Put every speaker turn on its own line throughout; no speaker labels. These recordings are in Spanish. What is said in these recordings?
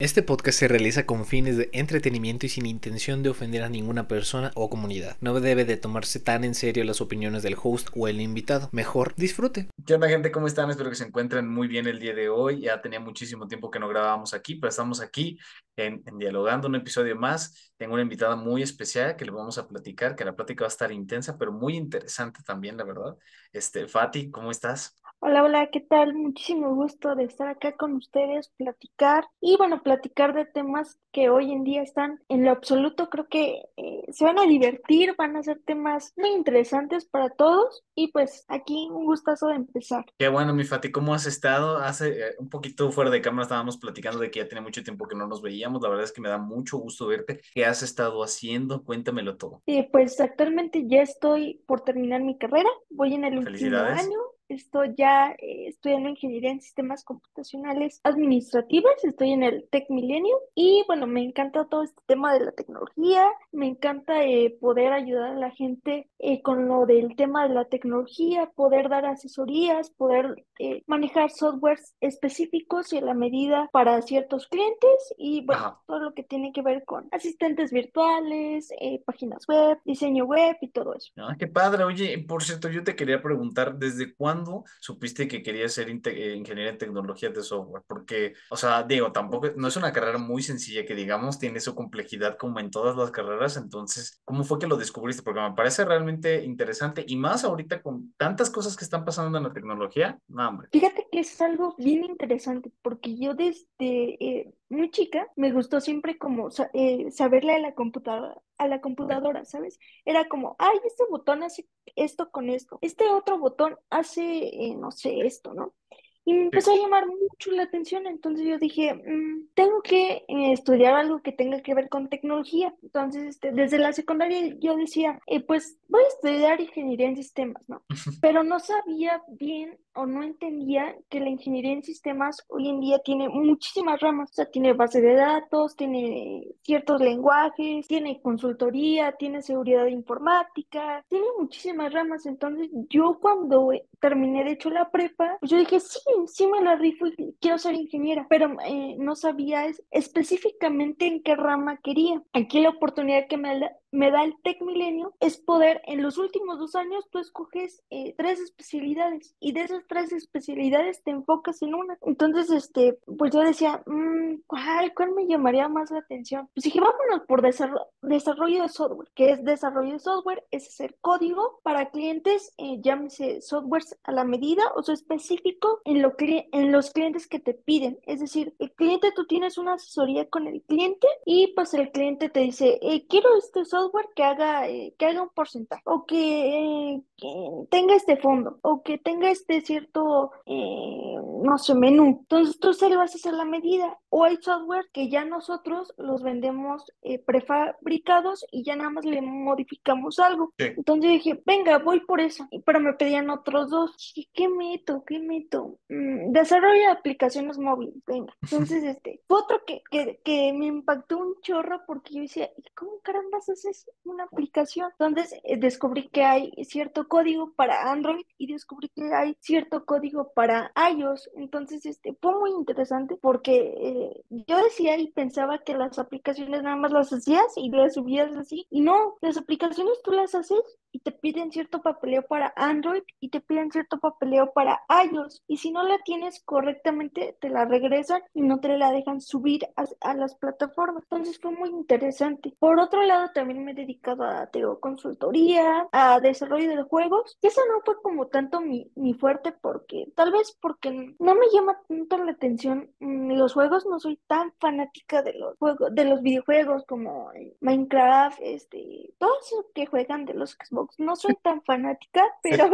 Este podcast se realiza con fines de entretenimiento y sin intención de ofender a ninguna persona o comunidad. No debe de tomarse tan en serio las opiniones del host o el invitado. Mejor disfrute.
¿Qué onda gente? ¿Cómo están? Espero que se encuentren muy bien el día de hoy. Ya tenía muchísimo tiempo que no grabábamos aquí, pero estamos aquí en, Dialogando un episodio más. Tengo una invitada muy especial que le vamos a platicar, que la plática va a estar intensa, pero muy interesante también, la verdad. Este, Fati, ¿cómo estás?
Hola, hola, ¿qué tal? Muchísimo gusto de estar acá con ustedes, platicar y bueno, platicar de temas que hoy en día están en lo absoluto, creo que eh, se van a divertir, van a ser temas muy interesantes para todos y pues aquí un gustazo de empezar.
Qué bueno, mi Fati, ¿cómo has estado? Hace eh, un poquito fuera de cámara estábamos platicando de que ya tenía mucho tiempo que no nos veíamos, la verdad es que me da mucho gusto verte. ¿Qué has estado haciendo? Cuéntamelo todo.
Eh, pues actualmente ya estoy por terminar mi carrera, voy en el último año Estoy ya eh, estudiando ingeniería en sistemas computacionales administrativas, estoy en el Tech Milenio y bueno, me encanta todo este tema de la tecnología, me encanta eh, poder ayudar a la gente eh, con lo del tema de la tecnología, poder dar asesorías, poder manejar softwares específicos y a la medida para ciertos clientes y bueno, todo lo que tiene que ver con asistentes virtuales, páginas web, diseño web y todo eso.
Ah, qué padre. Oye, por cierto, yo te quería preguntar, ¿desde cuándo supiste que querías ser eh, ingeniero en tecnologías de software? Porque, o sea, digo, tampoco, no es una carrera muy sencilla que digamos, tiene su complejidad como en todas las carreras, entonces, ¿cómo fue que lo descubriste? Porque me parece realmente interesante y más ahorita con tantas cosas que están pasando en la tecnología, no, hombre.
Fíjate que es algo bien interesante porque yo desde eh, muy chica me gustó siempre como eh, saberle a la computadora, a la computadora, ¿sabes? Era como, ay, este botón hace esto con esto, este otro botón hace, eh, no sé, esto, ¿no? Y me empezó a llamar mucho la atención, entonces yo dije, mm, tengo que eh, estudiar algo que tenga que ver con tecnología. Entonces, este, desde la secundaria yo decía, eh, pues voy a estudiar ingeniería en sistemas, ¿no? Pero no sabía bien o no entendía que la ingeniería en sistemas hoy en día tiene muchísimas ramas, o sea, tiene base de datos, tiene ciertos lenguajes, tiene consultoría, tiene seguridad informática, tiene muchísimas ramas. Entonces, yo cuando terminé de hecho la prepa, pues yo dije, sí, sí me la rifo y quiero ser ingeniera, pero eh, no sabía específicamente en qué rama quería. Aquí la oportunidad que me, me da el Tech Milenio es poder, en los últimos dos años, tú escoges eh, tres especialidades y de esas tres especialidades te enfocas en una. Entonces, este, pues yo decía, mmm, ¿cuál, ¿cuál me llamaría más la atención? Pues dije, vámonos por desarrollo de software, que es desarrollo de software, es hacer código para clientes, eh, llámese softwares a la medida o sea, específico en, lo en los clientes que te piden. Es decir, el cliente, tú tienes una asesoría con el cliente y pues el cliente te dice, eh, quiero este software que haga, eh, que haga un porcentaje o que, eh, tenga este fondo o que tenga este cierto, no sé, menú. Entonces tú se le vas a hacer la medida. O hay software que ya nosotros los vendemos prefabricados y ya nada más le modificamos algo. Entonces dije, venga, voy por eso. Pero me pedían otros dos. ¿qué meto? ¿Qué meto? Mm, desarrollo de aplicaciones móviles. Venga. Entonces, este, otro que, que, que me impactó un chorro porque yo decía, ¿cómo caramba haces es una aplicación. Entonces eh, descubrí que hay cierto código para Android y descubrí que hay cierto código para iOS. Entonces este fue muy interesante porque eh, yo decía y pensaba que las aplicaciones nada más las hacías y las subías así. Y no, las aplicaciones tú las haces y te piden cierto papeleo para Android y te piden cierto papeleo para iOS. Y si no la tienes correctamente, te la regresan y no te la dejan subir a, a las plataformas. Entonces fue muy interesante. Por otro lado, también me he dedicado a teo, consultoría, a desarrollo de juegos. Y eso no fue como tanto mi, mi fuerte porque tal vez porque no me llama tanto la atención mm, los juegos, no soy tan fanática de los juegos, de los videojuegos como Minecraft, este, todos los que juegan de los Xbox. No soy tan fanática, pero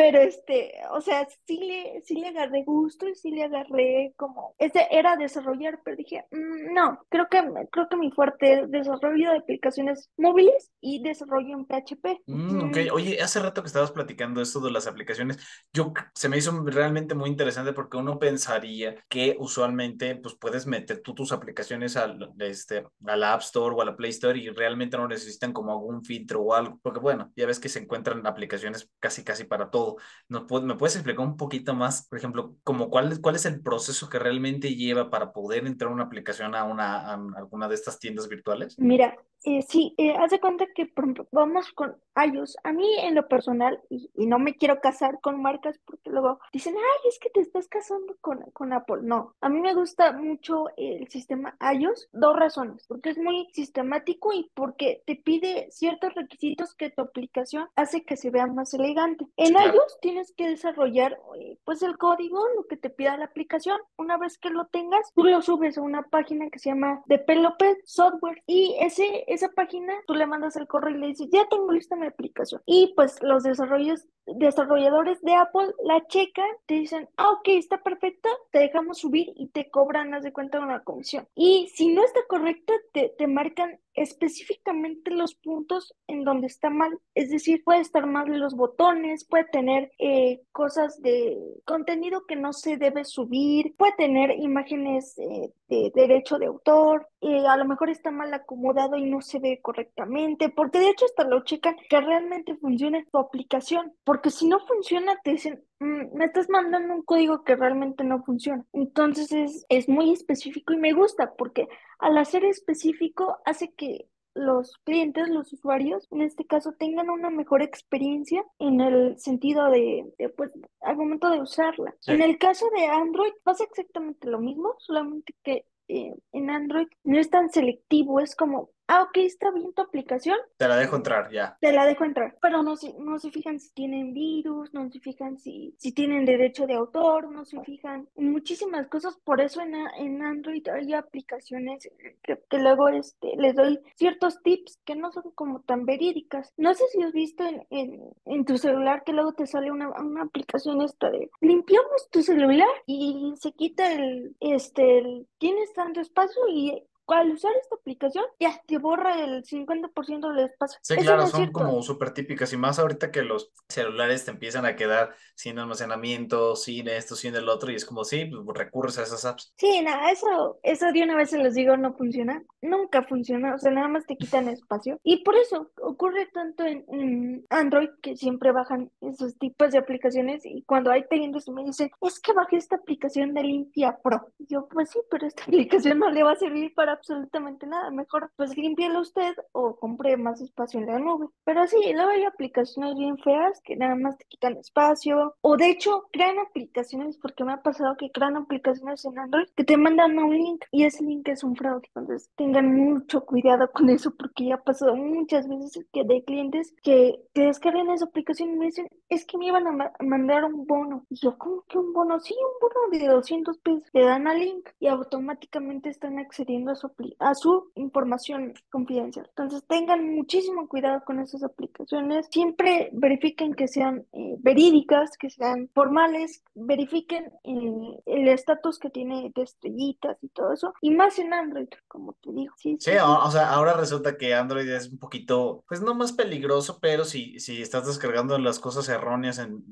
pero este, o sea, sí le, sí le agarré gusto y sí le agarré como, este era desarrollar, pero dije, mm, no, creo que, creo que mi fuerte es desarrollo de aplicaciones móviles y desarrollo en PHP.
Mm, ok, oye, hace rato que estabas platicando esto de las aplicaciones, yo se me hizo realmente muy interesante porque uno pensaría que usualmente pues puedes meter tú tus aplicaciones al, este, a la App Store o a la Play Store y realmente no necesitan como algún filtro o algo, porque bueno, ya ves que se encuentran aplicaciones casi casi para todo ¿No, ¿Me puedes explicar un poquito más, por ejemplo, cuál, cuál es el proceso que realmente lleva para poder entrar una aplicación a, una, a alguna de estas tiendas virtuales?
Mira, eh, sí, eh, haz de cuenta que vamos con iOS. A mí en lo personal, y, y no me quiero casar con marcas porque luego dicen, ay, es que te estás casando con, con Apple. No, a mí me gusta mucho el sistema iOS. Dos razones, porque es muy sistemático y porque te pide ciertos requisitos que tu aplicación hace que se vea más elegante. En
Claro.
iOS tienes que desarrollar eh, pues el código, lo que te pida la aplicación. Una vez que lo tengas, tú lo subes a una página que se llama Developer Software y ese, esa página tú le mandas el correo y le dices, ya tengo lista mi aplicación. Y pues los desarrolladores de Apple la checan, te dicen, ah, ok, está perfecta, te dejamos subir y te cobran, haz de cuenta, una comisión. Y si no está correcta, te, te marcan específicamente los puntos en donde está mal. Es decir, puede estar mal los botones, puede tener eh, cosas de contenido que no se debe subir, puede tener imágenes eh, de derecho de autor, eh, a lo mejor está mal acomodado y no se ve correctamente, porque de hecho hasta lo checan que realmente funcione tu aplicación, porque si no funciona te dicen, "Mm, me estás mandando un código que realmente no funciona. Entonces es, es muy específico y me gusta porque al hacer específico hace que los clientes, los usuarios, en este caso, tengan una mejor experiencia en el sentido de, de, pues, al momento de usarla.
Sí.
En el caso de Android pasa exactamente lo mismo, solamente que eh, en Android no es tan selectivo, es como, ah, ok, está bien tu aplicación,
Te la dejo entrar ya.
te la dejo entrar, pero no se, no se fijan si tienen virus, no se fijan si, si tienen derecho de autor, no se fijan en muchísimas cosas, por eso en, en Android hay aplicaciones que, que luego este, les doy ciertos tips que no son como tan verídicas. No sé si has visto en, en, en tu celular que luego te sale una, una aplicación esta de limpiamos tu celular y se quita el, este, el, tienes tanto espacio y al usar esta aplicación, ya te borra el 50% del espacio.
Sí,
Eso
claro,
no es
son
cierto.
como súper típicas y más ahorita que los celulares te empiezan a quedar sin almacenamiento, sin esto, sin el otro y es como, sí, pues recurres a esas apps.
Sí, nada, eso, eso de una vez se los digo, no funciona. Nunca funciona, o sea, nada más te quitan espacio. Y por eso ocurre tanto en, en Android que siempre bajan esos tipos de aplicaciones y cuando hay clientes me dicen, es que bajé esta aplicación de Limpia Pro. Y yo, pues sí, pero esta aplicación no le va a servir para absolutamente nada. Mejor, pues límpielo usted o compre más espacio en la nube. Pero sí, luego hay aplicaciones bien feas que nada más te quitan espacio. O de hecho, crean aplicaciones, porque me ha pasado que crean aplicaciones en Android que te mandan un link y ese link es un fraude. Entonces, tengan mucho cuidado con eso porque ya ha pasado muchas veces que de clientes que, descargan esa aplicación y me dicen, es que me iban a ma- mandar un bono. Y yo, ¿cómo que un bono? Sí, un bono de 200 pesos. Le dan al link y automáticamente están accediendo a su, a su información confidencial. Entonces, tengan muchísimo cuidado con esas aplicaciones. Siempre verifiquen que sean eh, verídicas, que sean formales, verifiquen eh, el estatus que tiene de estrellitas y todo eso. Y más en Android, como te digo. Sí,
Sí,
sí,
o, o sea, ahora resulta que Android es un poquito, pues no más peligroso, pero si, si estás descargando las cosas erróneas en,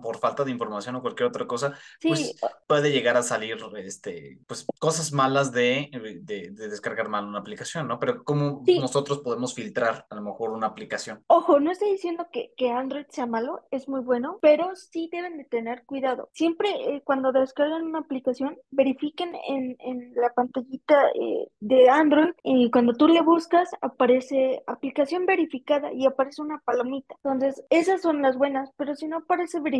por falta de información o cualquier otra cosa,
Sí,
pues puede llegar a salir, este, pues cosas malas de, de, de descargar mal una aplicación, ¿no? Pero ¿cómo
sí.
nosotros podemos filtrar a lo mejor una aplicación?
Ojo, no estoy diciendo que, que Android sea malo, es muy bueno, pero sí deben de tener cuidado. Siempre eh, cuando descargan una aplicación, verifiquen en, en la pantallita eh, de Android y cuando tú le buscas aparece aplicación verificada y aparece una palomita. Entonces, esas son las buenas, pero si no aparece verificada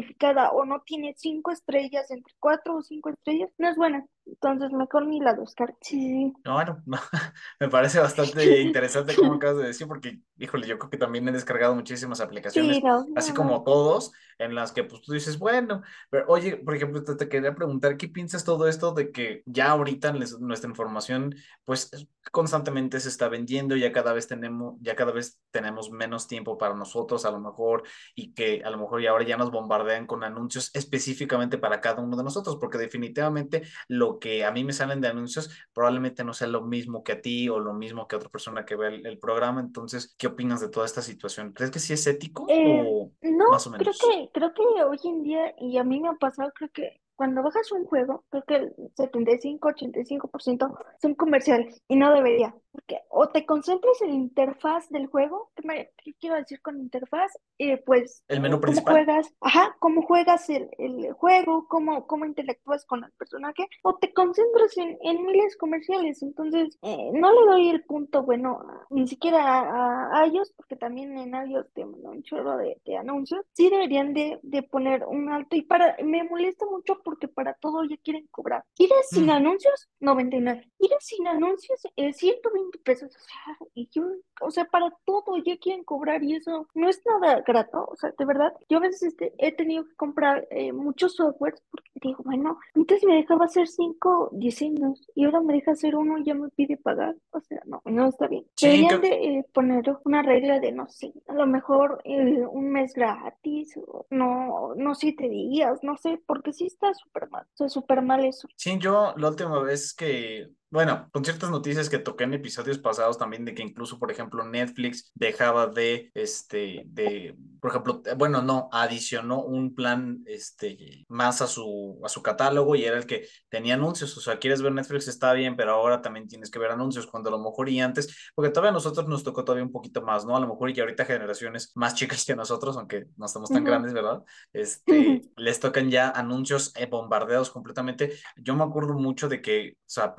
o no tiene cinco estrellas, entre cuatro o cinco estrellas, no es buena. Entonces, mejor ni la descargues. Sí, sí,
No, Bueno, me parece bastante interesante como acabas de decir, porque, híjole, yo creo que también he descargado muchísimas aplicaciones,
Sí, no,
así como todos, en las que pues tú dices, bueno, pero oye, por ejemplo, te, te quería preguntar, ¿qué piensas todo esto de que ya ahorita les- nuestra información, pues constantemente se está vendiendo, ya cada vez tenemos, ya cada vez tenemos menos tiempo para nosotros, a lo mejor, y que a lo mejor y ahora ya nos bombardean con anuncios específicamente para cada uno de nosotros, porque definitivamente lo que a mí me salen de anuncios probablemente no sea lo mismo que a ti o lo mismo que a otra persona que ve el, el programa. Entonces, ¿qué opinas de toda esta situación? ¿Crees que sí es ético
Eh,
o
no,
más o
creo
menos?
que, creo que hoy en día, y a mí me ha pasado, creo que cuando bajas un juego, creo que el 75-85% son comerciales y no debería. porque o te concentras en la interfaz del juego, ¿qué, me, qué quiero decir con interfaz? Eh, pues
El menú
cómo juegas, ajá, cómo juegas el, el juego, cómo, cómo interactúas con el personaje, o te concentras en, en miles comerciales. Entonces, eh, no le doy el punto bueno ni siquiera a, a ellos, porque también en ellos te un chorro de, de anuncios. Sí deberían de, de poner un alto y para, me molesta mucho porque para todo ya quieren cobrar. ¿Quieres sin
Mm.
anuncios? 99. ¿Quieres sin anuncios? Eh, 120 pesos. O sea, y yo, o sea, para todo ya quieren cobrar y eso no es nada grato. O sea, de verdad, yo a veces este, he tenido que comprar eh, muchos softwares porque digo, bueno, antes me dejaba hacer cinco diseños y ahora me deja hacer uno y ya me pide pagar. O sea, no, no está bien.
Sí,
Deberían de eh, poner una regla de, no sé, a lo mejor eh, un mes gratis, no, no siete días, no sé, porque sí está súper mal. Súper mal eso.
Sí, yo la última vez que, bueno, con ciertas noticias que toqué en episodios pasados también de que incluso, por ejemplo, Netflix dejaba de, este, de, por ejemplo, eh, bueno, no, adicionó un plan, este, más a su, a su catálogo y era el que tenía anuncios, o sea, quieres ver Netflix está bien, pero ahora también tienes que ver anuncios, cuando a lo mejor y antes, porque todavía a nosotros nos tocó todavía un poquito más, ¿no? A lo mejor y ahorita generaciones más chicas que nosotros, aunque no estamos tan grandes, ¿verdad? Este, les tocan ya anuncios eh, bombardeados completamente. Yo me acuerdo mucho de que, o sea,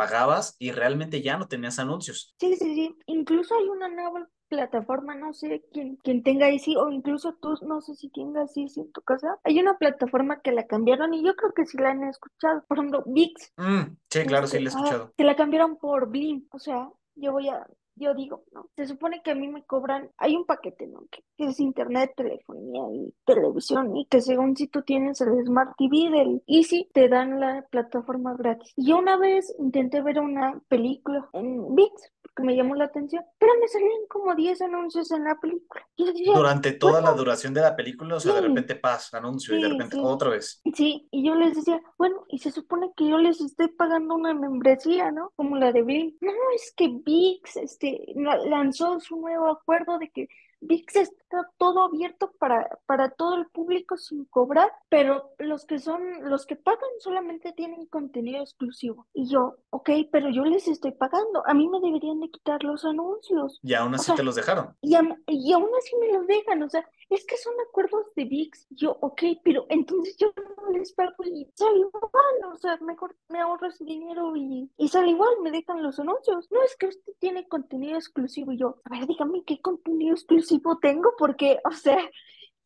y realmente ya no tenías anuncios.
Sí, sí, sí. Incluso hay una nueva plataforma, no sé quién, quién tenga Easy, o incluso tú, no sé si tengas Easy en tu casa. Hay una plataforma que la cambiaron y yo creo que sí la han escuchado. Por ejemplo, VIX,
Mm, sí, claro, sí, lo he
ah,
escuchado.
que la cambiaron por Blim. O sea, yo voy a, yo digo, no, se supone que a mí me cobran, hay un paquete, ¿no? Que, es internet, telefonía y televisión, y que según si tú tienes el Smart TV del Easy, te dan la plataforma gratis. Y yo una vez intenté ver una película en VIX, porque me llamó la atención, pero me salían como 10 anuncios en la película. Y
Durante toda la duración de la película, o sea, de repente paz, anuncio y de repente
sí.
otra vez.
Sí, y yo les decía, bueno, y se supone que yo les estoy pagando una membresía, ¿no? Como la de Blim. No, es que VIX este, la- lanzó su nuevo acuerdo de que VIX está todo abierto para, para todo el público sin cobrar, pero los que son, los que pagan solamente tienen contenido exclusivo. Y yo, ok, pero yo les estoy pagando, a mí me deberían de quitar los anuncios.
Y aún
O
así
sea,
te los dejaron.
y aún así me los dejan, o sea, es que son acuerdos de VIX. Yo, ok, pero entonces yo no les pago y sale igual, o sea, mejor me ahorro ese dinero y, y sale igual, me dejan los anuncios. No es que usted tiene contenido exclusivo. Y yo, a ver, dígame qué contenido exclusivo tengo, porque, o sea,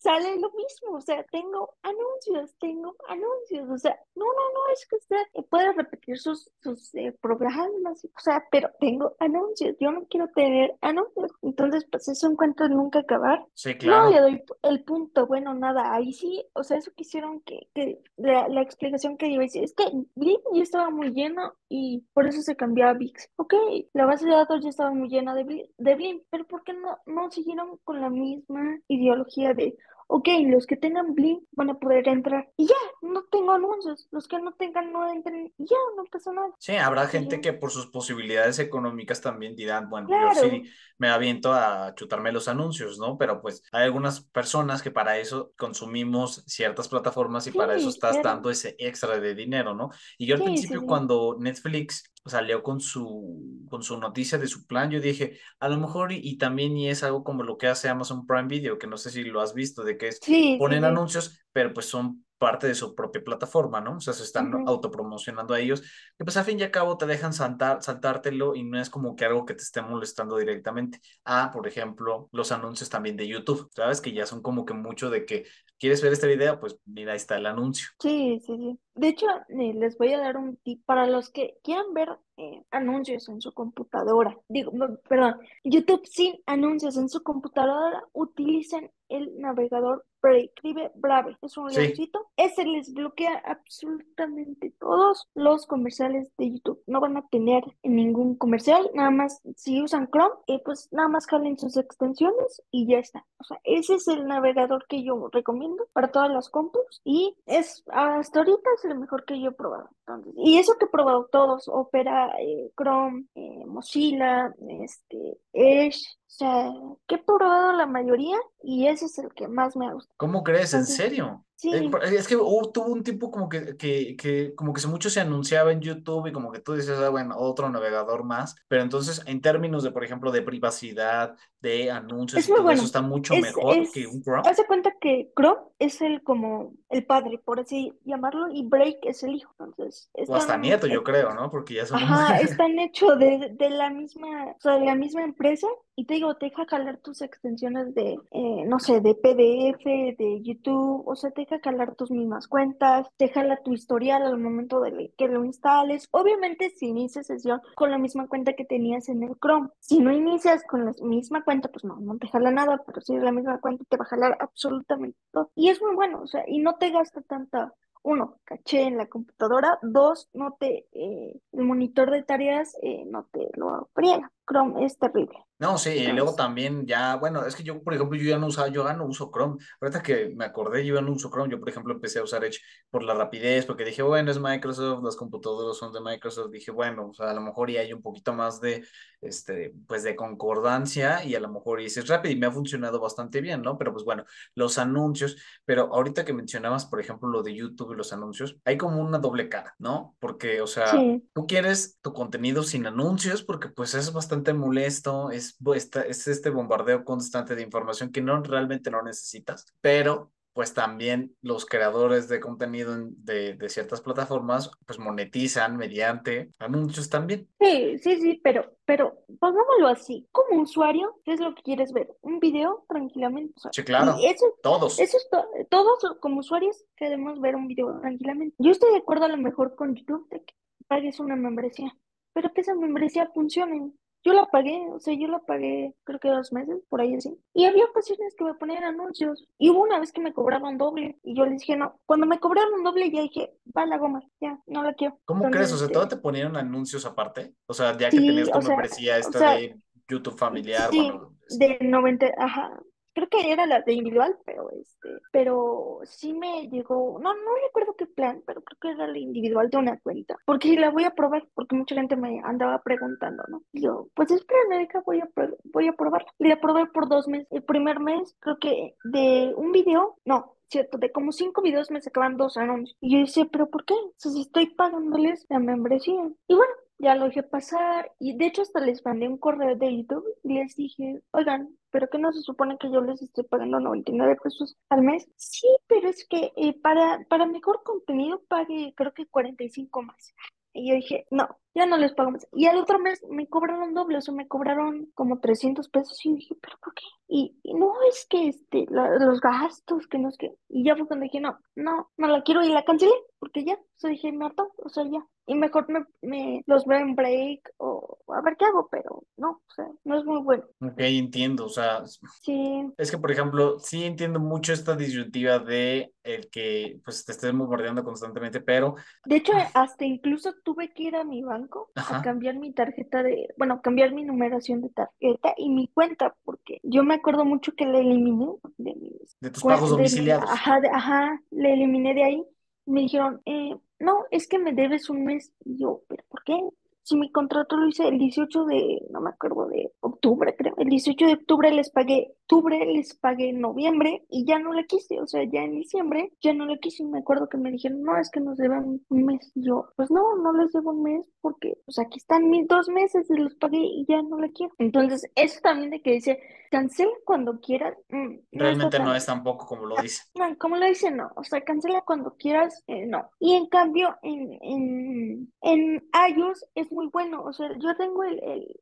sale lo mismo, o sea, tengo anuncios, tengo anuncios, o sea, no, no, no, es que usted puede repetir sus, sus eh, programas, o sea, pero tengo anuncios, yo no quiero tener anuncios, entonces, pues eso encuentro nunca acabar.
Sí,
No le
claro.
doy el punto, bueno, nada, ahí sí, o sea, eso quisieron que, que la, la explicación que decía, es que Blim ya estaba muy lleno y por eso se cambió a VIX. Ok, la base de datos ya estaba muy llena de de Blim, pero ¿por qué no, no siguieron con la misma ideología de, ok, los que tengan Blim van a poder entrar. Y ya, no tengo anuncios, los que no tengan no entren. Y ya, no pasa nada.
Sí, habrá gente
yo,
que por sus posibilidades económicas también dirán, bueno, yo
claro,
sí me aviento a chutarme los anuncios, ¿no? Pero pues hay algunas personas que para eso consumimos ciertas plataformas y para eso estás
claro,
dando ese extra de dinero, ¿no? Y yo al
sí,
principio
sí,
cuando Netflix salió con su, con su noticia de su plan, yo dije, a lo mejor y, y también y es algo como lo que hace Amazon Prime Video, que no sé si lo has visto, de que es,
sí,
ponen
sí,
anuncios, pero pues son parte de su propia plataforma, ¿no? O sea, se están
ujú,
autopromocionando a ellos, que pues a fin y a cabo te dejan saltar, saltártelo y no es como que algo que te esté molestando directamente. Ah, por ejemplo, los anuncios también de YouTube, ¿sabes? Que ya son como que mucho de que quieres ver este video, pues mira, ahí está el anuncio.
Sí, sí, sí. De hecho, eh, les voy a dar un tip para los que quieran ver eh, anuncios en su computadora. Digo, perdón, YouTube sin anuncios en su computadora, utilicen el navegador Brave. Escribe Brave, es un
Sí,
leoncito. Ese les bloquea absolutamente todos los comerciales de YouTube. No van a tener ningún comercial, nada más si usan Chrome, eh, pues nada más jalen sus extensiones y ya está. O sea, ese es el navegador que yo recomiendo para todas las compus y es hasta ahorita es el mejor que yo he probado. Entonces, y eso que he probado todos, Opera, eh, Chrome, eh, Mozilla, este, Edge, sea, que he probado la mayoría y ese es el que más me gusta.
¿Cómo crees? ¿En serio?
Sí,
Eh, por- Es que hubo- tuvo un tiempo como que, que, que como que mucho se anunciaba en YouTube y como que tú dices, ah, bueno, otro navegador más, pero entonces en términos de, por ejemplo, de privacidad, de anuncios
es
y todo eso está mucho
Es,
mejor que un Chrome.
haz de cuenta que Chrome es el como el padre, por así llamarlo, y Break es el hijo. Entonces,
O hasta
están,
nieto, yo creo, ¿no? Porque ya son
ajá, están hechos de, de la misma, o sea, de la misma empresa. Y te digo, te deja jalar tus extensiones de, eh, no sé, de PDF, de YouTube, o sea, te deja jalar tus mismas cuentas, te jala tu historial al momento de que lo instales. Obviamente, si inicias sesión con la misma cuenta que tenías en el Chrome, si no inicias con la misma cuenta, pues no, no te jala nada, pero si es la misma cuenta, te va a jalar absolutamente todo. Y es muy bueno, o sea, y no te gasta tanta uno, caché en la computadora. Dos, no te, eh, el monitor de tareas eh, no te lo friega. Chrome es terrible.
No, sí, y luego también ya, bueno, es que yo, por ejemplo, yo ya no usaba, yo ya no uso Chrome. Ahorita que me acordé, yo ya no uso Chrome. Yo, por ejemplo, empecé a usar Edge por la rapidez, porque dije, bueno, es Microsoft, las computadoras son de Microsoft. Dije, bueno, o sea, a lo mejor ya hay un poquito más de, este, pues de concordancia y a lo mejor y es rápido y me ha funcionado bastante bien, ¿no? Pero pues bueno, los anuncios, pero ahorita que mencionabas, por ejemplo, lo de YouTube y los anuncios, hay como una doble cara, ¿no? Porque, o sea,
sí,
tú quieres tu contenido sin anuncios porque pues es bastante molesto, es, esta- es este bombardeo constante de información que no realmente no necesitas, pero pues también los creadores de contenido en- de, de ciertas plataformas pues monetizan mediante anuncios también.
sí, sí, sí, pero, pero pongámoslo así. Como usuario, ¿qué es lo que quieres ver? Un video tranquilamente.
Sí,
y
claro,
eso,
todos.
eso es to- todos como usuarios queremos ver un video tranquilamente. Yo estoy de acuerdo a lo mejor con YouTube de que pagues una membresía, pero que esa membresía funcione. Yo la pagué, o sea, yo la pagué creo que dos meses, por ahí así. Y había ocasiones que me ponían anuncios. Y hubo una vez que me cobraron doble. Y yo les dije, no, cuando me cobraron doble ya dije, va la goma, ya, no la quiero.
¿Cómo crees? O sea, ¿todo
este,
te ponían anuncios aparte? O sea, ya que
sí,
tenías tu
o
membresía
o
esta
sea,
de YouTube familiar,
sí,
bueno,
de 90, ajá. Creo que era la de individual, pero este, pero sí me llegó, no, no recuerdo qué plan, pero creo que era la individual de una cuenta, porque la voy a probar, porque mucha gente me andaba preguntando, ¿no? Y yo, pues espérame, deja, voy a, voy a probar. Y la probé por dos meses. El primer mes, creo que de un video, no, cierto, de como cinco videos me sacaban dos anuncios. Y yo decía, ¿pero por qué? Si estoy pagándoles la membresía. Y bueno, ya lo dejé pasar y de hecho hasta les mandé un correo de YouTube y les dije, oigan, pero que no se supone que yo les estoy pagando 99 pesos al mes. Sí, pero es que eh, para, para mejor contenido pague creo que 45 más. Y yo dije, no, ya no les pago más. Y al otro mes me cobraron doble, o sea, me cobraron como 300 pesos. Y dije, ¿pero por qué? Y, y no es que este, la- los gastos, que no es que. Y ya fue cuando dije, no, no, no la quiero y la cancelé, porque ya, o sea, dije, me hartó, o sea, ya. Y mejor me, me los veo en break o a ver qué hago, pero no, o sea, no es muy bueno.
ok, entiendo, o sea,
Sí,
Es que, por ejemplo, sí entiendo mucho esta disyuntiva de el que pues te estés bombardeando constantemente, pero
de hecho, hasta incluso tuve que ir a mi banco a
ajá,
cambiar mi tarjeta de, bueno, cambiar mi numeración de tarjeta y mi cuenta, porque yo me acuerdo mucho que la eliminé de mis,
de tus pagos
de mi,
domiciliados.
ajá, de- ajá, la eliminé de ahí. Me dijeron, eh, no, es que me debes un mes. Y yo, ¿pero por qué? Si mi contrato lo hice el 18 de, no me acuerdo, de octubre, creo. El 18 de octubre les pagué, octubre les pagué en noviembre y ya no la quise. O sea, ya en diciembre ya no la quise. Y me acuerdo que me dijeron, no, es que nos deben un mes. Y yo, pues no, no les debo un mes porque, pues aquí están mis dos meses y los pagué y ya no la quiero. Entonces, eso también de que dice, cancela cuando quieras, mm,
Realmente no es tampoco como lo dice.
no, como lo dice, no. O sea, cancela cuando quieras, eh, no. Y en cambio, en, en, en iOS es muy bueno. O sea, yo tengo el, el-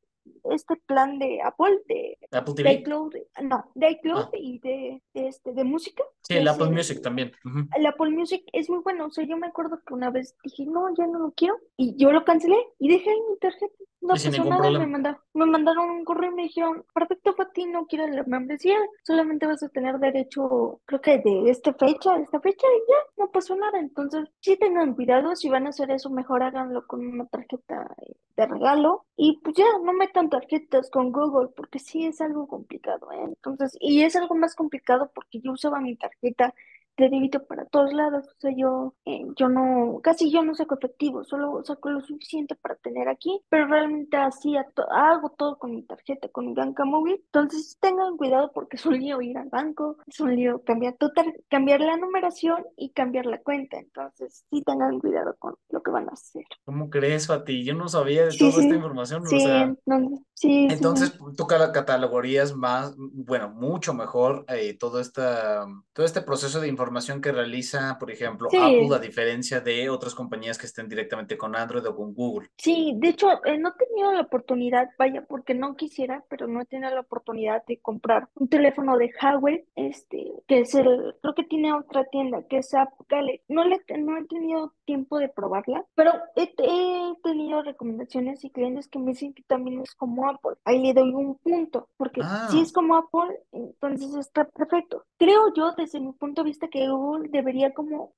este plan de Apple, de,
Apple
de
TV.
iCloud, no, de iCloud
Ah,
y de, de este, de música,
sí, el Apple Music también.
el Apple Music es muy bueno. O sea, yo me acuerdo que una vez dije, no, ya no lo quiero. Y yo lo cancelé y dejé ahí mi tarjeta. No pasó nada. Me mandaron, me mandaron un correo y me dijeron, perfecto para ti, no quieres la membresía. Solamente vas a tener derecho, creo que de esta fecha, de esta fecha, y ya, no pasó nada. Entonces, sí tengan cuidado. Si van a hacer eso, mejor háganlo con una tarjeta de regalo. Y pues ya, no metan tarjetas con Google, porque sí es algo complicado, ¿eh? Entonces, y es algo más complicado porque yo usaba mi tarjeta de débito para todos lados. O sea, yo, eh, yo no, casi yo no saco efectivo, solo saco lo suficiente para tener aquí, pero realmente así hago todo con mi tarjeta, con mi banca móvil. Entonces tengan cuidado porque es un lío ir al banco, es un lío cambiar, tu cambiar la numeración y cambiar la cuenta. Entonces sí tengan cuidado con lo que van a hacer.
¿Cómo crees, Fati? Yo no sabía de toda esta información.
Sí,
o sea,
entonces, sí,
entonces tú catalogarías más, bueno, mucho mejor eh, todo, esta, todo este proceso de información que realiza, por ejemplo, Apple, a diferencia de otras compañías que estén directamente con Android o con Google.
Sí, de hecho, eh, no he tenido la oportunidad, vaya, porque no quisiera, pero no he tenido la oportunidad de comprar un teléfono de Huawei, este, que es el, creo que tiene otra tienda, que es Apple. No, le, no he tenido tiempo de probarla, pero he, he tenido recomendaciones y clientes que me dicen que también es como Apple. Ahí le doy un punto, porque si ah. es como Apple, entonces está perfecto. Creo yo, desde mi punto de vista, que Google debería como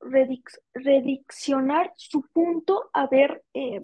rediccionar su punto a ver, eh,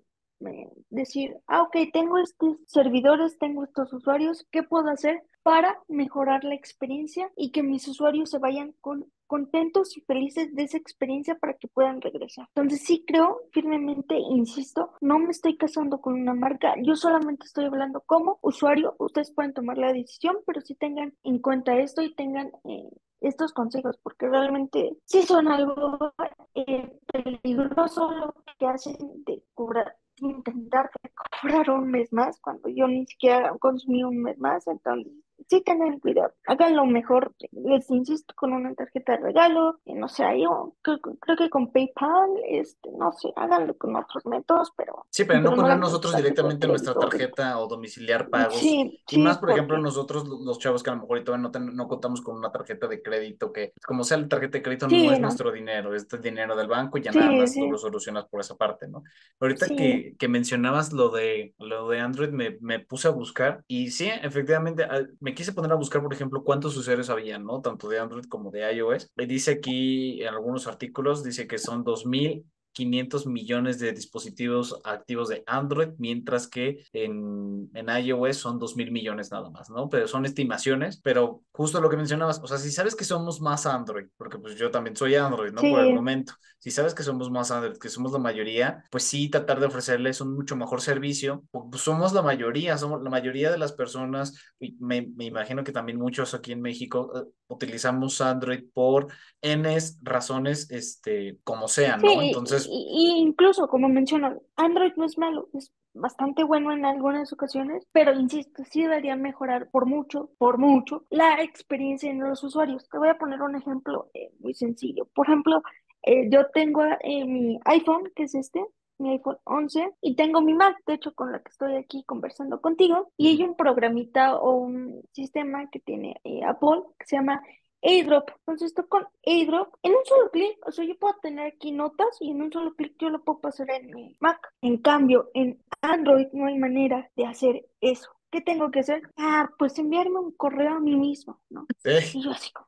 decir, ah, ok, tengo estos servidores, tengo estos usuarios, ¿qué puedo hacer para mejorar la experiencia y que mis usuarios se vayan con contentos y felices de esa experiencia para que puedan regresar. Entonces sí creo firmemente, insisto, no me estoy casando con una marca, yo solamente estoy hablando como usuario, ustedes pueden tomar la decisión, pero sí tengan en cuenta esto y tengan eh, estos consejos, porque realmente sí son algo eh, peligroso lo que hacen de cobrar intentar cobrar un mes más cuando yo ni siquiera consumí un mes más, entonces sí tengan cuidado, háganlo mejor, les insisto, con una tarjeta de regalo, no sé, yo creo, que con PayPal, este, no sé, háganlo con otros métodos, pero...
Sí, pero no poner nosotros directamente nuestra tarjeta o domiciliar pagos. Sí, y más, por ejemplo, nosotros los chavos que a lo mejor todavía no, no contamos con una tarjeta de crédito, que como sea la tarjeta de crédito no es nuestro dinero, es el dinero del banco y ya nada más tú lo solucionas por esa parte, ¿no? Ahorita que, que mencionabas lo de, lo de Android, me, me puse a buscar y sí, efectivamente, me quise poner a buscar, por ejemplo, cuántos usuarios había, ¿no? Tanto de Android como de iOS. Y dice aquí en algunos artículos, dice que son 2000 500 millones de dispositivos activos de Android, mientras que en, en iOS son 2 mil millones nada más, ¿no? Pero son estimaciones, pero justo lo que mencionabas, o sea, si sabes que somos más Android, porque pues yo también soy Android, ¿no? Por el momento, si sabes que somos más Android, que somos la mayoría, pues sí, tratar de ofrecerles un mucho mejor servicio, pues somos la mayoría, somos la mayoría de las personas, me, me imagino que también muchos aquí en México uh, utilizamos Android por N razones, este, como sean, ¿no? Entonces,
y, incluso, como menciono, Android no es malo, es bastante bueno en algunas ocasiones, pero insisto, sí debería mejorar por mucho, por mucho, la experiencia en los usuarios. Te voy a poner un ejemplo eh, muy sencillo. Por ejemplo, eh, yo tengo eh, mi iPhone, que es este, mi iPhone 11 y tengo mi Mac, de hecho, con la que estoy aquí conversando contigo, y hay un programita o un sistema que tiene Apple que se llama airdrop. Entonces esto con airdrop en un solo clic, o sea, yo puedo tener aquí notas y en un solo clic yo lo puedo pasar en mi Mac. En cambio, en Android no hay manera de hacer eso. ¿Qué tengo que hacer? Ah, pues enviarme un correo a mí mismo, ¿no? Y yo así como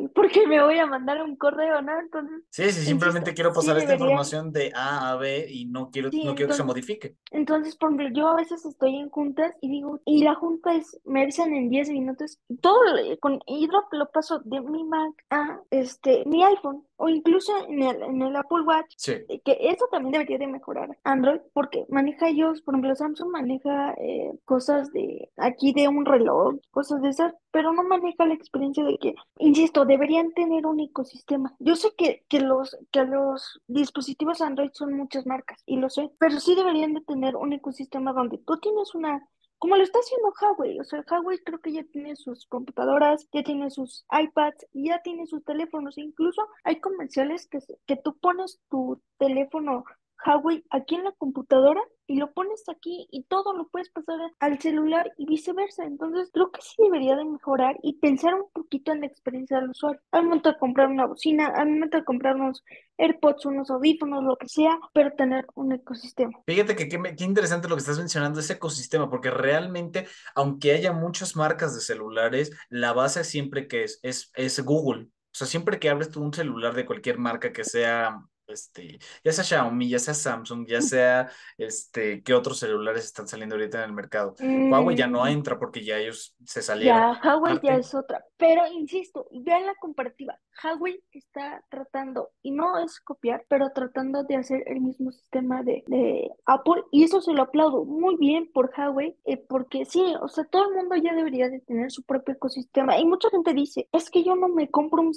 ¿y por qué me voy a mandar un correo, no? Entonces,
sí, sí, simplemente quiero pasar esta información de A a B y no quiero, no quiero que se modifique.
Entonces, por ejemplo, yo a veces estoy en juntas y digo, y la junta es, me avisan en 10 minutos, todo con iDrop lo paso de mi Mac a este, mi iPhone o incluso en el, en el Apple Watch, eh, que eso también debería de mejorar Android, porque maneja ellos, por ejemplo, Samsung maneja eh, cosas de aquí de un reloj, cosas de esas, pero no maneja la experiencia de que, insisto, deberían tener un ecosistema. Yo sé que, que, los, que los dispositivos Android son muchas marcas, y lo sé, pero sí deberían de tener un ecosistema donde tú tienes una como lo está haciendo Huawei, o sea, Huawei creo que ya tiene sus computadoras, ya tiene sus iPads, ya tiene sus teléfonos, incluso hay comerciales que, que tú pones tu teléfono Huawei aquí en la computadora y lo pones aquí y todo lo puedes pasar al celular y viceversa. Entonces creo que sí debería de mejorar y pensar un poquito en la experiencia del usuario. Al momento de comprar una bocina, al momento de comprar unos AirPods, unos audífonos, lo que sea, pero tener un ecosistema.
Fíjate que qué, interesante lo que estás mencionando, ese ecosistema, porque realmente, aunque haya muchas marcas de celulares, la base siempre que es, es, es Google. O sea, siempre que hables tú un celular de cualquier marca que sea este, ya sea Xiaomi, ya sea Samsung, ya sea, este, ¿qué otros celulares están saliendo ahorita en el mercado? Huawei ya no
Mm,
entra porque ya ellos se salieron.
Ya, Huawei ya es otra. Pero insisto, vean la comparativa. Huawei está tratando, y no es copiar, pero tratando de hacer el mismo sistema de, de Apple. Y eso se lo aplaudo muy bien por Huawei, eh, porque sí, o sea, todo el mundo ya debería de tener su propio ecosistema. Y mucha gente dice, es que yo no me compro un,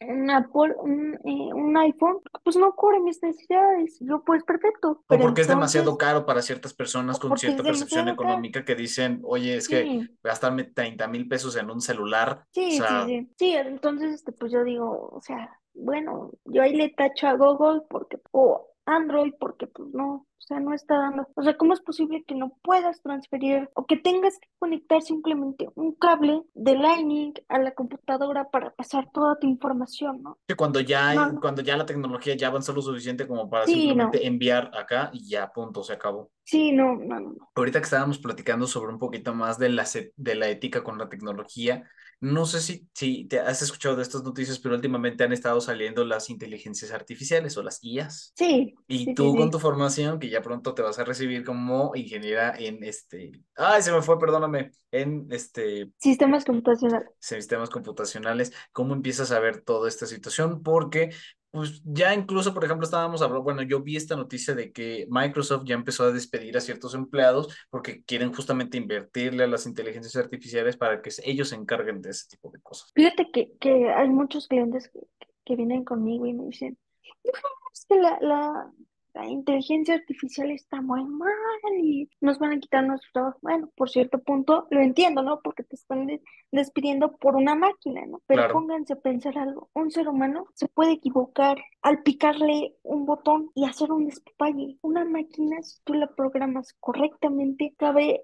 un Apple, un, eh, un iPhone, pues no cubre mis necesidades. Yo, pues perfecto.
o porque es demasiado caro para ciertas personas con cierta percepción
caro.
económica que dicen, oye, es que
Sí.
gastarme 30 mil pesos en un celular,
Sí, sí,
sea,
sí. Sí, entonces, este, pues yo digo, o sea, bueno, yo ahí le tacho a Google porque, o Android porque, pues no, o sea, no está dando. O sea, ¿cómo es posible que no puedas transferir o que tengas que conectar simplemente un cable de Lightning a la computadora para pasar toda tu información, ¿no?
que cuando ya, hay-
No, no.
cuando ya la tecnología ya avanzó lo suficiente como para
Sí, no.
simplemente enviar acá y ya, punto, se acabó.
Sí, no, no, no.
Ahorita que estábamos platicando sobre un poquito más de la, de la ética con la tecnología, no sé si, si te has escuchado de estas noticias, pero últimamente han estado saliendo las inteligencias artificiales o las IAs.
Sí,
Y
sí, sí,
tú con
sí.
tu formación, que ya pronto te vas a recibir como ingeniera en este, ay, se me fue, perdóname, en este
Sistemas computacionales.
sistemas computacionales, ¿cómo empiezas a ver toda esta situación? Porque, pues ya incluso, por ejemplo, estábamos hablando, bueno, yo vi esta noticia de que Microsoft ya empezó a despedir a ciertos empleados porque quieren justamente invertirle a las inteligencias artificiales para que ellos se encarguen de ese tipo de cosas.
Fíjate que, que hay muchos clientes que, vienen conmigo y me dicen, "No, es que la, la, la inteligencia artificial está muy mal y nos van a quitar nuestro trabajo. Bueno, por cierto punto lo entiendo, ¿no? Porque te están de- despidiendo por una máquina, ¿no? Pero
Claro.
pónganse a pensar algo. Un ser humano se puede equivocar al picarle un botón y hacer un despapalle. Una máquina, si tú la programas correctamente, cabe,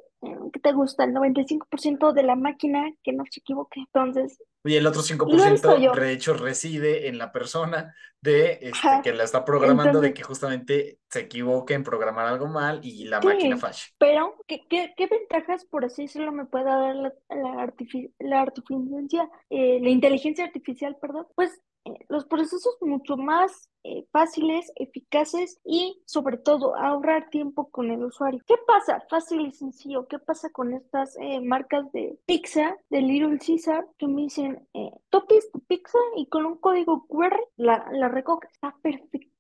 ¿qué te gusta? El 95% de la máquina que no se equivoque. Entonces,
Y el otro
lo he visto
5%
yo.
de hecho reside en la persona de este, que la está programando de que justamente se equivoque en programar algo mal y la máquina
sí,
falle.
pero ¿qué, qué, qué ventajas, por así decirlo, me puede dar la, la, artifi- la artificiencia, eh, la inteligencia artificial, perdón? Pues los procesos mucho más eh, fáciles, eficaces y sobre todo ahorrar tiempo con el usuario. ¿Qué pasa? Fácil y sencillo. ¿Qué pasa con estas eh, marcas de pizza, de Little Caesar, que me dicen, eh, tu pizza y con un código QR la, la recoges? Está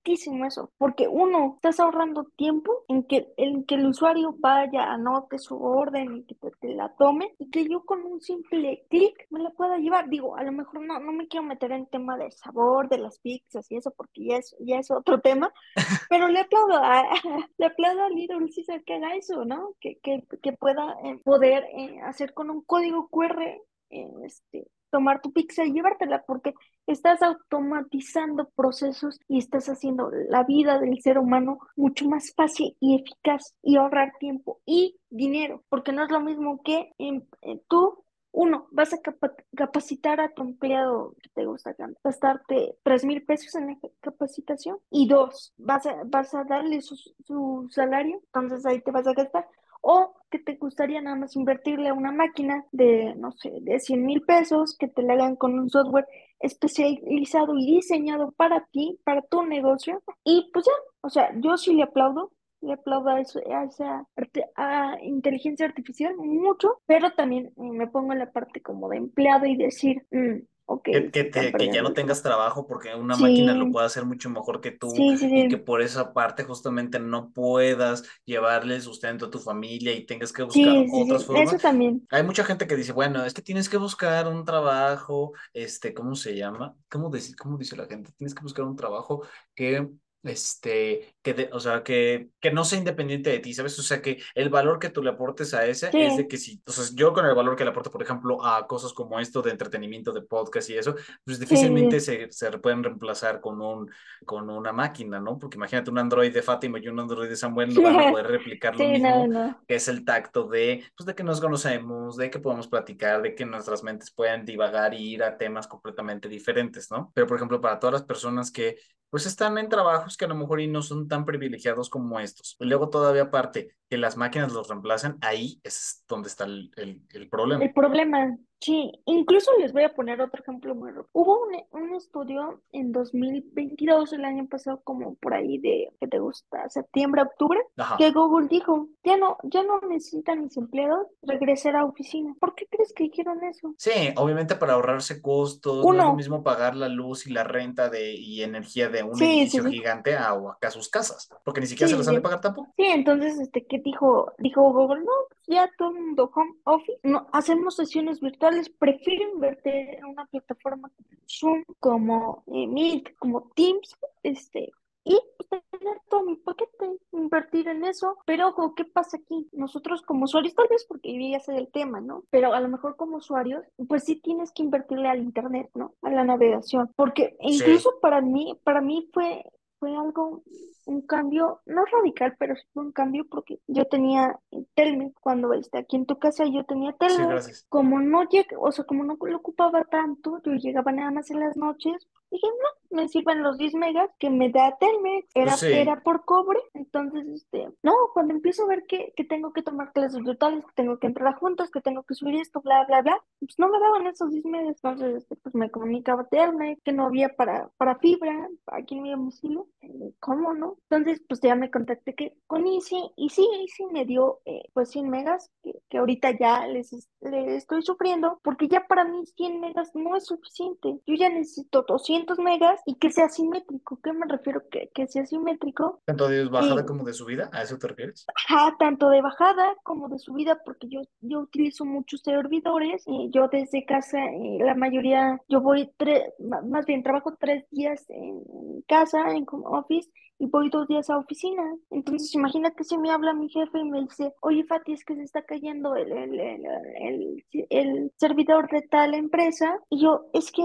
perfectísimo eso, porque uno, estás ahorrando tiempo en que, en que el usuario vaya, anote su orden y que te, te la tome y que yo con un simple clic me la pueda llevar. Digo, a lo mejor no, no me quiero meter en tema del sabor de las pizzas y eso, porque ya es, ya es otro tema, pero le aplaudo a, le aplaudo a Little Caesar que haga eso, ¿no? Que, que, que pueda eh, poder eh, hacer con un código QR, eh, este, tomar tu pizza y llevártela, porque estás automatizando procesos y estás haciendo la vida del ser humano mucho más fácil y eficaz y ahorrar tiempo y dinero, porque no es lo mismo que em, eh, tú uno, vas a capa- capacitar a tu empleado que te gusta gastarte tres mil pesos en la ca- capacitación. Y dos, vas a, vas a darle su, su salario, entonces ahí te vas a gastar. O que te gustaría nada más invertirle a una máquina de, no sé, de 100 mil pesos, que te la hagan con un software especializado y diseñado para ti, para tu negocio. Y pues ya, o sea, yo sí le aplaudo le aplaudo a, eso, a esa arte- a inteligencia artificial mucho, pero también me pongo en la parte como de empleado y decir, mm,
Que, te, ya no tengas
trabajo.
porque una máquina lo puede hacer mucho mejor que tú
sí, sí,
y que por esa parte justamente no puedas llevarle sustento a tu familia y tengas que buscar otras
sí, eso
formas.
también.
Hay mucha gente que dice, bueno, es que tienes que buscar un trabajo, este, ¿cómo se llama? ¿Cómo, dice, cómo dice la gente? Tienes que buscar un trabajo que, este, que de- o sea, que, que no sea independiente de ti, ¿sabes? O sea, que el valor que tú le aportes a ese es de
Sí,
que si, o sea, yo con el valor que le aporto, por ejemplo, a cosas como esto de entretenimiento, de podcast y eso, pues
sí,
difícilmente
sí,
se, se pueden reemplazar con un, con una máquina, ¿no? Porque imagínate un Android de Fátima y un Android de Samuel no van a poder replicar lo
sí, no,
mismo
no,
que es el tacto de, pues, de que nos conocemos, de que podemos platicar, de que nuestras mentes pueden divagar y ir a temas completamente diferentes, ¿no? Pero, por ejemplo, para todas las personas que, pues, están en trabajos que a lo mejor y no son tan privilegiados como estos. Y luego todavía aparte, que las máquinas los reemplazan, ahí es donde está el, el, el problema.
El problema, sí, incluso les voy a poner otro ejemplo muy rápido. Hubo un, un estudio en 2022, el año pasado, como por ahí de, ¿qué te gusta? Septiembre, octubre,
Ajá.
que Google dijo, ya no, ya no necesitan mis empleados regresar a oficina. ¿Por qué crees que dijeron eso?
Sí, obviamente para ahorrarse costos, no es lo mismo pagar la luz y la renta de, y energía de un
sí,
edificio
sí,
gigante a, acá sus casas, porque ni siquiera se les sale
sí.
pagar tampoco.
Sí, entonces, este, ¿qué dijo? Dijo Google, no, ya todo el mundo home office, no, hacemos sesiones virtuales, prefiero invertir en una plataforma como Zoom, como eh, Meet, como Teams, este, y pues, tener todo mi paquete, invertir en eso, pero ojo, ¿qué pasa aquí? Nosotros como usuarios, tal vez porque yo ya sé del tema, ¿no? Pero a lo mejor como usuarios, pues sí tienes que invertirle al internet, ¿no? A la navegación, porque
Sí,
incluso para mí, para mí fue fue algo, un cambio, no radical, pero sí fue un cambio porque yo tenía Telmex cuando este, aquí en tu casa yo tenía Telmex. Como no llega, o sea, como no lo ocupaba tanto, yo llegaba nada más en las noches. Dije, no, me sirven los 10 megas que me da Telmex, era,
sí,
era por cobre. Entonces, este, no, cuando empiezo a ver que, que tengo que tomar clases virtuales, que tengo que entrar juntas, que tengo que subir esto, bla, bla, bla, pues no me daban esos 10 megas. Entonces, este, pues me comunicaba Telmex, que no había para, para fibra aquí en mi domicilio. Eh, ¿Cómo no? Entonces, pues ya me contacté que, con Easy, y sí, Easy me dio eh, pues 100 megas, que, que ahorita ya les, es- les estoy sufriendo, porque ya para mí 100 megas no es suficiente. Yo ya necesito 200 megas y que sea simétrico. ¿Qué me refiero? Que, que sea simétrico.
tanto de bajada
Y,
como de subida, ¿a eso te refieres?
ajá, tanto de bajada como de subida, porque yo, yo utilizo muchos servidores. eh, yo desde casa, eh, la mayoría, yo voy tres, más bien trabajo tres días en casa, en home office, y voy dos días a oficina. Entonces, imagínate si me habla mi jefe y me dice, oye, Fati, es que se está cayendo el, el, el, el, el servidor de tal empresa, y yo, es que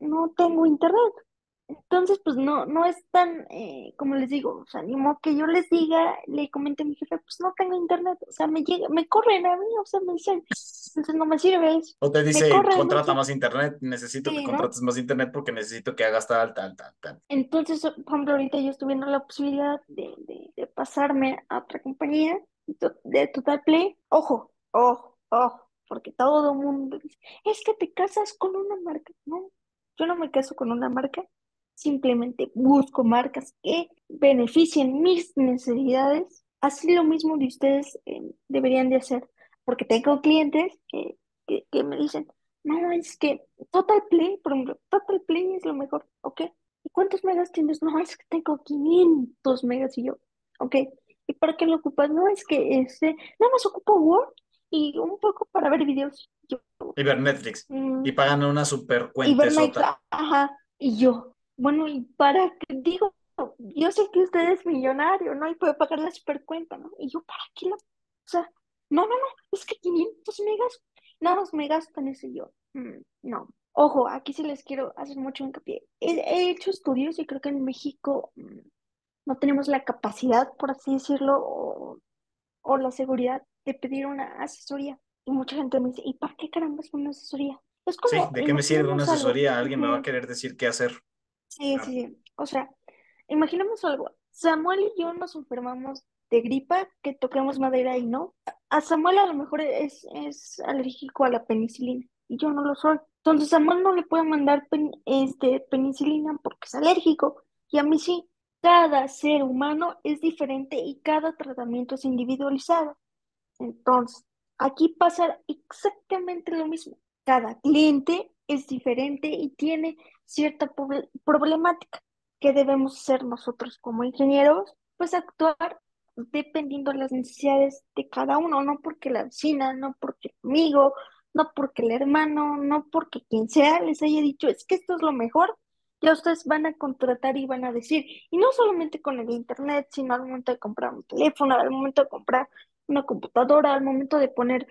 no tengo internet. Entonces, pues no, no es tan, eh, como les digo, o sea, ni modo que yo les diga, le comente a mi jefe, pues no tengo internet, o sea, me llega, me corren a mí, o sea, me dicen, entonces no me sirves,
O te dice,
corren,
contrata más internet, necesito que contrates más internet porque necesito que hagas tal, tal, tal, tal.
Entonces, por ejemplo, ahorita yo estoy viendo la posibilidad de, de, de pasarme a otra compañía de to- de Total Play, ojo, ojo, ojo, porque todo el mundo dice, es que te casas con una marca, no, yo no me caso con una marca, simplemente busco marcas que beneficien mis necesidades. Así lo mismo de ustedes eh, deberían de hacer, porque tengo clientes que, que, que me dicen, no, es que Total Play, por ejemplo, Total Play es lo mejor, ¿ok? ¿Y cuántos megas tienes? No, es que tengo 500 megas y yo, ¿ok? ¿Y para qué lo ocupas? No, es que este, nada más ocupo Word y un poco para ver videos. Yo,
Y ver Netflix.
mm,
Y pagan una super
y ver Netflix,
cuentesota.
ajá, y yo, bueno, ¿y para qué? Digo, yo sé que usted es millonario, ¿no? Y puede pagar la supercuenta, ¿no? Y yo, ¿para qué lo? O sea, no, no, no, es que 500 megas, nada más me gastan ese yo. Mm, no. Ojo, aquí sí les quiero hacer mucho hincapié. He, he hecho estudios y creo que en México mm, no tenemos la capacidad, por así decirlo, o, o la seguridad de pedir una asesoría. Y mucha gente me dice, ¿y para qué caramba es una asesoría? Es
Sí,
como,
¿de qué me sirve una
algo.
asesoría? Alguien me va a querer decir qué hacer.
Sí, sí, sí. O sea, imaginemos algo. Samuel y yo nos enfermamos de gripa, que toquemos madera y no. A Samuel a lo mejor es, es alérgico a la penicilina y yo no lo soy. Entonces Samuel no le puede mandar este, penicilina porque es alérgico y a mí sí. Cada ser humano es diferente y cada tratamiento es individualizado. Entonces, aquí pasa exactamente lo mismo. Cada cliente es diferente y tiene cierta proble- problemática que debemos ser nosotros como ingenieros, pues actuar dependiendo de las necesidades de cada uno, no porque la vecina, no porque el amigo, no porque el hermano, no porque quien sea les haya dicho, es que esto es lo mejor, ya ustedes van a contratar y van a decir, y no solamente con el internet, sino al momento de comprar un teléfono, al momento de comprar una computadora, al momento de poner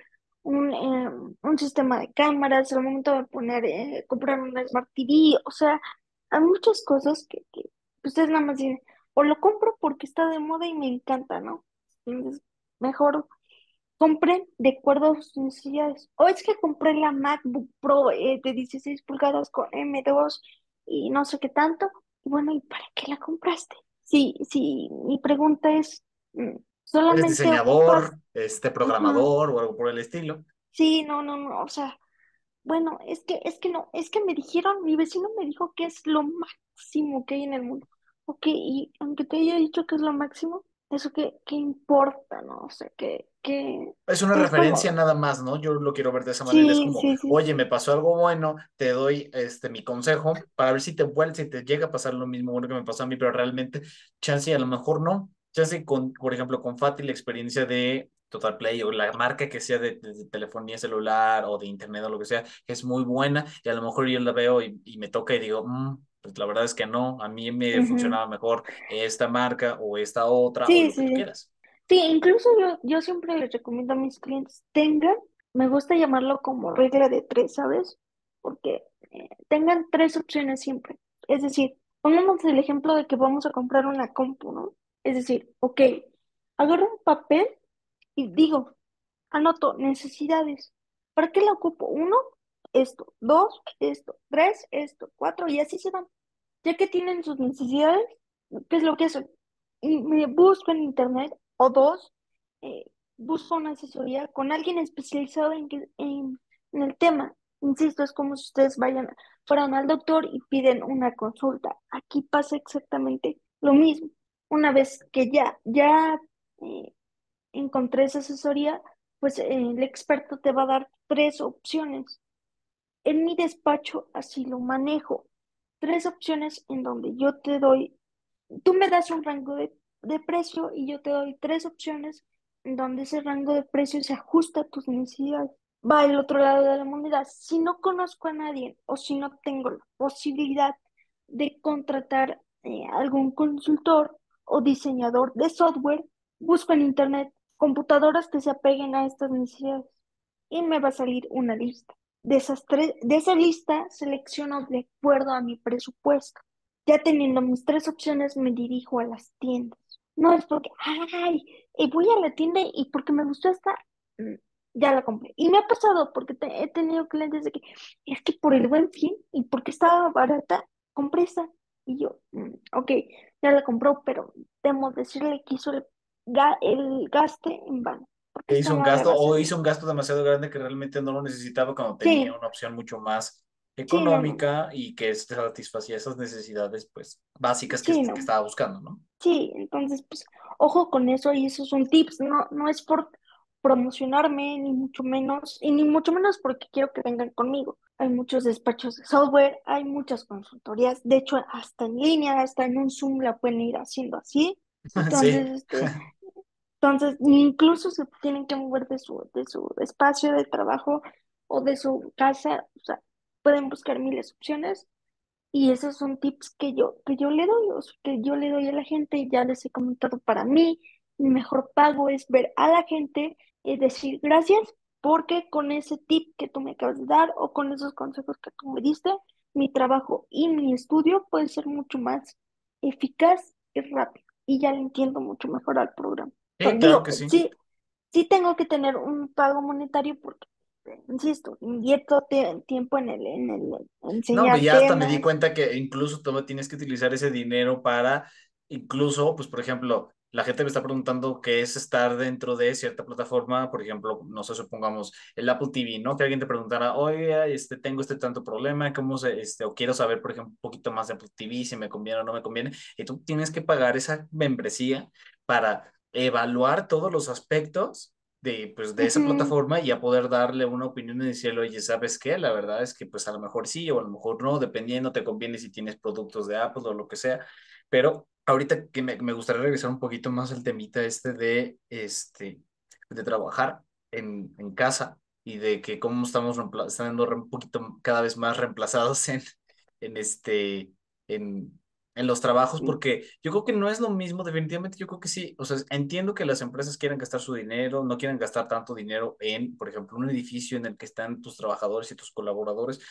un, eh, un sistema de cámaras, al momento de poner, eh, comprar una Smart TV, o sea, hay muchas cosas que, que ustedes nada más dicen, o lo compro porque está de moda y me encanta, ¿no? Entonces, mejor compren de acuerdo a sus necesidades. O es que compré la MacBook Pro eh, de 16 pulgadas con M2 y no sé qué tanto. Y bueno, ¿y para qué la compraste? Sí, sí, mi pregunta es, Solamente
diseñador,
ocupas,
este
ajá,
programador o algo por el estilo.
sí, no, no, no, o sea, bueno, es que, es que no, es que me dijeron, mi vecino me dijo que es lo máximo que hay en el mundo. Ok, y aunque te haya dicho que es lo máximo, eso qué, qué importa, ¿no? O sea, que, que
Es una
es
referencia
como,
nada más, ¿no? Yo lo quiero ver de esa manera. Es como,
sí, sí,
oye, me pasó algo bueno, te doy este mi consejo para ver si te vuelve, si te llega a pasar lo mismo bueno que me pasó a mí, pero realmente, chance a lo mejor no. Chance con, por ejemplo, con Fati la experiencia de Total Play o la marca que sea de, telefonía celular o de internet o lo que sea, es muy buena y a lo mejor yo la veo y, y me toca y digo, "Mm, pues la verdad es que no, a mí me funcionaba mejor esta marca o esta otra o
Sí,
lo que
sí,
tú
sí.
quieras.
Sí, incluso yo, yo siempre les recomiendo a mis clientes, tengan, me gusta llamarlo como regla de tres, ¿sabes? Porque eh, tengan tres opciones siempre. Es decir, pongamos el ejemplo de que vamos a comprar una compu, ¿no? Es decir, ok, agarro un papel y digo, anoto necesidades. ¿Para qué la ocupo? Uno, esto. Dos, esto. Tres, esto. Cuatro, y así se van. Ya que tienen sus necesidades, ¿qué es lo que hacen? Me busco en internet o dos, eh, busco una asesoría con alguien especializado en, en, en el tema. Insisto, es como si ustedes vayan, fueran al doctor y piden una consulta. Aquí pasa exactamente lo mismo. Una vez que ya, ya eh, encontré esa asesoría, pues eh, el experto te va a dar tres opciones. En mi despacho así lo manejo. Tres opciones en donde yo te doy, tú me das un rango de, de precio y yo te doy tres opciones en donde ese rango de precio se ajusta a tus necesidades. Va al otro lado de la moneda. Si no conozco a nadie o si no tengo la posibilidad de contratar eh, algún consultor o diseñador de software, busco en internet computadoras que se apeguen a estas necesidades y me va a salir una lista. De esas tres, de esa lista selecciono de acuerdo a mi presupuesto. Ya teniendo mis tres opciones, me dirijo a las tiendas. No es porque, ay, eh, voy a la tienda y porque me gustó esta, mm, ya la compré. Y me ha pasado porque he tenido clientes de que, es que por el buen fin y porque estaba barata, compré esta. Y yo, mm, ok, ya la compró, pero temo decirle que hizo el, ga- el gaste en vano,
que hizo un gasto o hizo un gasto demasiado grande que realmente no lo necesitaba cuando tenía
Sí,
una opción mucho más
sí, no,
económica y que satisfacía esas necesidades pues básicas que,
Sí,
que estaba buscando, ¿no?
Sí, entonces, pues, ojo con eso y esos son tips. No, no es por promocionarme, ni mucho menos, y ni mucho menos porque quiero que vengan conmigo. Hay muchos despachos de software, hay muchas consultorías, de hecho, hasta en línea, hasta en un Zoom la pueden ir haciendo así.
Sí,
Entonces, este, entonces, incluso se tienen que mover de su, de su espacio de trabajo o de su casa, o sea, pueden buscar miles de opciones Y esos son tips que yo, que yo le doy, o sea, que yo le doy a la gente, y ya les he comentado para mí, mi mejor pago es ver a la gente y decir gracias, porque con ese tip que tú me acabas de dar o con esos consejos que tú me diste, mi trabajo y mi estudio puede ser mucho más eficaz y rápido. Y ya le entiendo mucho mejor al programa.
sí,
Entonces,
claro
digo,
que sí.
sí, sí tengo que tener un pago monetario porque, insisto, invierto tiempo en el, en el
No,
enseñar
ya hasta me di cuenta que incluso tú tienes que utilizar ese dinero para, incluso, pues por ejemplo, la gente me está preguntando qué es estar dentro de cierta plataforma, por ejemplo, no sé, supongamos el Apple TV, ¿no? Que alguien te preguntara, oye, este, tengo este tanto problema, ¿cómo se, este, o quiero saber, por ejemplo, un poquito más de Apple TV, si me conviene o no me conviene, y tú tienes que pagar esa membresía para evaluar todos los aspectos de, pues, de esa
Ujú,
plataforma y a poder darle una opinión y decirle, oye, ¿sabes qué? La verdad es que pues a lo mejor sí o a lo mejor no, dependiendo, te conviene si tienes productos de Apple o lo que sea, pero ahorita que me, me gustaría regresar un poquito más al temita este de, este, de trabajar en, en casa y de que cómo estamos un poquito cada vez más reemplazados en, en este, en, en los trabajos, porque yo creo que no es lo mismo, definitivamente yo creo que sí, o sea, entiendo que las empresas quieren gastar su dinero, no quieren gastar tanto dinero en, por ejemplo, un edificio en el que están tus trabajadores y tus colaboradores,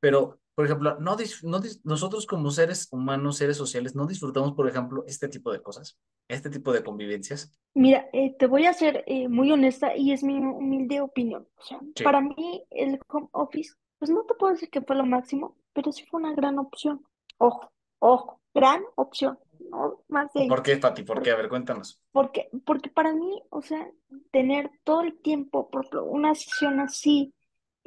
pero, por ejemplo, no, dis- no dis- nosotros como seres humanos, seres sociales, no disfrutamos, por ejemplo, este tipo de cosas, este tipo de convivencias.
Mira, eh, te voy a ser eh, muy honesta y es mi humilde opinión. O sea,
Sí,
para mí el home office, pues no te puedo decir que fue lo máximo, pero sí fue una gran opción. Ojo, ojo, gran opción. no más de.
¿Por qué, Pati? ¿Por qué? A ver, cuéntanos.
Porque, porque para mí, o sea, tener todo el tiempo, por una sesión así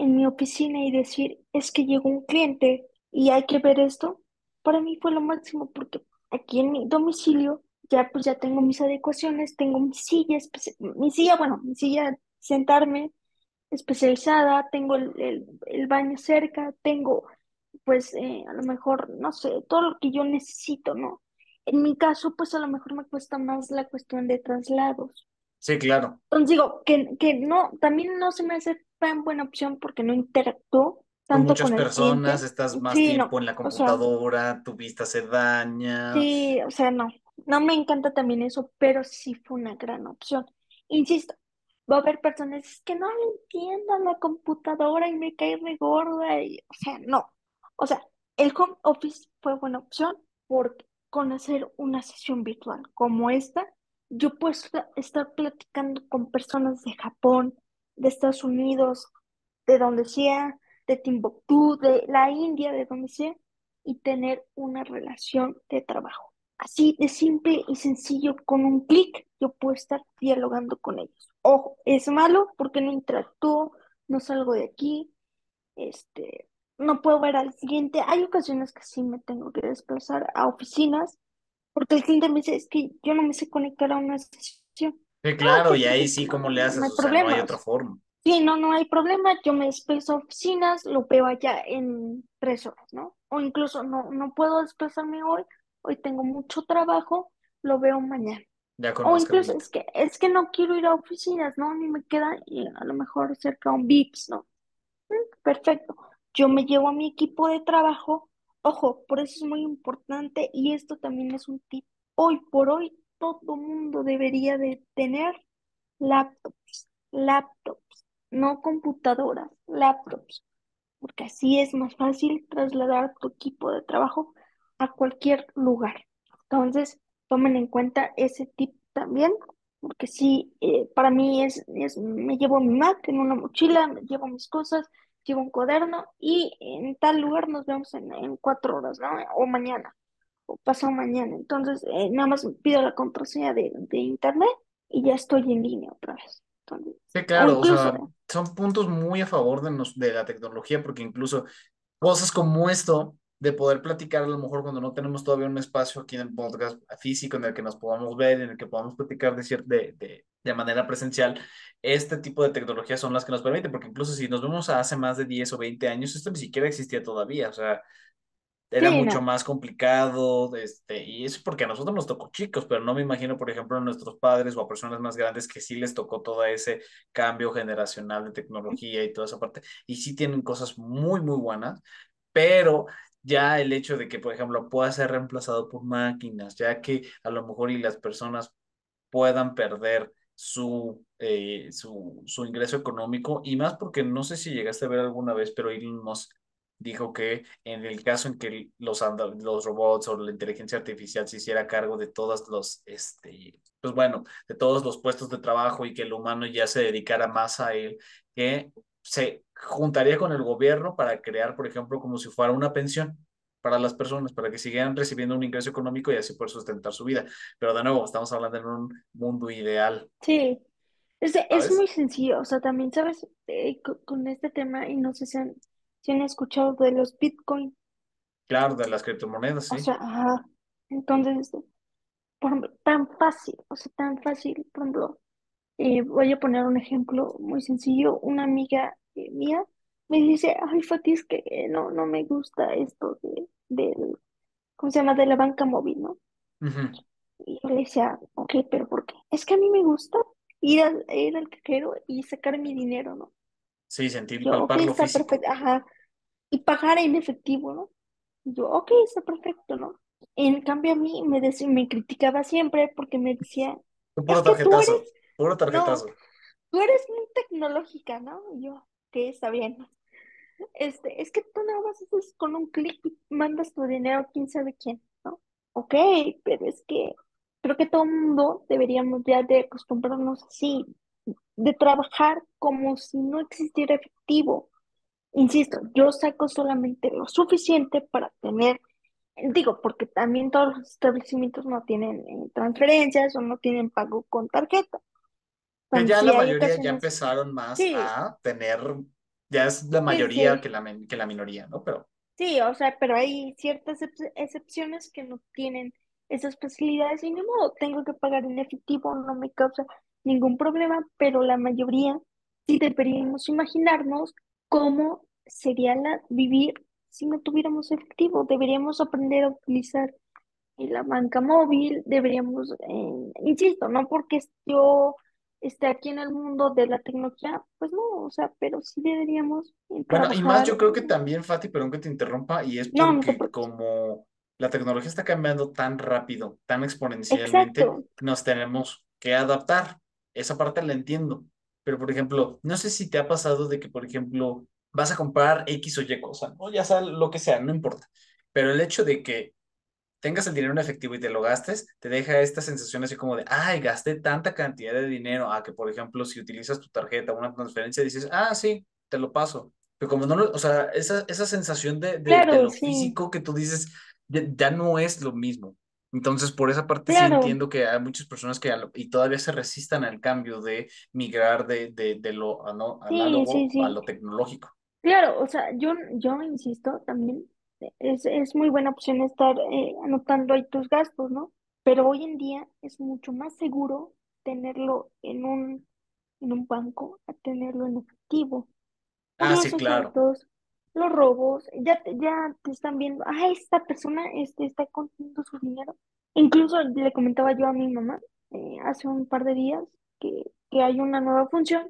en mi oficina y decir, es que llegó un cliente y hay que ver esto, para mí fue lo máximo, porque aquí en mi domicilio ya pues ya tengo mis adecuaciones, tengo mi silla, espe- mi silla, bueno, mi silla sentarme especializada, tengo el, el- el baño cerca, tengo pues eh, a lo mejor, no sé, todo lo que yo necesito, ¿no? En mi caso, pues a lo mejor me cuesta más la cuestión de traslados.
Sí, claro.
Entonces digo, que, que no, también no se me hace tan buena opción porque no interactúo
Con
tanto
muchas
con el
personas, estás más
Sí,
tiempo
no,
en la
o sea,
computadora, tu vista se daña.
sí, o sea, no, no me encanta también eso, pero sí fue una gran opción. Insisto, va a haber personas "Es que no entiendo la computadora y me cae re gorda, y, o sea, no. O sea, el home office fue buena opción porque con hacer una sesión virtual como esta, yo puedo esta- estar platicando con personas de Japón, de Estados Unidos, de donde sea, de Timbuktu, de la India, de donde sea, y tener una relación de trabajo. Así de simple y sencillo, con un clic, yo puedo estar dialogando con ellos. Ojo, es malo porque no interactúo, no salgo de aquí, este, no puedo ver al cliente. Hay ocasiones que sí me tengo que desplazar a oficinas porque el cliente me dice, es que yo no me sé conectar a una sesión.
Sí, claro, y ahí
perfecto,
sí, ¿cómo
no,
le
no
haces?
hay
O sea, no hay
problema.
otra forma.
Sí, no, no hay problema. Yo me desplazo a oficinas, lo veo allá en tres horas, ¿no? O incluso no, no puedo desplazarme hoy, hoy tengo mucho trabajo, lo veo mañana.
Ya
O incluso es que, es que no quiero ir a oficinas, ¿no? Ni me queda a lo mejor cerca un VIPS, ¿no? Perfecto. Yo me llevo a mi equipo de trabajo. Ojo, por eso es muy importante y esto también es un tip. Hoy por hoy todo mundo debería de tener laptops, laptops, no computadoras, laptops, porque así es más fácil trasladar tu equipo de trabajo a cualquier lugar. Entonces, tomen en cuenta ese tip también, porque sí, eh, para mí es, es, me llevo mi Mac en una mochila, me llevo mis cosas, llevo un cuaderno y en tal lugar nos vemos en, en cuatro horas, ¿no? O mañana, o pasado mañana. Entonces, eh, nada más pido la contraseña de, de internet y ya estoy en línea otra vez. Entonces,
Sí,
o
claro, o
incluso,
sea, son puntos muy a favor de, nos, de la tecnología, porque incluso cosas como esto, de poder platicar a lo mejor cuando no tenemos todavía un espacio aquí en el podcast físico en el que nos podamos ver, en el que podamos platicar de, de, de, de manera presencial, este tipo de tecnologías son las que nos permiten, porque incluso si nos vemos hace más de 10 o 20 años, esto ni siquiera existía todavía, o sea, era
sí,
mucho
no.
más complicado, este, y eso porque a nosotros nos tocó chicos, pero no me imagino, por ejemplo, a nuestros padres o a personas más grandes que sí les tocó todo ese cambio generacional de tecnología y toda esa parte, y sí tienen cosas muy, muy buenas, pero ya el hecho de que, por ejemplo, pueda ser reemplazado por máquinas, ya que a lo mejor y las personas puedan perder su, eh, su, su ingreso económico y más porque no sé si llegaste a ver alguna vez, pero Elon Musk dijo que en el caso en que los, los robots o la inteligencia artificial se hiciera cargo de todos los, este, pues bueno, de todos los puestos de trabajo y que el humano ya se dedicara más a él, que se juntaría con el gobierno para crear, por ejemplo, como si fuera una pensión para las personas, para que siguieran recibiendo un ingreso económico y así poder sustentar su vida. Pero de nuevo, estamos hablando en un mundo ideal,
Sí, es, es muy sencillo, o sea, también, ¿sabes? Eh, co- con, este tema, y no sé si han, si han escuchado de los Bitcoin,
Claro, de las criptomonedas,
o
sí.
sea, ajá, entonces, por ejemplo, tan fácil, o sea, tan fácil, por ejemplo, eh, voy a poner un ejemplo muy sencillo, una amiga eh, mía me dice, ay, Fati, es que eh, no, no me gusta esto de, del, ¿cómo se llama? De la banca móvil, ¿no?
Ujú.
Y yo le decía, ok, pero ¿por qué? Es que a mí me gusta ir al, ir al cajero y sacar mi dinero, ¿no?
Sí, sentir,
Yo, ok,
palparlo
está
físico.
perfecto, ajá, y pagar en efectivo, ¿no? Y yo, ok, está perfecto, ¿no? En cambio a mí me decía, me criticaba siempre porque me decía,
Tú
es
Puro
que tú
tarjetazo,
eres,
puro
no,
tarjetazo.
tú eres muy tecnológica, ¿no? Y yo, ok, está bien. Este, es que tú nada más haces con un clic y mandas tu dinero a quién sabe quién, ¿no? Ok, pero es que creo que todo el mundo deberíamos ya de acostumbrarnos así, de trabajar como si no existiera efectivo. Insisto, yo saco solamente lo suficiente para tener Digo, porque también todos los establecimientos no tienen eh, transferencias o no tienen pago con tarjeta. Entonces,
ya la mayoría ya empezaron más
sí,
a tener, ya es la mayoría
sí,
que la, que la minoría, ¿no? Pero
sí, o sea, pero hay ciertas ex- excepciones que no tienen esas facilidades y ni modo, tengo que pagar en efectivo, no me causa ningún problema, pero la mayoría sí deberíamos imaginarnos cómo sería la, vivir si no tuviéramos efectivo. Deberíamos aprender a utilizar la banca móvil, deberíamos, eh, insisto, no porque yo esté aquí en el mundo de la tecnología, pues no, o sea, pero sí deberíamos eh,
Bueno, y más
trabajar.
yo creo que también, Fati, perdón que te interrumpa, y es
No, no te
porque como la tecnología está cambiando tan rápido, tan exponencialmente,
Exacto,
nos tenemos que adaptar. Esa parte la entiendo. Pero, por ejemplo, no sé si te ha pasado de que, por ejemplo, vas a comprar X o Y cosa, ¿no? Ya sea lo que sea, no importa. Pero el hecho de que tengas el dinero en efectivo y te lo gastes, te deja esta sensación así como de, ay, gasté tanta cantidad de dinero, a que, por ejemplo, si utilizas tu tarjeta o una transferencia, dices, ah, sí, te lo paso. Pero como no lo, o sea, esa, esa sensación de, de, lo
sí,
físico que tú dices, ya, ya no es lo mismo. Entonces, por esa parte sí entiendo que hay muchas personas que y todavía se resistan al cambio de migrar de, de, de lo ano-
sí, sí,
análogo a
sí,
lo tecnológico.
claro, o sea, yo, yo insisto también, es, es muy buena opción estar eh, anotando ahí tus gastos, ¿no? Pero hoy en día es mucho más seguro tenerlo en un, en un banco a tenerlo en efectivo. por
Ah, sí, claro.
Los robos, ya te, ya te están viendo, ah, esta persona este, está contando su dinero. Incluso le comentaba yo a mi mamá eh, hace un par de días que, que hay una nueva función,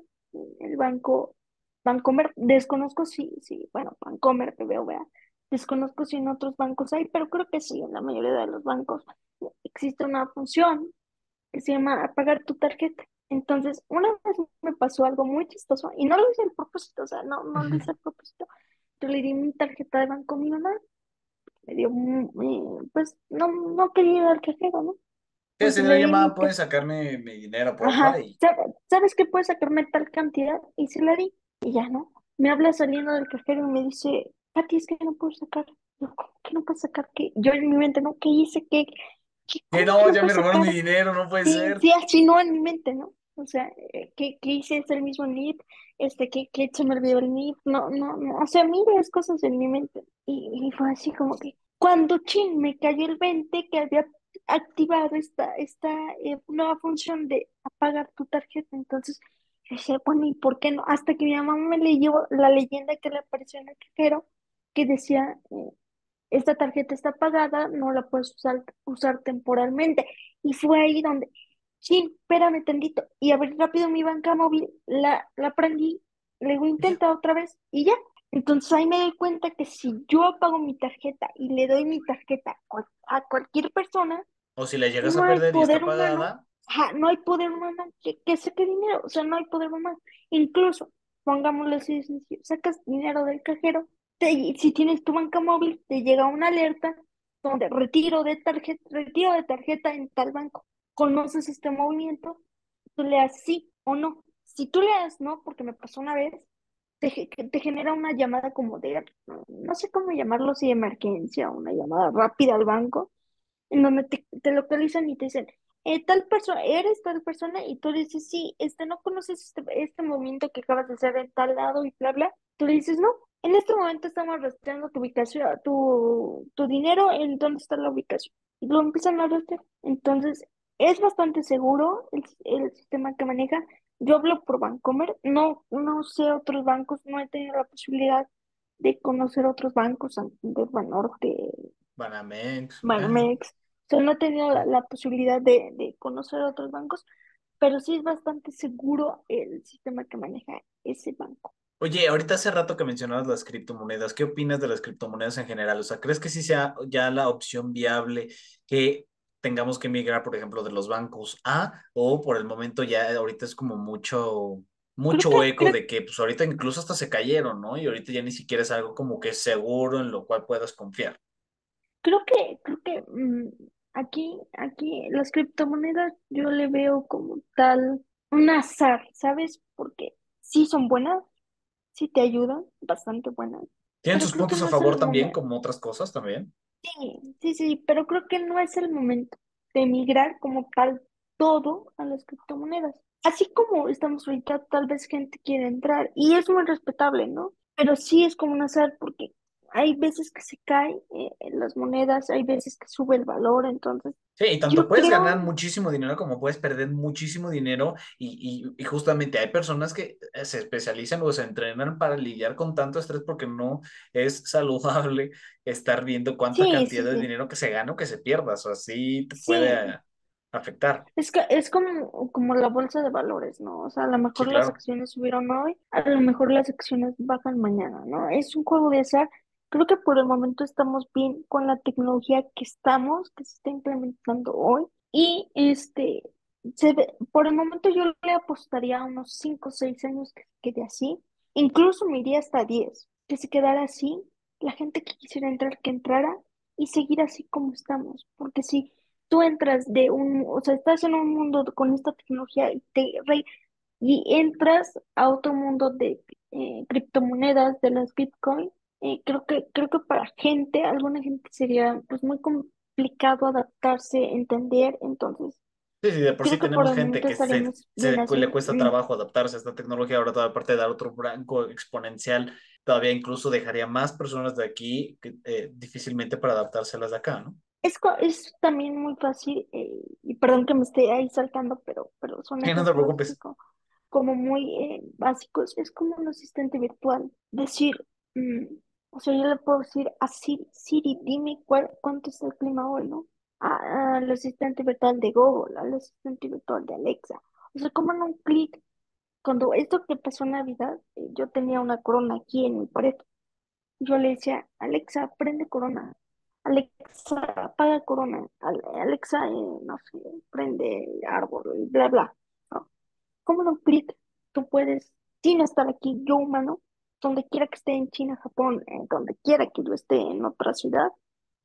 el banco, Bancomer, desconozco si, si, bueno, Bancomer, te veo, vea, desconozco si en otros bancos hay, pero creo que sí, en la mayoría de los bancos existe una función que se llama apagar tu tarjeta. Entonces, una vez me pasó algo muy chistoso y no lo hice a propósito, o sea, no, no lo hice a propósito. Yo le di mi tarjeta de banco a mi mamá, me dio, pues no, no quería ir al cajero, ¿no?
Sí, mamá,
mi,
¿puedes
ca-
sacarme mi dinero, porfa?
ajá,
Y
¿sabe- ¿sabes qué puedes sacarme tal cantidad? Y se la di, y ya, ¿no? Me habla saliendo del cajero y me dice, Pati, es que no puedo sacar. Yo, ¿cómo que no puedes sacar? ¿Qué? Yo en mi mente, ¿no? ¿Qué hice? ¿Qué? ¿Qué?
que
¿Cómo que
no,
no
ya me robaron mi dinero, no puede
Sí,
ser.
sí, así no en mi mente, ¿no? O sea, eh, que, que hice es el mismo NIP, este, que, que se me olvidó el NIP, no, no, no, o sea, miles cosas en mi mente. Y, y fue así como que, cuando chin, me cayó el 20 que había activado esta, esta eh, nueva función de apagar tu tarjeta. Entonces, yo decía, bueno, ¿y por qué no? Hasta que mi mamá me leyó la leyenda que le apareció en el cajero, que decía, eh, esta tarjeta está pagada, no la puedes usar, usar temporalmente. Y fue ahí donde, sí, espérame tantito. Y abrí rápido mi banca móvil, la, la prendí, luego intenta otra vez y ya. Entonces ahí me doy cuenta que si yo apago mi tarjeta y le doy mi tarjeta a cual- a cualquier persona,
O si la llegas
no
a perder y está
poder humano,
pagada,
ajá, no hay poder humano que, que saque dinero, o sea, no hay poder humano. Incluso, pongámoslo así sacas dinero del cajero, te- si tienes tu banca móvil, te llega una alerta donde retiro de tarjeta, retiro de tarjeta en tal banco. ¿Conoces este movimiento? Tú le das sí o no. Si tú le das no, porque me pasó una vez, te, te genera una llamada como de, no sé cómo llamarlo, si de emergencia, una llamada rápida al banco en donde te, te localizan y te dicen, eh, tal persona, eres tal persona, y tú dices, sí, este, no conoces este, este movimiento que acabas de hacer en tal lado y bla, bla. Tú le dices, no, en este momento estamos rastreando tu ubicación, tu, tu dinero, en dónde está la ubicación. Y lo empiezan a rastrear. Entonces, es bastante seguro el, el sistema que maneja. Yo hablo por Bancomer, no, no sé otros bancos, no he tenido la posibilidad de conocer otros bancos, de Banorte,
Banamex.
Banamex. O sea, no he tenido la, la posibilidad de, de conocer otros bancos, pero sí es bastante seguro el sistema que maneja ese banco.
Oye, ahorita hace rato que mencionabas las criptomonedas, ¿qué opinas de las criptomonedas en general? O sea, ¿crees que sí sea ya la opción viable que tengamos que migrar, por ejemplo, de los bancos a, o por el momento ya ahorita es como mucho,
que,
mucho eco
creo,
de que pues ahorita incluso hasta se cayeron, ¿no? Y ahorita ya ni siquiera es algo como que seguro en lo cual puedas confiar.
creo que, creo que mm, aquí, aquí las criptomonedas yo le veo como tal un azar, ¿sabes? Porque sí son buenas, sí te ayudan, bastante buenas,
Tienen sus puntos a favor también, como otras cosas también.
Sí, sí, sí, pero creo que no es el momento de migrar como tal todo a las criptomonedas. Así como estamos ahorita, tal vez gente quiere entrar y es muy respetable, ¿no? Pero sí es como un azar porque hay veces que se caen eh, las monedas, hay veces que sube el valor, entonces
Sí, y tanto
yo
puedes ganar muchísimo dinero como puedes perder muchísimo dinero y, y, y justamente hay personas que eh, se especializan o se entrenan para lidiar con tanto estrés porque no es saludable estar viendo cuánta
sí,
cantidad
sí,
de
sí,
dinero que se gana o que se pierda, o sea, sí te puede afectar.
Es que es como, como la bolsa de valores, ¿no? O sea, a lo mejor las acciones subieron hoy, a lo mejor las acciones bajan mañana, ¿no? Es un juego de azar. Creo que por el momento estamos bien con la tecnología que estamos, que se está implementando hoy. Y este, se ve- por el momento yo le apostaría a unos 5 o 6 años que se quede así. Incluso me iría hasta 10 que se quedara así. La gente que quisiera entrar, que entrara y seguir así como estamos. Porque si tú entras de un, o sea, estás en un mundo con esta tecnología y te y entras a otro mundo de eh, criptomonedas, de las Bitcoin, eh, creo que, creo que para gente, alguna gente sería pues muy complicado adaptarse, entender, entonces
Sí, sí, de por sí tenemos gente que se,
así.
le cuesta trabajo adaptarse a esta tecnología, ahora toda aparte de dar otro branco exponencial, todavía incluso dejaría más personas de aquí que, eh, difícilmente para adaptarse a las de acá, ¿no?
Es, es también muy fácil, eh, y perdón que me esté ahí saltando, pero, pero son
Sí, no te
ejemplos así
preocupes.
como, como muy eh, básicos. Es como un asistente virtual. Decir, mm, o sea, yo le puedo decir a Siri, Siri, dime cuál, cuánto es el clima hoy, ¿no? Al asistente virtual de Google, al asistente virtual de Alexa. O sea, como en un clic. Cuando esto que pasó en Navidad, eh, yo tenía una corona aquí en mi pared. Yo le decía, Alexa, prende corona. Alexa, apaga corona. Ale- Alexa, eh, no sé, prende árbol, y bla, bla. ¿no? ¿Cómo en un clic tú puedes, sin estar aquí, yo humano, donde quiera que esté en China, Japón, eh, donde quiera que yo esté en otra ciudad,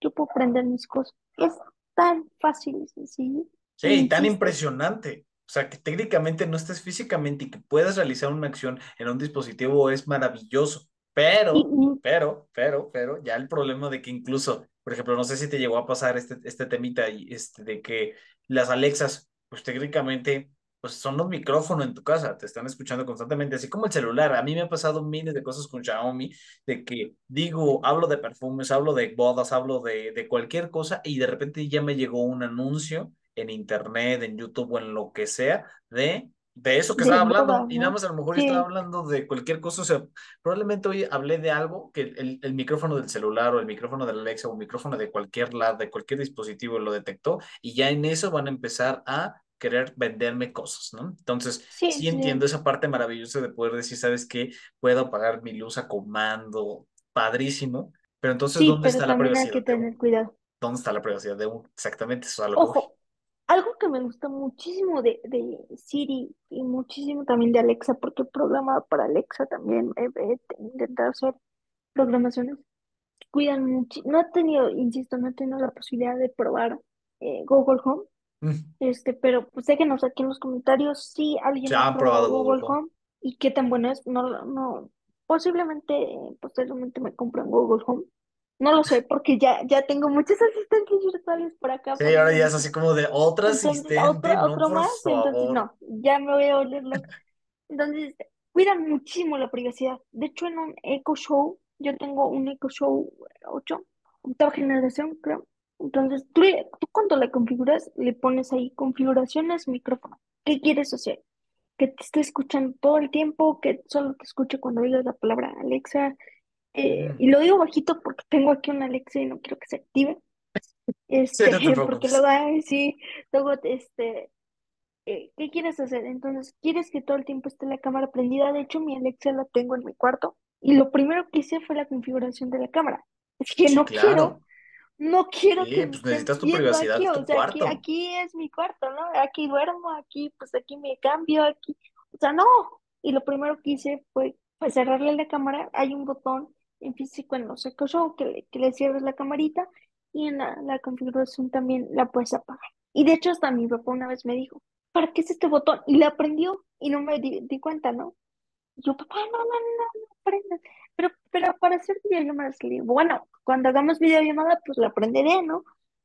yo puedo prender mis cosas. Es tan fácil y sencillo.
Sí, y tan impresionante. O sea, que técnicamente no estés físicamente y que puedas realizar una acción en un dispositivo es maravilloso. Pero,
y-
pero, pero, pero, ya el problema de que incluso, por ejemplo, no sé si te llegó a pasar este, este temita y este, de que las Alexas, pues técnicamente, pues son los micrófonos en tu casa, te están escuchando constantemente, así como el celular. A mí me ha pasado miles de cosas con Xiaomi, de que digo, hablo de perfumes, hablo de bodas, hablo de, de cualquier cosa y de repente ya me llegó un anuncio en internet, en YouTube o en lo que sea, de, de eso que
de
estaba
boda,
hablando. Y nada más a lo mejor estaba
Sí,
hablando de cualquier cosa. O sea, probablemente hoy hablé de algo que el, el micrófono del celular o el micrófono de la Alexa o el micrófono de cualquier lado, de cualquier dispositivo lo detectó y ya en eso van a empezar a querer venderme cosas, ¿no? Entonces,
sí,
sí
sí.
entiendo esa parte maravillosa de poder decir, ¿sabes qué? Puedo apagar mi luz a comando, padrísimo, pero entonces,
Sí,
¿dónde
pero
está la
también hay que
privacidad
tener cuidado.
¿Dónde está la privacidad de uno? Exactamente, eso es a lo que voy.
Ojo, algo que me gusta muchísimo de, de Siri y muchísimo también de Alexa, porque he programado para Alexa también, he, he intentado hacer programaciones que cuidan mucho. No he tenido, insisto, no he tenido la posibilidad de probar eh, Google Home, este, pero pues déjenos aquí en los comentarios si alguien ha probado
Google Home.
Home y qué tan bueno es. No, no, posiblemente, posteriormente me compre un Google Home. No lo sé, porque ya, ya tengo muchos asistentes virtuales por acá,
Sí, ahora ya es así como de otro
Entonces,
asistente,
otro,
no,
otro
por
más, entonces no, ya me voy a volver loca. Entonces, cuidan muchísimo la privacidad. De hecho, en un Echo Show, yo tengo un Echo Show 8 octava generación, creo. Entonces, tú, le- tú cuando la configuras, le pones ahí configuraciones, micrófono. ¿Qué quieres hacer? Que te esté escuchando todo el tiempo, que solo te escuche cuando digas la palabra Alexa. Eh, y lo digo bajito porque tengo aquí una Alexa y no quiero que se active.
Sí,
Este,
no te
porque
preocupes.
luego, ay, sí, luego, este, eh, ¿qué quieres hacer? Entonces, ¿quieres que todo el tiempo esté la cámara prendida? De hecho, mi Alexa la tengo en mi cuarto y lo primero que hice fue la configuración de la cámara. Es que
Sí,
no quiero. No quiero que
Sí,
me
pues necesitas tu privacidad,
aquí,
es
o
tu
sea, aquí,
cuarto.
aquí es mi cuarto, ¿no? Aquí duermo, aquí, pues aquí me cambio, aquí, o sea, no. Y lo primero que hice fue, pues, cerrarle la cámara. Hay un botón en físico en los Echo Show que le, que le cierres la camarita y en la, la configuración también la puedes apagar. Y de hecho, hasta mi papá una vez me dijo, ¿para qué es este botón? Y la aprendió y no me di, di cuenta, ¿no? yo, papá, no, no, no, no, prendas. Pero, pero para hacer videollamadas, le digo, bueno, cuando hagamos videollamada, pues la prenderé, ¿no?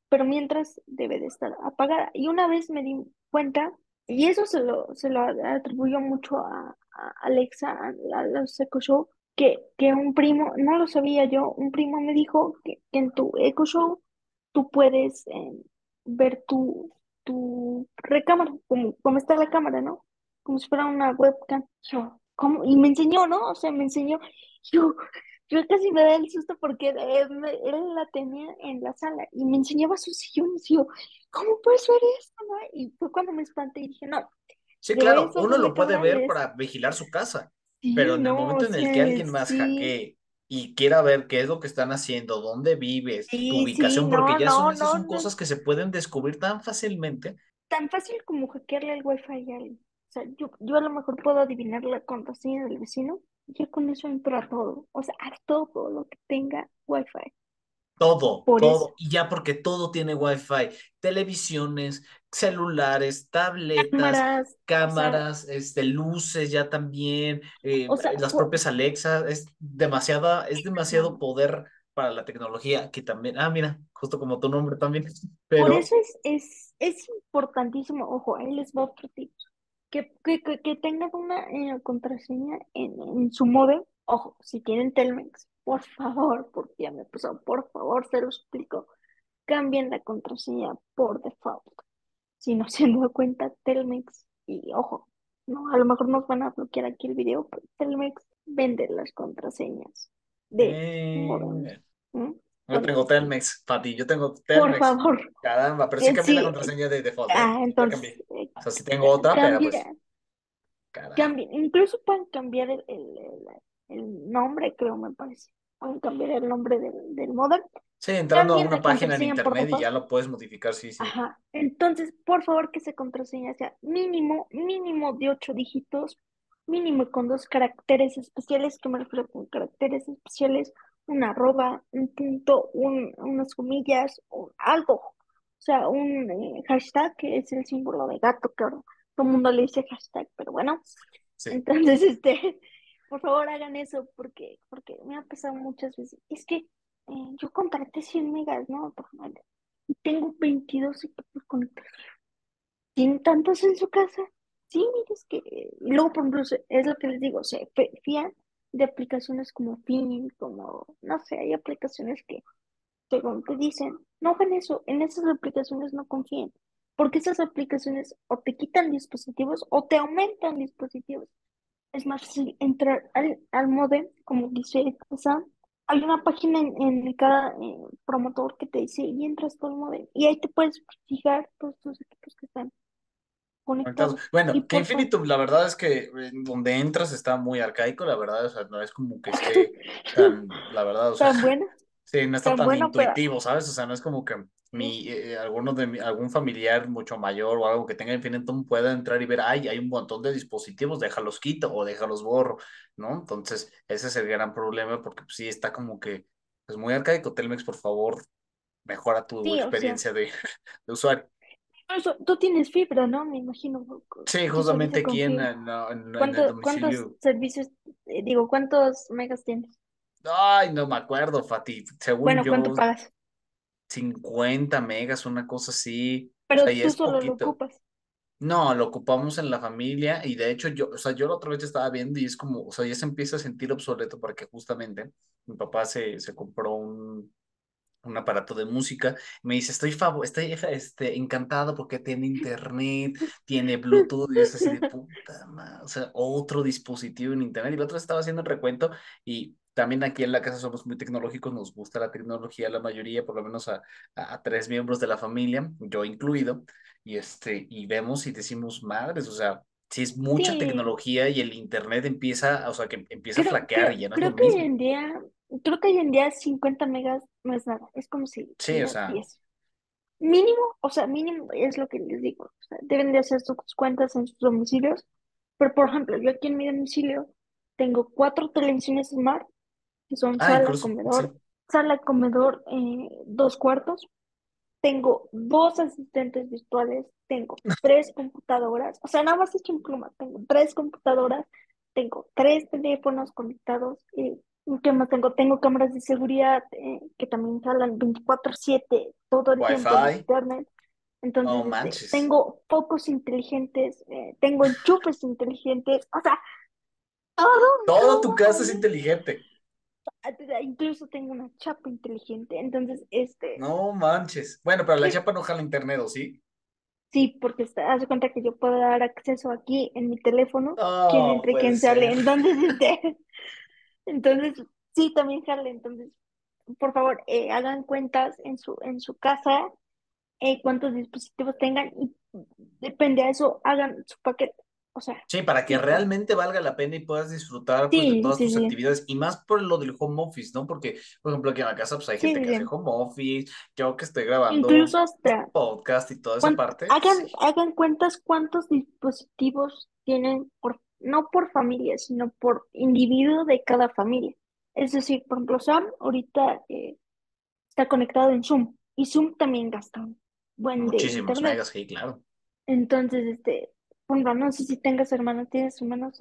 Pero mientras debe de estar apagada. Y una vez me di cuenta, y eso se lo, se lo atribuyó mucho a, a Alexa, a, los Echo Show, que, que un primo, no lo sabía yo, un primo me dijo que, que en tu Echo Show tú puedes eh, ver tu, tu recámara, como, como está la cámara, ¿no? Como si fuera una webcam. Yo, ¿cómo? Y me enseñó, ¿no? O sea, me enseñó. Yo, yo casi me da el susto porque él, él, la tenía en la sala y me enseñaba sus sillones. Y yo, ¿cómo puedes ver esto? No? Y fue cuando me espanté y dije, no.
Sí, claro, uno lo puede ver para vigilar su casa, pero en el momento en el que alguien más hackee y quiera ver qué es lo que están haciendo, dónde vives, tu ubicación, porque ya son, esas son cosas que se pueden descubrir tan fácilmente.
Tan fácil como hackearle el wifi a alguien. O sea, yo, yo a lo mejor puedo adivinar la contraseña del vecino y con eso entro a todo. O sea, a todo lo que tenga wifi.
Todo, todo. Y ya porque todo tiene wifi. Televisiones, celulares, tabletas, cámaras, este, luces ya también, eh, las propias Alexa, es demasiada, es demasiado poder para la tecnología que también, ah, mira, justo como tu nombre también. Pero...
Por eso es, es, es importantísimo, ojo, ahí les va otro tip, que, que, que, tengan una eh, contraseña en, en su modem, ojo, si tienen Telmex, por favor, porque ya me puso, por favor, se lo explico, cambien la contraseña por default. Si no se han dado cuenta, Telmex, y ojo, no, a lo mejor nos van a bloquear aquí el video, pero Telmex vende las contraseñas de
eh, Yo tengo Telmex, Pati, yo tengo Telmex.
Por favor.
Caramba, pero sí eh, cambié la contraseña de default. Ah, entonces. O sea, si tengo otra, pero pues.
Cambien, incluso pueden cambiar el, el, el nombre, creo, me parece. Pueden cambiar el nombre del, del.
Sí, entrando a una página en internet y ya lo puedes modificar, sí, sí.
Ajá. Entonces, por favor, que esa contraseña sea mínimo, mínimo de ocho dígitos, mínimo con dos caracteres especiales, que me refiero con caracteres especiales, una arroba, un punto, un, unas comillas, o algo. O sea, un eh, hashtag, que es el símbolo de gato, que ahora todo el mundo le dice hashtag, pero bueno. Sí. Entonces, este, por favor hagan eso porque, porque me ha pasado muchas veces. Es que eh, yo contraté 100 megas, ¿no? Y tengo 22 equipos conectados. ¿Tienen tantos en su casa? Sí, mire, es que... Y luego, por ejemplo, es lo que les digo, o sea, fían de aplicaciones como Fin, como, no sé, hay aplicaciones que, según te dicen, no hagan eso, en esas aplicaciones no confíen, porque esas aplicaciones o te quitan dispositivos o te aumentan dispositivos es más fácil entrar al, al modem, como dice Sam. Hay una página en, cada eh, promotor que te dice y entras por el modem y ahí te puedes fijar todos tus equipos que están conectados.
Bueno, que Infinitum, la verdad es que eh, donde entras está muy arcaico, la verdad, o sea, no es como que esté tan, la verdad, o sea,
tan bueno.
Sí, no está tan, intuitivo, ¿sabes? O sea, no es como que mi, eh, alguno de mi, algún familiar mucho mayor o algo que tenga Infinitum pueda entrar y ver, ay, hay un montón de dispositivos, déjalos quito o déjalos borro, ¿no? Entonces, ese es el gran problema porque pues, sí está como que, es pues, muy arcaico. Telmex, por favor, mejora tu experiencia de, de, usuario.
tú tienes fibra, ¿no? Me imagino.
Sí, justamente aquí en, en, el domicilio.
¿Cuántos servicios, eh, digo, cuántos megas tienes?
Ay, no me acuerdo, Fati. Según
bueno,
yo,
¿cuánto pagas?
50 megas, una cosa así.
Pero tú solo lo ocupas.
No, lo ocupamos en la familia y de hecho yo, o sea, yo la otra vez estaba viendo y es como, o sea, ya se empieza a sentir obsoleto porque justamente mi papá se, se compró un, un aparato de música. Me dice, estoy, favor estoy este, encantado porque tiene internet, tiene Bluetooth, y es así de puta madre, o sea, otro dispositivo en internet. Y la otra vez estaba haciendo el recuento y también aquí en la casa somos muy tecnológicos, nos gusta la tecnología, la mayoría, por lo menos a, a, tres miembros de la familia, yo incluido, y, este, y vemos y decimos, madres, o sea, si es mucha tecnología y el internet empieza, o sea, que empieza a flaquear y ya no
creo que hoy en día, creo que hoy en día 50 megas no es nada, es como si...
Sí, o sea...
Mínimo, o sea, mínimo es lo que les digo, o sea, deben de hacer sus cuentas en sus domicilios, pero por ejemplo, yo aquí en mi domicilio tengo cuatro televisiones smart que son ah, sala, comedor, sala, comedor, eh, dos cuartos. Tengo dos asistentes virtuales, tengo tres computadoras, o sea, nada más hecho en pluma, tengo tres computadoras, tengo tres teléfonos conectados. Eh, ¿Qué más tengo? Tengo cámaras de seguridad eh, que también jalan 24/7 todo el tiempo en
Wi-Fi.
internet. Entonces, este, tengo focos inteligentes, eh, tengo enchufes inteligentes, o sea, todo,
Toda tu
todo
casa es inteligente.
Incluso tengo una chapa inteligente. Entonces, este,
No manches. Bueno, pero la
sí,
chapa no jala internet, ¿o sí?
sí, porque está, haz de cuenta que yo puedo dar acceso aquí en mi teléfono, quién
No
entra y
puede
quién sale.
ser.
Entonces, este, entonces, sí, también jala. Entonces, por favor, eh, hagan cuentas en su, en su casa, eh, cuántos dispositivos tengan y depende de eso, hagan su paquete. O sea,
Sí, para que
sí,
realmente valga la pena y puedas disfrutar pues de todas
sí,
tus actividades y más por lo del home office, ¿no? Porque, por ejemplo, aquí en la casa pues hay gente que hace home office, yo que estoy grabando
Incluso hasta
podcast y toda esa parte,
hagan, hagan cuentas cuántos dispositivos tienen por, no por familia, sino por individuo de cada familia. Es decir, por ejemplo, Sam ahorita eh, está conectado en Zoom y Zoom también gasta un buen
Muchísimos megas, sí, claro.
Entonces, este, no sé si tengas hermanos, ¿tienes hermanos?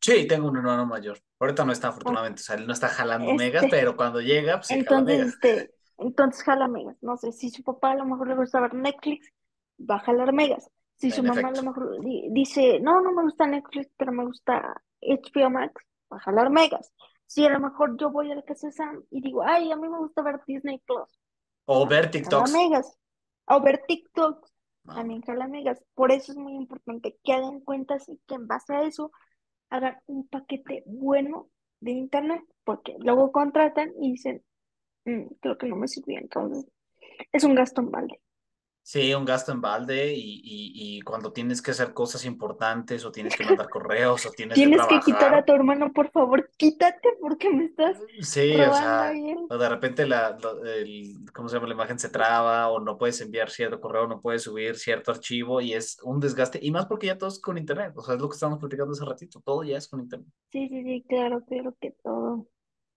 Sí, tengo un hermano mayor. Ahorita no está, afortunadamente, o sea, él no está jalando megas,
este,
pero cuando llega, pues sí jala
entonces,
megas.
este, entonces jala megas. No sé, si su papá a lo mejor le gusta ver Netflix, va a jalar megas. Si su mamá a lo mejor di- dice, no, no me gusta Netflix, pero me gusta HBO Max, va a jalar megas. Si a lo mejor yo voy a la casa de Sam y digo, ay, a mí me gusta ver Disney Plus,
O ver TikToks.
megas. O ver TikTok,
No,
también jala megas. Por eso es muy importante que hagan cuentas y que en base a eso hagan un paquete bueno de internet, porque luego contratan y dicen, "Mm, creo que no me sirvió, entonces es un gasto en balde.
Sí, un gasto en balde y, y, y cuando tienes que hacer cosas importantes o tienes que mandar correos o tienes que
Tienes que quitar a tu hermano, por favor, quítate porque me estás
Sí, o sea, o de repente la, el, ¿cómo se llama? La imagen se traba o no puedes enviar cierto correo, no puedes subir cierto archivo y es un desgaste. Y más porque ya todo es con internet, o sea, es lo que estábamos platicando hace ratito, todo ya es con internet.
Sí, sí, sí, claro, claro que todo.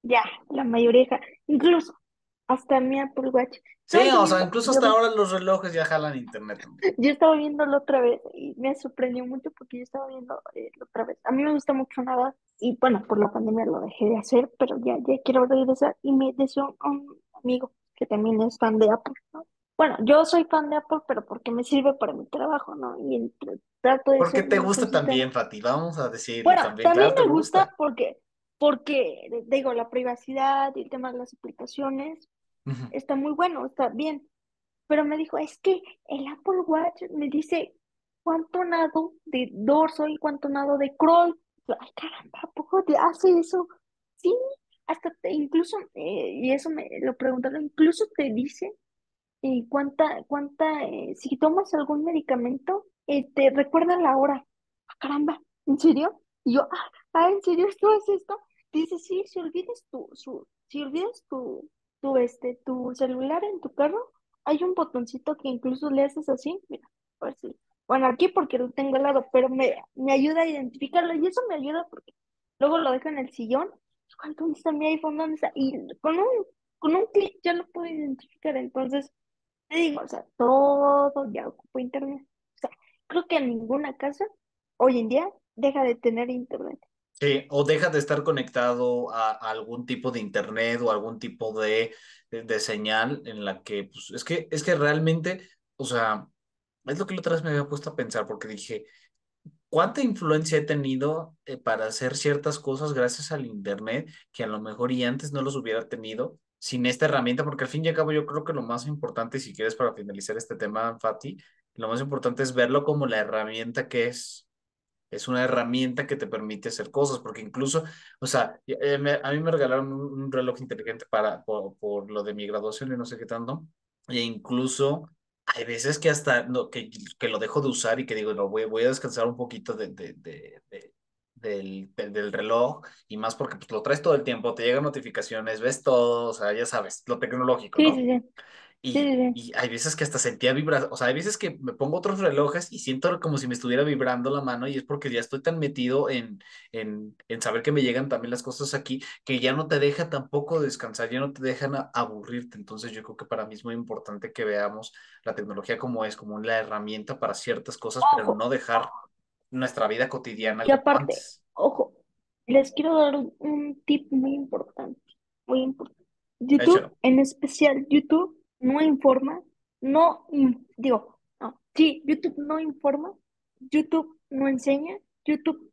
Ya, la mayoría, incluso hasta mi Apple Watch.
Sí, o sea, incluso hasta ahora los relojes ya jalan internet
yo estaba viéndolo otra vez y me sorprendió mucho porque yo estaba viendo eh, otra vez. A mí me gusta mucho nadar y bueno, por la pandemia lo dejé de hacer, pero ya, ya quiero regresar y me decía un, un amigo que también es fan de Apple, ¿no? Bueno, yo soy fan de Apple, pero porque me sirve para mi trabajo, ¿no? Y entre- trato de
¿Por qué
ser
te gusta también, Fati? Vamos a decirlo
Bueno,
también,
también
claro,
me gusta
gusta.
porque, porque, digo, la privacidad y el tema de las aplicaciones Está muy bueno, está bien. Pero me dijo, es que el Apple Watch me dice cuánto nado de dorso y cuánto nado de crawl. Ay, caramba, ¿a te hace eso? Sí, hasta incluso, eh, y eso me lo preguntaron, incluso te dice eh, cuánta, cuánta, eh, si tomas algún medicamento, eh, te recuerda la hora. Ah, caramba, ¿en serio? Y yo, ah, ah, ¿en serio esto es esto? Dice, sí, si olvides tu, su, si olvidas tu, tu, este, tu celular en tu carro, hay un botoncito que incluso le haces así, mira, ver si, bueno, aquí porque lo tengo al lado, pero me, me ayuda a identificarlo y eso me ayuda porque luego lo dejo en el sillón, ¿cuál- ¿dónde está mi iPhone? ¿Dónde está? Y con un, con un clic ya lo puedo identificar, entonces, te digo, o sea, todo ya ocupa internet. O sea, creo que ninguna casa hoy en día deja de tener internet.
Sí, o deja de estar conectado a, a algún tipo de internet o algún tipo de, de, de señal en la que, pues, es que, es que realmente, o sea, es lo que la otra vez me había puesto a pensar porque dije, ¿cuánta influencia he tenido eh, para hacer ciertas cosas gracias al internet que a lo mejor y antes no los hubiera tenido sin esta herramienta? Porque al fin y al cabo yo creo que lo más importante, si quieres para finalizar este tema, Fati, lo más importante es verlo como la herramienta que es. Es una herramienta que te permite hacer cosas, porque incluso, o sea, eh, a mí me regalaron un, reloj inteligente para, por, por lo de mi graduación y no sé qué tanto, e incluso hay veces que hasta no, que, que lo dejo de usar y que digo, no, voy, voy a descansar un poquito de, de, de, de- del, del, reloj, y más porque pues, lo traes todo el tiempo, te llegan notificaciones, ves todo, o sea, ya sabes, lo tecnológico, ¿no?
sí, sí, sí,
Y,
sí,
y hay veces que hasta sentía vibrar, o sea, hay veces que me pongo otros relojes y siento como si me estuviera vibrando la mano y es porque ya estoy tan metido en, en, en saber que me llegan también las cosas aquí que ya no te deja tampoco descansar, ya no te dejan aburrirte. Entonces yo creo que para mí es muy importante que veamos la tecnología como es, como la herramienta para ciertas cosas, pero
Ojo,
no dejar nuestra vida cotidiana
y aparte,
antes.
ojo, les quiero dar un, un tip muy importante, muy importante. YouTube,
Échalo.
en especial YouTube, no informa, no, digo, no, sí, YouTube no informa, YouTube no enseña, YouTube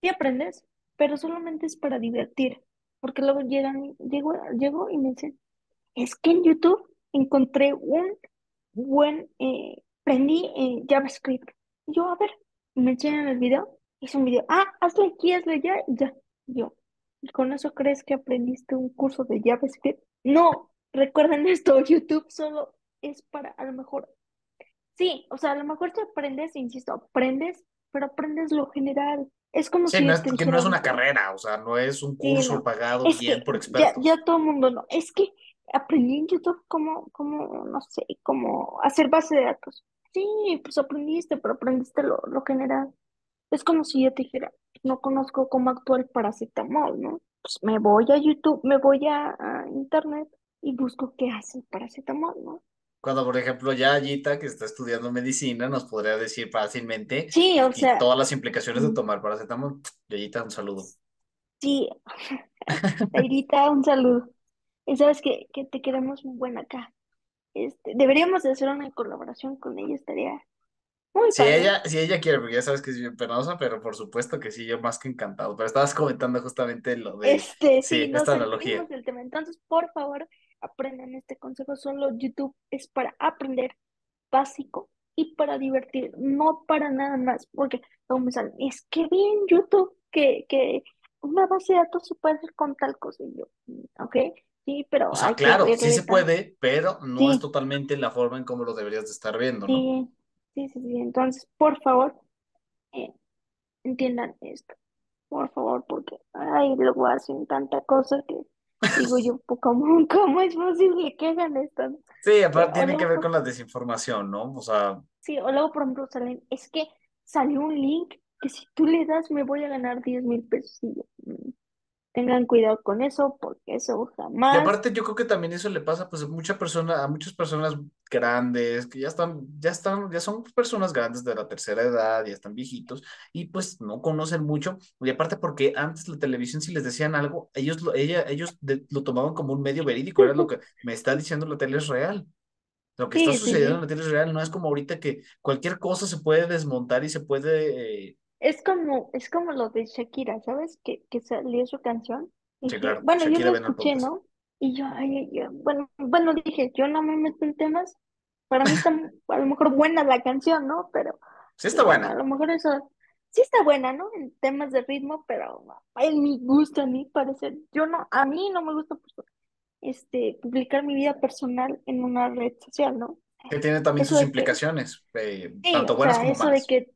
sí aprendes, pero solamente es para divertir, porque luego llegan, llego, llego y me dicen, es que en YouTube encontré un buen, eh, aprendí eh, JavaScript. Yo, a ver, me enseñan el video, es un video, ah, hazle aquí, hazle allá, y ya. Yo, ¿y con eso crees que aprendiste un curso de JavaScript? No, recuerden esto, YouTube solo es para, a lo mejor, sí, o sea, a lo mejor te aprendes, insisto, aprendes, pero aprendes lo general. Es como
Sí,
si
no es, que no es una carrera, o sea, no es un
sí,
curso
no,
pagado
es
bien por expertos.
ya todo el mundo no, es que aprendí en YouTube cómo, cómo, no sé, cómo hacer base de datos. Sí, pues aprendiste, pero aprendiste lo, lo general. Es como si yo te dijera, no conozco cómo actúa el paracetamol, ¿no? Pues me voy a YouTube, me voy a, a internet y busco qué hace el paracetamol, ¿no?
Cuando, por ejemplo, ya Ayita, que está estudiando medicina, nos podría decir fácilmente
Sí, o
y
sea,
todas las implicaciones de tomar paracetamol. Yayita, un saludo.
sí, Tairita, un saludo. Y sabes que, que te queremos muy buena acá. Este, deberíamos de hacer una colaboración con ella, estaría muy
Si
padre.
ella, si ella quiere, porque ya sabes que es bien penosa, pero por supuesto que sí, yo más que encantado. Pero estabas comentando justamente lo de,
Este,
sí,
sí,
esta analogía.
del tema. Entonces, por favor, aprendan este consejo. Solo YouTube es para aprender básico y para divertir, no para nada más. Porque luego me salen, es que vi en YouTube que, que una base de datos se puede hacer con tal cosa. Y yo, "Mm, ok, sí,
O
pero
sea,
que
claro, sí se puede, pero no es totalmente la forma en cómo lo deberías de estar viendo, ¿no?
sí, sí, sí, sí. Entonces, por favor, eh, entiendan esto. Por favor, porque, ay, luego hacen tanta cosa que digo yo, ¿cómo, cómo es posible que hagan esto?
Sí, aparte tiene que ver con la desinformación, ¿no? O sea,
sí, o luego, por ejemplo, salen, es que salió un link que si tú le das me voy a ganar 10 mil pesos. Y yo, "Mm, tengan cuidado con eso, porque eso
y
jamás.
aparte yo creo que también eso le pasa pues a mucha persona, a muchas personas grandes que ya están, ya están, ya son personas grandes de la tercera edad, ya están viejitos y pues no conocen mucho. Y aparte porque antes la televisión si les decían algo, ellos lo, ella, ellos de- lo tomaban como un medio verídico, era lo que me está diciendo la tele es real. Lo que está
Sí, sí,
sucediendo en
sí.
la tele es real, no es como ahorita que cualquier cosa se puede desmontar y se puede... eh,
Es como, es como lo de Shakira, ¿sabes? Que, que salió su canción. Y
Sí,
dije,
claro,
bueno, yo
Shakira
lo
ven al
escuché,
podcast.
¿no? Y yo, ay, ay, ay, bueno, bueno, dije, yo no me meto en temas. Para mí está a lo mejor buena la canción, ¿no? Pero,
Sí está
bueno, a
buena.
lo mejor eso sí está buena, ¿no? En temas de ritmo, pero en mi gusto, a mi parecer, yo no, a mí no me gusta pues, este, publicar mi vida personal en una red social, ¿no?
Que tiene también
Eso
sus
de que,
implicaciones, eh,
sí,
tanto
o
buenas
sea,
como
eso de
malas.
que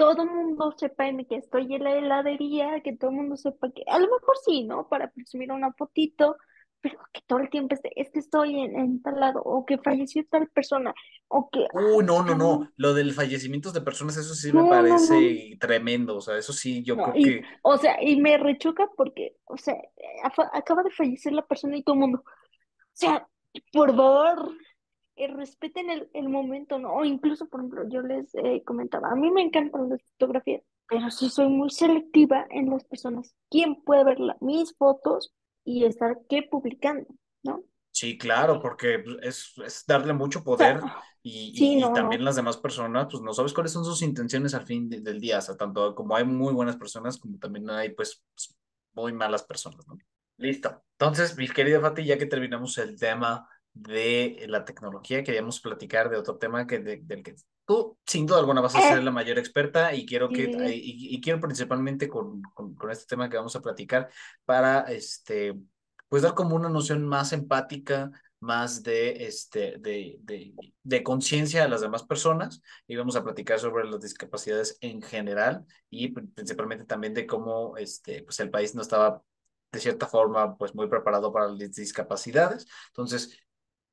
todo el mundo sepa en que estoy en la heladería, que todo el mundo sepa que, a lo mejor sí, ¿no? Para presumir una fotito, pero que todo el tiempo esté, es que estoy en, en tal lado, o que falleció tal persona, o que,
Uy,
ay,
no, no, no. Lo del fallecimiento de personas, eso sí me
no, no, no,
parece tremendo. O sea, eso sí, yo creo
y,
que
o sea, y me rechoca porque, o sea, afa- acaba de fallecer la persona y todo el mundo, o sea, por favor, eh, respeten el, el momento, ¿no? O incluso, por ejemplo, yo les eh, comentaba, a mí me encantan las fotografías, pero sí soy muy selectiva en las personas. ¿Quién puede ver la- mis fotos y estar qué publicando, ¿no?
sí, claro, porque pues, es, es darle mucho
O sea,
poder y,
sí,
y, y
no,
también
no.
las demás personas, pues no sabes cuáles son sus intenciones al fin de- del día. O sea, tanto como hay muy buenas personas, como también hay, pues, muy malas personas, ¿no? Listo. Entonces, mi querida Fati, ya que terminamos el tema de la tecnología, queríamos platicar de otro tema que de- del que tú, sin duda alguna, vas a
Eh,
ser la mayor experta y quiero que, y quiero principalmente con, con, con este tema que vamos a platicar para, este, pues dar como una noción más empática, más de, este, de, de, de conciencia a las demás personas y vamos a platicar sobre las discapacidades en general y principalmente también de cómo, este, pues el país no estaba de cierta forma, pues muy preparado para las discapacidades. Entonces,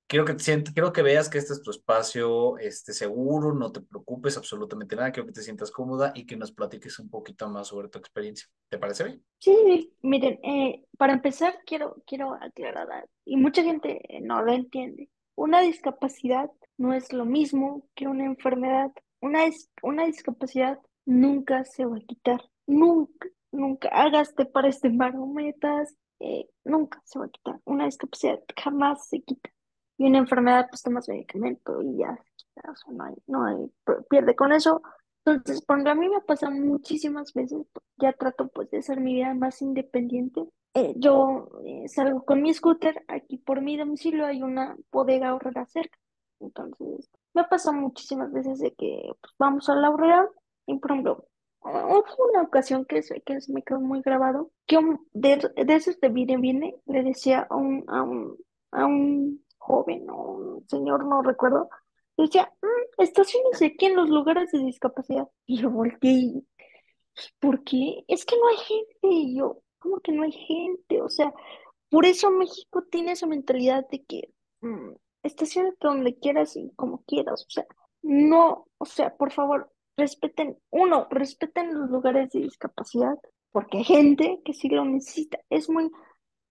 quiero que te sientas, quiero que veas que este es tu espacio este, seguro, no te preocupes absolutamente nada, quiero que te sientas cómoda y que nos platiques un poquito más sobre tu experiencia. ¿Te parece bien?
Sí, miren, eh, para empezar quiero, quiero aclarar y mucha gente eh, no lo entiende. Una discapacidad no es lo mismo que una enfermedad. Una, dis- una discapacidad nunca se va a quitar, nunca, nunca hagas, te pares de marometas, eh, nunca se va a quitar. Una discapacidad jamás se quita. Y una enfermedad, pues tomas medicamento y ya sea, no hay, no hay, pierde con eso. Entonces, cuando a mí me pasa muchísimas veces, ya trato pues de hacer mi vida más independiente. Eh, yo eh, salgo con mi scooter, aquí por mi domicilio hay una bodega ahorrera cerca. Entonces, me pasa muchísimas veces de que pues, vamos a la ahorrera y, por ejemplo, una ocasión que, se, que se me quedó muy grabado, que de, de esos de viene, viene, le decía a un, a un, a un joven o un señor, no recuerdo, decía, mm, estaciones aquí en los lugares de discapacidad. Y yo volteé y, ¿por qué? Es que no hay gente. Y yo, ¿cómo que no hay gente? O sea, por eso México tiene esa mentalidad de que mm, estacionate donde quieras y como quieras. O sea, no, o sea, por favor, respeten, uno, respeten los lugares de discapacidad, porque hay gente que sí lo necesita. Es muy,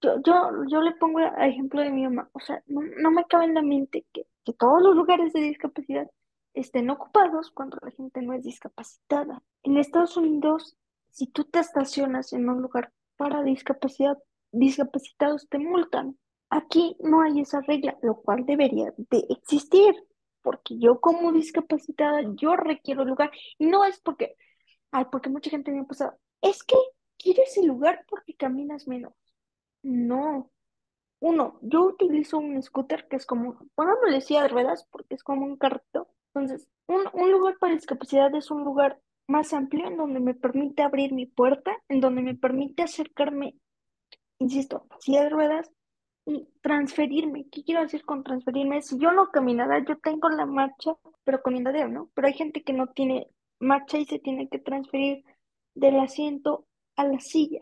yo, yo, yo le pongo a ejemplo de mi mamá, o sea, no, no me cabe en la mente que, que todos los lugares de discapacidad estén ocupados cuando la gente no es discapacitada. En Estados Unidos, si tú te estacionas en un lugar para discapacidad, discapacitados te multan. Aquí no hay esa regla, lo cual debería de existir porque yo como discapacitada, yo requiero lugar. Y no es porque, ay, porque mucha gente me ha pasado, es que quieres el lugar porque caminas menos. No. Uno, yo utilizo un scooter que es como, le decía de ruedas porque es como un carrito. Entonces, un, un lugar para discapacidad es un lugar más amplio en donde me permite abrir mi puerta, en donde me permite acercarme, insisto, silla de ruedas, y transferirme. ¿Qué quiero decir con transferirme? Si yo no caminara, yo tengo la marcha, pero con andadero, ¿no? Pero hay gente que no tiene marcha y se tiene que transferir del asiento a la silla.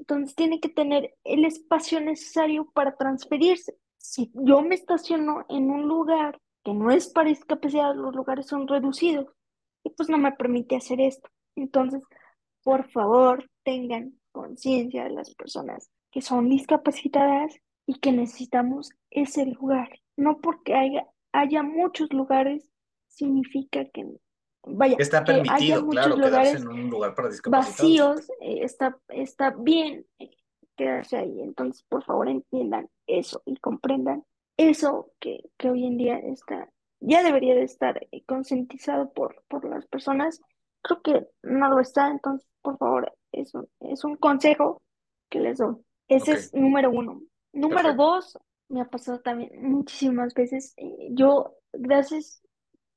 Entonces tiene que tener el espacio necesario para transferirse. Si yo me estaciono en un lugar que no es para discapacidad, los lugares son reducidos y pues no me permite hacer esto. Entonces, por favor, tengan conciencia de las personas que son discapacitadas y que necesitamos ese lugar. No porque haya, haya muchos lugares significa que vaya
está permitido, claro, quedarse en un lugar para discapacitados.
Vacíos, eh, está, está bien eh, quedarse ahí. Entonces, por favor, entiendan eso y comprendan eso que, que hoy en día está, ya debería de estar eh, concientizado por, por las personas. Creo que no lo está, entonces, por favor, es un, es un consejo que les doy. Ese es número uno. Número dos, me ha pasado también muchísimas veces. Yo, gracias,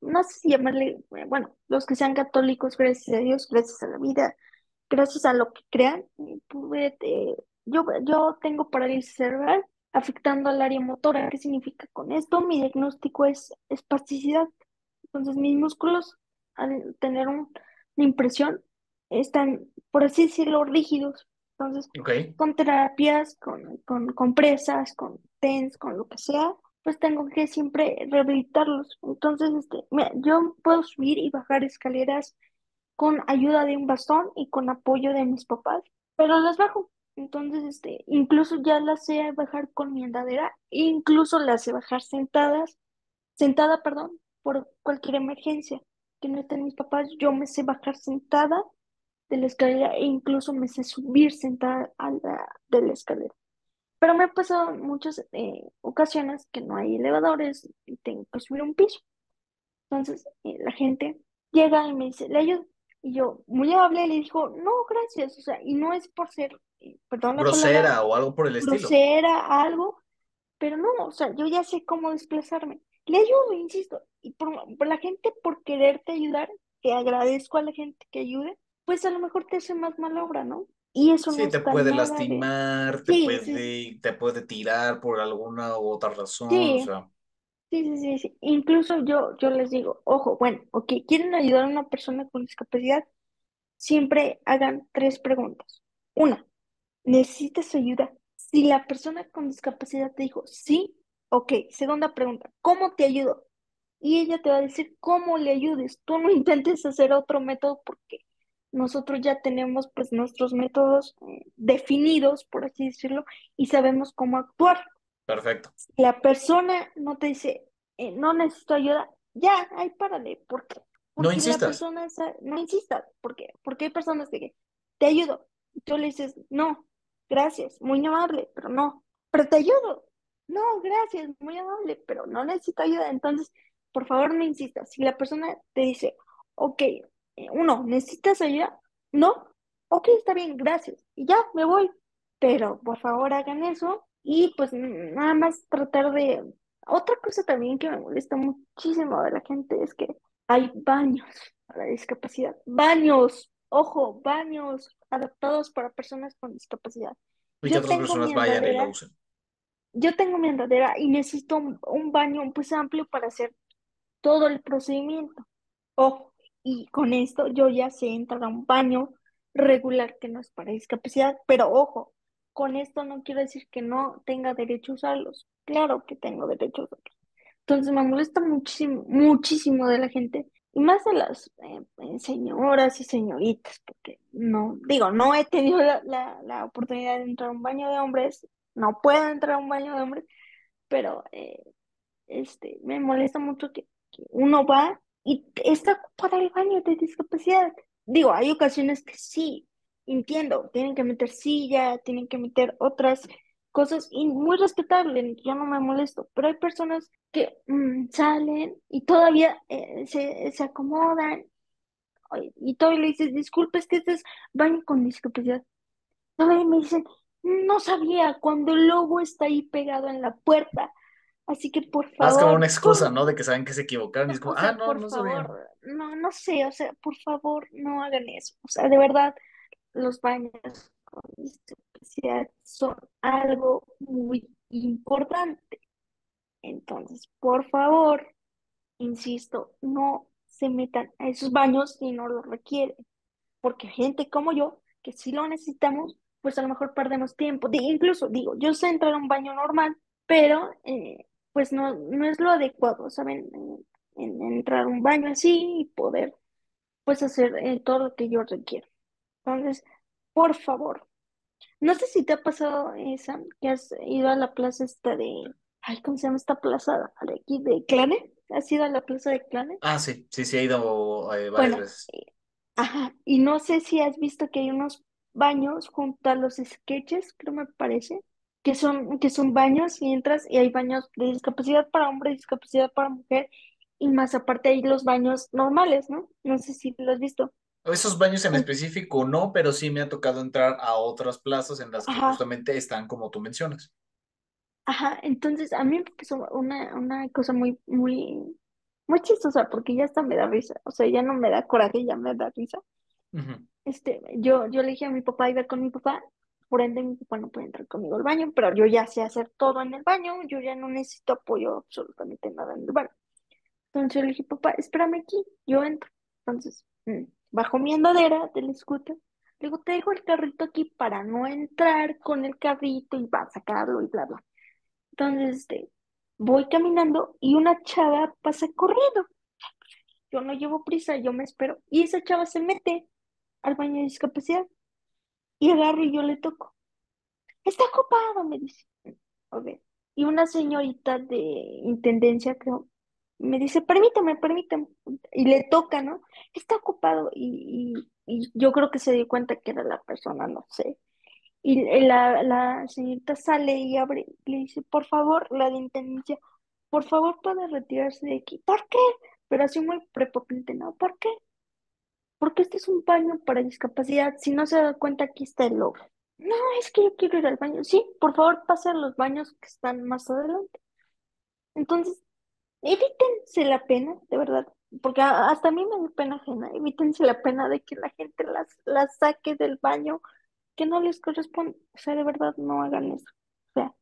no sé si llamarle, eh, bueno, los que sean católicos, gracias a Dios, gracias a la vida, gracias a lo que crean, eh, yo, yo tengo parálisis cerebral afectando al área motora. ¿Qué significa con esto? Mi diagnóstico es espasticidad. Entonces, mis músculos, al tener una impresión, están, por así decirlo, rígidos. Entonces, con terapias, con, con compresas, con TENS, con lo que sea, pues tengo que siempre rehabilitarlos. Entonces, este, yo puedo subir y bajar escaleras con ayuda de un bastón y con apoyo de mis papás, pero las bajo. Entonces, este, incluso ya las sé bajar con mi andadera, incluso las sé bajar sentadas, sentada, perdón, por cualquier emergencia que no estén mis papás, yo me sé bajar sentada de la escalera e incluso me sé subir sentada a de la escalera. Pero me ha pasado muchas eh, ocasiones que no hay elevadores y tengo que subir un piso. Entonces eh, la gente llega y me dice, le ayudo. Y yo, muy amable, le dijo, no, gracias. O sea, y no es por ser, eh, perdón,
grosera o algo por el estilo.
Grosera, algo, pero no, o sea, yo ya sé cómo desplazarme. Le ayudo, insisto, y por, por la gente por quererte ayudar, que agradezco a la gente que ayude, pues a lo mejor te hace más mala obra, ¿no? Y eso
sí, te puede lastimar, te, puede, te puede tirar por alguna u otra razón,
sí.
o sea.
Sí, sí, sí, sí. Incluso yo, yo les digo, ojo, bueno, ok, quieren ayudar a una persona con discapacidad, siempre hagan tres preguntas. Una, ¿necesitas ayuda? Si la persona con discapacidad te dijo sí, ok. Segunda pregunta, ¿cómo te ayudo? Y ella te va a decir cómo le ayudes. Tú no intentes hacer otro método porque nosotros ya tenemos pues nuestros métodos eh, definidos, por así decirlo, y sabemos cómo actuar.
Perfecto.
la persona no te dice, eh, no necesito ayuda, ya, ahí párale, ¿por qué?
Porque no insistas.
La persona no insistas, ¿por qué? Porque hay personas que te ayudo, Tú le dices, no, gracias, muy amable, pero no, pero te ayudo. No, gracias, muy amable, pero no necesito ayuda. Entonces, por favor, no insistas. Si la persona te dice, ok, uno, ¿necesitas ayuda? No, ok, está bien, gracias. Y ya, me voy. Pero por favor hagan eso y pues nada más tratar de... Otra cosa también que me molesta muchísimo de la gente es que hay baños para discapacidad. Baños, ojo, baños adaptados para personas con discapacidad.
Y que otras personas vayan y lo usen.
Yo tengo mi andadera y necesito un, baño pues amplio para hacer todo el procedimiento. Ojo, y con esto yo ya sé entrar a un baño regular que no es para discapacidad, pero ojo, con esto no quiero decir que no tenga derecho a usarlos. Claro que tengo derecho a usarlos. Entonces me molesta muchísimo, muchísimo de la gente y más de las eh, eh, señoras y señoritas, porque no, digo, no he tenido la, oportunidad de entrar a un baño de hombres, no puedo entrar a un baño de hombres, pero eh, este, me molesta mucho que, que uno va y está para el baño de discapacidad. Digo, hay ocasiones que sí, entiendo, tienen que meter silla, tienen que meter otras cosas y muy respetable, yo no me molesto, pero hay personas que mm, salen y todavía eh, se, se, acomodan y todavía le dices, disculpe, es que este es baño con discapacidad. Todavía me dicen, no sabía cuando el lobo está ahí pegado en la puerta. Así que por favor.
Es como una excusa, ¿no? De que saben que se equivocaron y es como, ah, no, no
favor, No, no sé, o sea, por favor, no hagan eso. O sea, de verdad, los baños con discapacidad son algo muy importante. Entonces, por favor, insisto, no se metan a esos baños si no lo requieren, porque gente como yo, que si lo necesitamos, pues a lo mejor perdemos tiempo. incluso digo, yo sé entrar a un baño normal, pero eh, pues no, no es lo adecuado, ¿saben? En, entrar a un baño así y poder pues hacer eh, todo lo que yo requiero. Entonces, por favor, no sé si te ha pasado, esa que has ido a la plaza esta de, ay, ¿cómo se llama esta plaza? De aquí, de Clane. ¿Has ido a la plaza de Clane?
Ah, sí, sí, sí, he ido eh, varias veces.
Eh, ajá, y no sé si has visto que hay unos baños junto a los sketches, creo me parece, que son, que son baños y entras y hay baños de discapacidad para hombre, discapacidad para mujer, y más aparte hay los baños normales, ¿no? No sé si lo has visto.
Esos baños en específico no, pero sí me ha tocado entrar a otras plazas en las que justamente están como tú mencionas.
Ajá, entonces a mí me pasó una, una cosa muy, muy, muy chistosa, porque ya hasta me da risa, o sea, ya no me da coraje, ya me da risa. Este, yo, yo le dije a mi papá iba con mi papá, por ende mi papá no puede entrar conmigo al baño, pero yo ya sé hacer todo en el baño, yo ya no necesito apoyo absolutamente nada en el baño. Entonces yo le dije, papá, espérame aquí, yo entro. Entonces, mm, bajo mi andadera del scooter. Le digo, te dejo el carrito aquí para no entrar con el carrito y va a sacarlo y bla, bla. Entonces, este, voy caminando y una chava pasa corriendo. Yo no llevo prisa, yo me espero. Y esa chava se mete al baño de discapacidad y agarro y yo le toco. Está ocupado, me dice. Ok. Y una señorita de intendencia, creo, me dice, permítame, permítame, y le toca, ¿no? Está ocupado y, yo creo que se dio cuenta que era la persona, no sé. Y la, la señorita sale y abre, le dice, por favor, la de intendencia, por favor puede retirarse de aquí. ¿Por qué? Pero así muy prepotente, ¿no? ¿Por qué? Porque este es un baño para discapacidad. Si no se da cuenta, aquí está el logo. No, es que yo quiero ir al baño. Sí, por favor, pase a los baños que están más adelante. Entonces, evítense la pena, de verdad, porque hasta a mí me da pena ajena, evítense la pena de que la gente las, las saque del baño que no les corresponde, o sea, de verdad no hagan eso. O sea,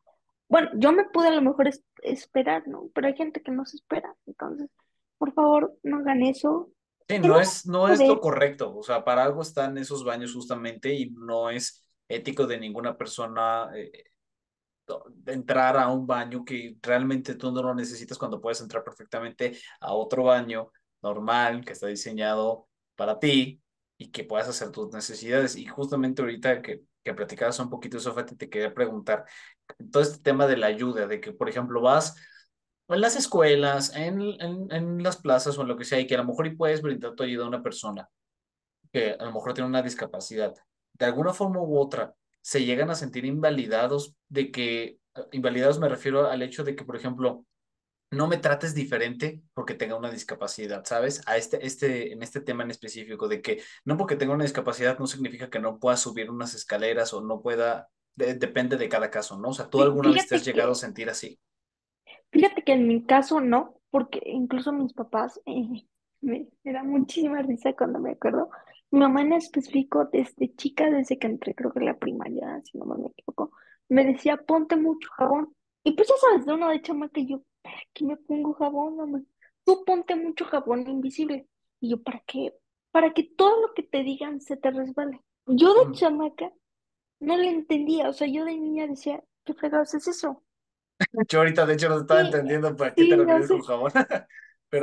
bueno, yo me pude a lo mejor esperar, ¿no? Pero hay gente que no se espera, entonces, por favor, no hagan eso.
Sí, no es, no es lo correcto, o sea, para algo están esos baños justamente y no es ético de ninguna persona eh, entrar a un baño que realmente tú no lo necesitas cuando puedes entrar perfectamente a otro baño normal que está diseñado para ti y que puedas hacer tus necesidades. Y justamente ahorita que, que platicabas un poquito eso, Fati, te quería preguntar todo este tema de la ayuda, de que, por ejemplo, vas en las escuelas, en, en, en las plazas o en lo que sea, y que a lo mejor y puedes brindar tu ayuda a una persona que a lo mejor tiene una discapacidad de alguna forma u otra se llegan a sentir invalidados de que, invalidados me refiero al hecho de que, por ejemplo, no me trates diferente porque tenga una discapacidad, ¿sabes? A este, este, en este tema en específico, de que no porque tenga una discapacidad no significa que no pueda subir unas escaleras o no pueda, depende de cada caso, ¿no? O sea, ¿tú alguna vez te has llegado a sentir así?
Fíjate que en mi caso no, porque incluso mis papás, eh, me, da muchísima risa cuando me acuerdo. Mi mamá en específico, desde chica, desde que entré, creo que en la primaria, si no me equivoco, me decía, ponte mucho jabón. Y pues ya sabes, de uno de chamaca, yo, ¿para qué me pongo jabón, mamá? Tú ponte mucho jabón invisible. Y yo, ¿para qué? Para que todo lo que te digan se te resbale. Yo de mm. chamaca no le entendía, o sea, yo de niña decía, ¿qué fregados es eso?
Yo ahorita, de hecho, no estaba entendiendo para qué te refieres con jabón.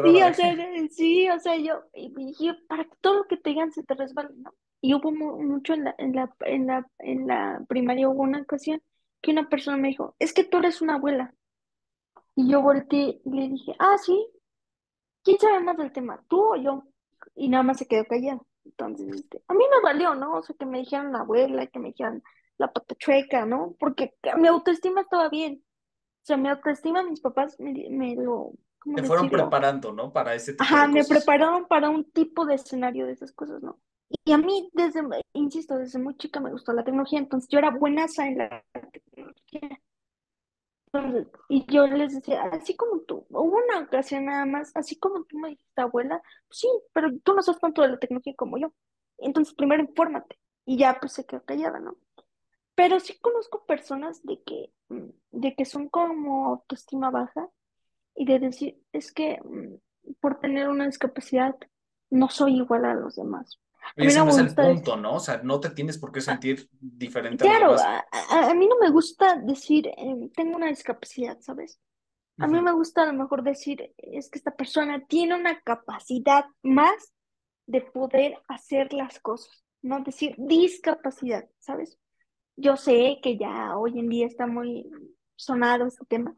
Sí, o sea, sí, o sea, yo dije, para que todo lo que te digan se te resbale, ¿no? Y hubo mucho en la, en la, en la, en la primaria, hubo una ocasión que una persona me dijo, es que tú eres una abuela. Y yo volteé y le dije, ah, sí, ¿quién sabe más del tema? ¿Tú o yo? Y nada más se quedó callado. Entonces, este, a mí me valió, ¿no? O sea, que me dijeran la abuela, que me dijeran la patachueca, ¿no? Porque mi autoestima estaba bien. O sea, mi autoestima, mis papás me, me lo
te fueron preparando, ¿no? Para ese tipo
Ajá,
de
me prepararon para un tipo de escenario de esas cosas, ¿no? Y a mí, desde, insisto, desde muy chica me gustó la tecnología, entonces yo era buena en la tecnología. y yo les decía, así como tú, hubo una ocasión nada más, así como tú me dijiste, abuela, pues sí, pero tú no sabes tanto de la tecnología como yo. Entonces, primero infórmate. Y ya, pues se quedó callada, ¿no? Pero sí conozco personas de que, mm, de que son como autoestima baja y de decir, es que mm, por tener una discapacidad no soy igual a los demás.
ese no es el punto, ¿no? O sea, no te tienes por qué ah, sentir diferente
claro,
a los
demás. A, a, mí no me gusta decir, eh, tengo una discapacidad, ¿sabes? A mí me gusta a lo mejor decir, es que esta persona tiene una capacidad más de poder hacer las cosas, no decir discapacidad, ¿sabes? Yo sé que ya hoy en día está muy sonado este tema,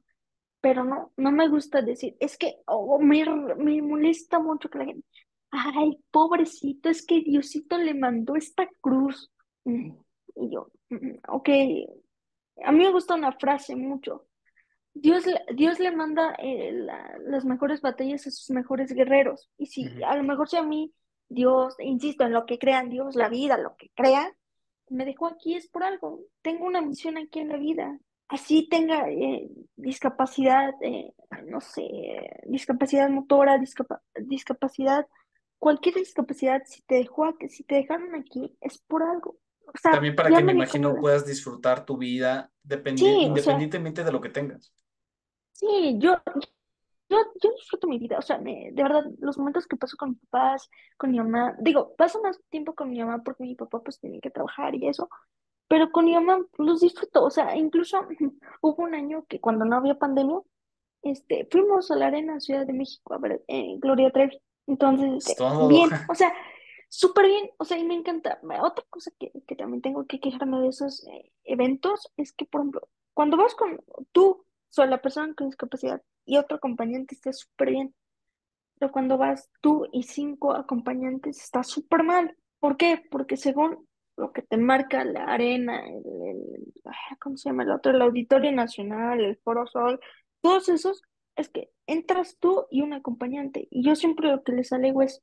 pero no, no me gusta decir, es que oh, me, me molesta mucho que la gente, ay, pobrecito, es que Diosito le mandó esta cruz. Mm, y yo, mm, ok, a mí me gusta una frase mucho. Dios, Dios le manda eh, las mejores batallas a sus mejores guerreros. Y si a lo mejor si a mí Dios, insisto, en lo que crean Dios, la vida, lo que crean, me dejó aquí es por algo. Tengo una misión aquí en la vida así tenga eh, discapacidad, eh, no sé, discapacidad motora, discapacidad, cualquier discapacidad, si te dejó aquí, si te dejaron aquí, es por algo.
También para que me, imagino puedas disfrutar tu vida independientemente de lo que tengas.
Sí, yo, yo, yo disfruto mi vida, o sea, de verdad, los momentos que paso con mis papás, con mi mamá, digo, paso más tiempo con mi mamá porque mi papá pues tiene que trabajar y eso, pero con mi mamá los disfruto, o sea, incluso hubo un año que cuando no había pandemia, este, fuimos a la Arena Ciudad de México a ver eh, Gloria Trevi. Entonces, este, bien, o sea, súper bien, o sea, y me encanta. Otra cosa que, que también tengo que quejarme de esos eh, eventos es que, por ejemplo, cuando vas con tú, o la persona con discapacidad y otro acompañante está súper bien, pero cuando vas tú y cinco acompañantes está súper mal. ¿Por qué? Porque según lo que te marca la arena, el, ¿cómo se llama el otro? El Auditorio Nacional, el Foro Sol, todos esos, es que entras tú y un acompañante. Y yo siempre lo que les alego es,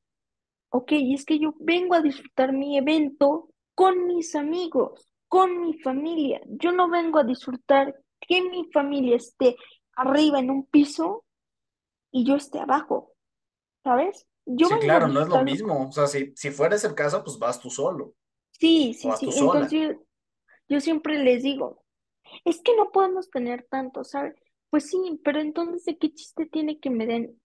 ok, es que yo vengo a disfrutar mi evento con mis amigos, con mi familia. Yo no vengo a disfrutar que mi familia esté arriba en un piso y yo esté abajo, ¿sabes? Yo
sí, claro, no es lo mismo. O sea, si, si fuera ese el caso, pues vas tú solo.
Sí, sí, sí. Entonces yo, siempre les digo, es que no podemos tener tanto, ¿sabes? Pues sí, pero entonces ¿de qué chiste tiene que me den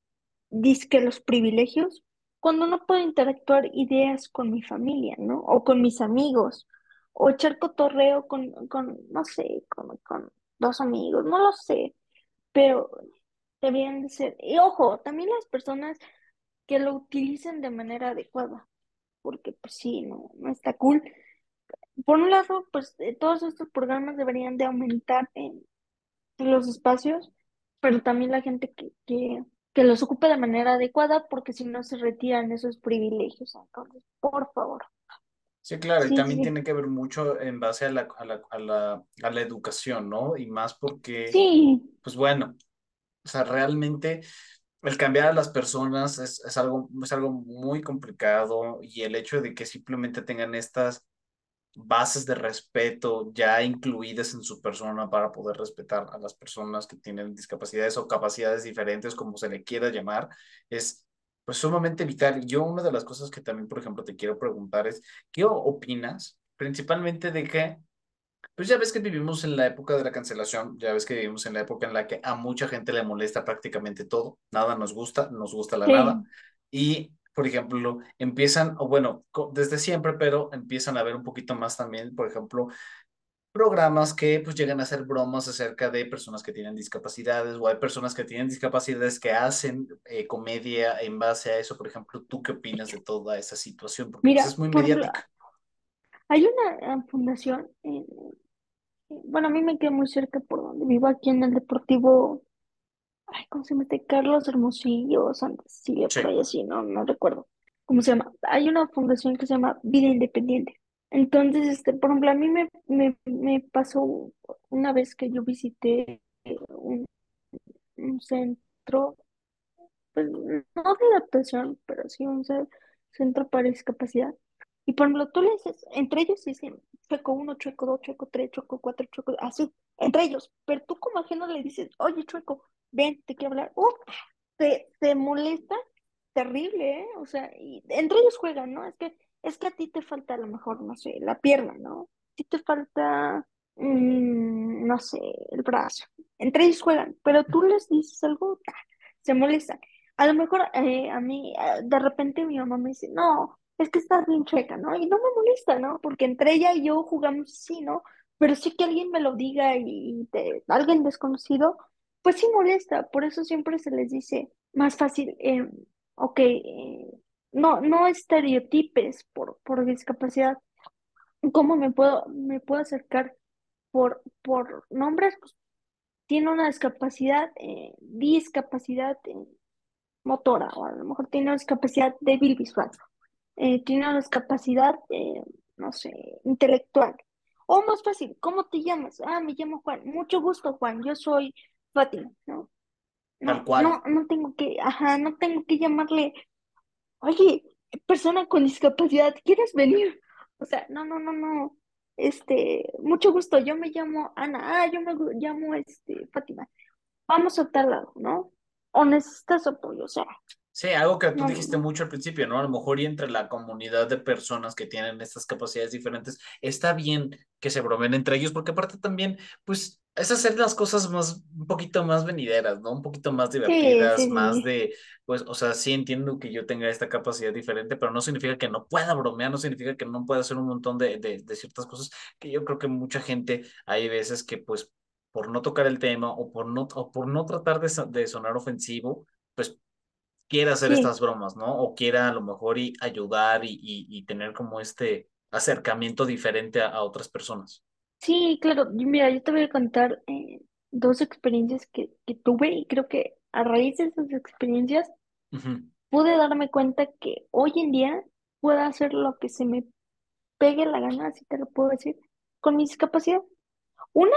disque los privilegios cuando no puedo interactuar ideas con mi familia, ¿no? O con mis amigos, o echar cotorreo con, con no sé, con, con dos amigos, no lo sé, pero deberían de ser. Y ojo, también las personas que lo utilicen de manera adecuada porque pues sí, no, no está cool. Por un lado, pues eh, todos estos programas deberían de aumentar en, los espacios, pero también la gente que, que, que los ocupe de manera adecuada, porque si no se retiran esos privilegios. Entonces, por favor.
Sí, claro, y también tiene que ver mucho en base a la, a la, a la, a la educación, ¿no? Y más porque,
sí,
pues bueno, o sea, realmente el cambiar a las personas es, es algo, es algo muy complicado y el hecho de que simplemente tengan estas bases de respeto ya incluidas en su persona para poder respetar a las personas que tienen discapacidades o capacidades diferentes, como se le quiera llamar, es pues sumamente vital. Yo una de las cosas que también, por ejemplo, te quiero preguntar es, ¿qué opinas principalmente de que, pues ya ves que vivimos en la época de la cancelación, ya ves que vivimos en la época en la que a mucha gente le molesta prácticamente todo, nada nos gusta, nos gusta la nada,
sí.
y por ejemplo, empiezan, o bueno, desde siempre, pero empiezan a ver un poquito más también, por ejemplo, programas que pues llegan a hacer bromas acerca de personas que tienen discapacidades o hay personas que tienen discapacidades que hacen eh, comedia en base a eso. Por ejemplo, ¿tú qué opinas de toda esa situación? Porque pues
Mira,
es muy
por
mediática.
hay una eh, fundación, en- bueno, a mí me queda muy cerca por donde vivo, aquí en el Deportivo, ay, ¿cómo se llama? este? Carlos Hermosillo, Santa Cecilia, por
Sí,
ahí así, no, no recuerdo cómo se llama. Hay una fundación que se llama Vida Independiente. Entonces, este, por ejemplo, a mí me, me, me pasó una vez que yo visité un, un centro, pues no de adaptación, pero sí un ce- centro para discapacidad. Y por ejemplo, tú le dices, entre ellos dicen chueco uno, chueco dos, chueco tres, chueco cuatro, chueco, así, entre ellos. Pero tú como ajeno le dices, oye, chueco, ven, te quiero hablar. ¡Uh! te, te molesta terrible, ¿eh? O sea, y entre ellos juegan, ¿no? Es que, es que a ti te falta a lo mejor, no sé, la pierna, ¿no? A ti te falta, mm, no sé, el brazo. Entre ellos juegan, pero tú les dices algo, se molestan. A lo mejor eh, a mí, eh, de repente mi mamá me dice, no, es que estás bien chueca, ¿no? Y no me molesta, ¿no? Porque entre ella y yo jugamos así, ¿no? Pero sí que alguien me lo diga y de, alguien desconocido, pues sí molesta. Por eso siempre se les dice más fácil, eh, ok, eh, no, no estereotipes por, por discapacidad. ¿Cómo me puedo, me puedo acercar por, por nombres? Pues tiene una discapacidad, eh, discapacidad eh, motora, o a lo mejor tiene una discapacidad débil visual, eh, tiene una discapacidad, no sé, intelectual. O más fácil, ¿cómo te llamas? Ah, me llamo Juan. Mucho gusto, Juan. Yo soy Fátima, ¿no? No, no, no tengo que, ajá, no tengo que llamarle Oye, persona con discapacidad, ¿quieres venir? O sea, no, no, no, no. Este, mucho gusto, yo me llamo Ana, ah, yo me llamo este, Fátima. Vamos a tal lado, ¿no? O necesitas apoyo, o sea,
Sí, algo que tú dijiste mucho al principio, ¿no? A lo mejor y entre la comunidad de personas que tienen estas capacidades diferentes, está bien que se bromeen entre ellos, porque aparte también, pues, es hacer las cosas más, un poquito más venideras, ¿no? Un poquito más
Sí,
divertidas,
sí,
más
sí,
de, pues, o sea, sí entiendo que yo tenga esta capacidad diferente, pero no significa que no pueda bromear, no significa que no pueda hacer un montón de, de, de ciertas cosas que yo creo que mucha gente, hay veces que, pues, por no tocar el tema o por no, o por no tratar de, de sonar ofensivo, pues quiera hacer
sí,
estas bromas, ¿no? O quiera a lo mejor y ayudar y, y, y tener como este acercamiento diferente a, a otras personas.
sí, claro. Mira, yo te voy a contar eh, dos experiencias que, que tuve y creo que a raíz de esas experiencias pude darme cuenta que hoy en día puedo hacer lo que se me pegue la gana, así te lo puedo decir, con mi discapacidad. Una